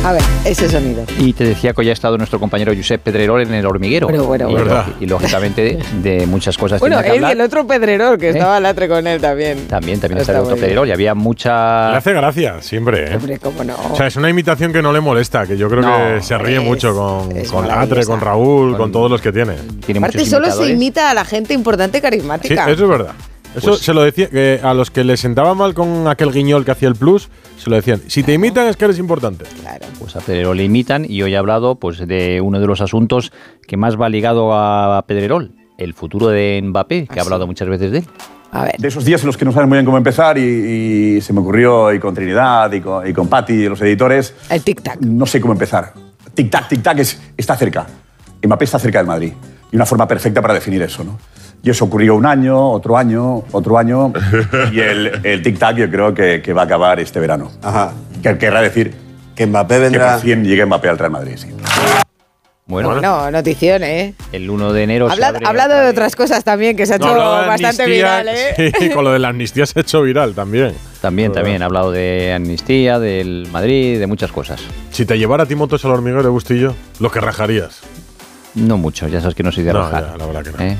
A ver, ese sonido. Y te decía que hoy ha estado nuestro compañero Josep Pedrerol en el hormiguero. Pero bueno, y, bueno. ¿Verdad? y lógicamente de, de muchas cosas Bueno, que él y el otro Pedrerol, que ¿Eh? estaba latre con él también. También, también Está está el otro bien. Pedrerol y había mucha... Le hace gracia, siempre, ¿eh? Hombre, cómo no. O sea, es una imitación que no le molesta, que yo creo No, que se ríe es- mucho con, con. Latre, con Raúl, con, todos los que tiene. Tiene Aparte, solo se imita a la gente importante y Sí, carismática. eso es verdad. Eso Pues- se lo decía que a los que le sentaba mal con aquel guiñol que hacía el plus, se lo decían. Si te imitan es que eres importante. Claro. Pues a Pedrerol le imitan y hoy ha hablado pues, de uno de los asuntos que más va ligado a Pedrerol, el futuro de Mbappé, que ha hablado muchas veces de él. A ver. de esos días en los que no saben muy bien cómo empezar y, y se me ocurrió y con Trinidad y con, y con Patti y los editores. El tic-tac. No sé cómo empezar. Tic-tac, tic-tac es- está cerca. Mbappé está cerca del Madrid. Y una forma perfecta para definir eso, ¿no? Y eso ocurrió un año, otro año, otro año. y el, el tic-tac yo creo que, que va a acabar este verano. Ajá. Que querrá decir Que Mbappé que vendrá. por fin llegue Mbappé al Real Madrid, sí. Bueno, No, notición, ¿eh? el 1 de enero Ha se hablado, abre ha hablado de otras cosas también, que se ha No, hecho bastante amnistía, viral, ¿eh? Sí, con lo de la amnistía se ha hecho viral también. También, también, ha hablado de amnistía, del Madrid, de muchas cosas. Si te llevara Timotos al hormiguero, Bustillo, lo que rajarías. No mucho, ya sabes que no soy de No, rajar. ya, la verdad que no. ¿eh?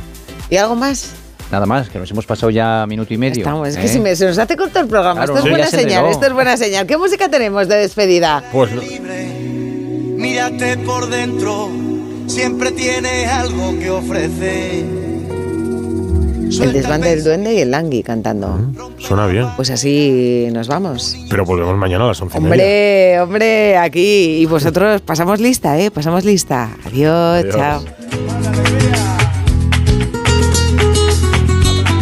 ¿Y algo más? Nada más, que nos hemos pasado ya minuto y medio. Estamos, es que ¿eh? si me- se nos hace corto el programa. Claro, esto es sí, buena señal, esto es buena señal. ¿Qué música tenemos de despedida? Pues no- Mírate por dentro, siempre tienes algo que ofrecer. El desván del duende y el langui cantando. suena bien. Pues así nos vamos. Pero volvemos mañana a las once y media. Hombre, hombre, aquí. Y vosotros pasamos lista, ¿eh? Pasamos lista. Adiós, Adiós. chao.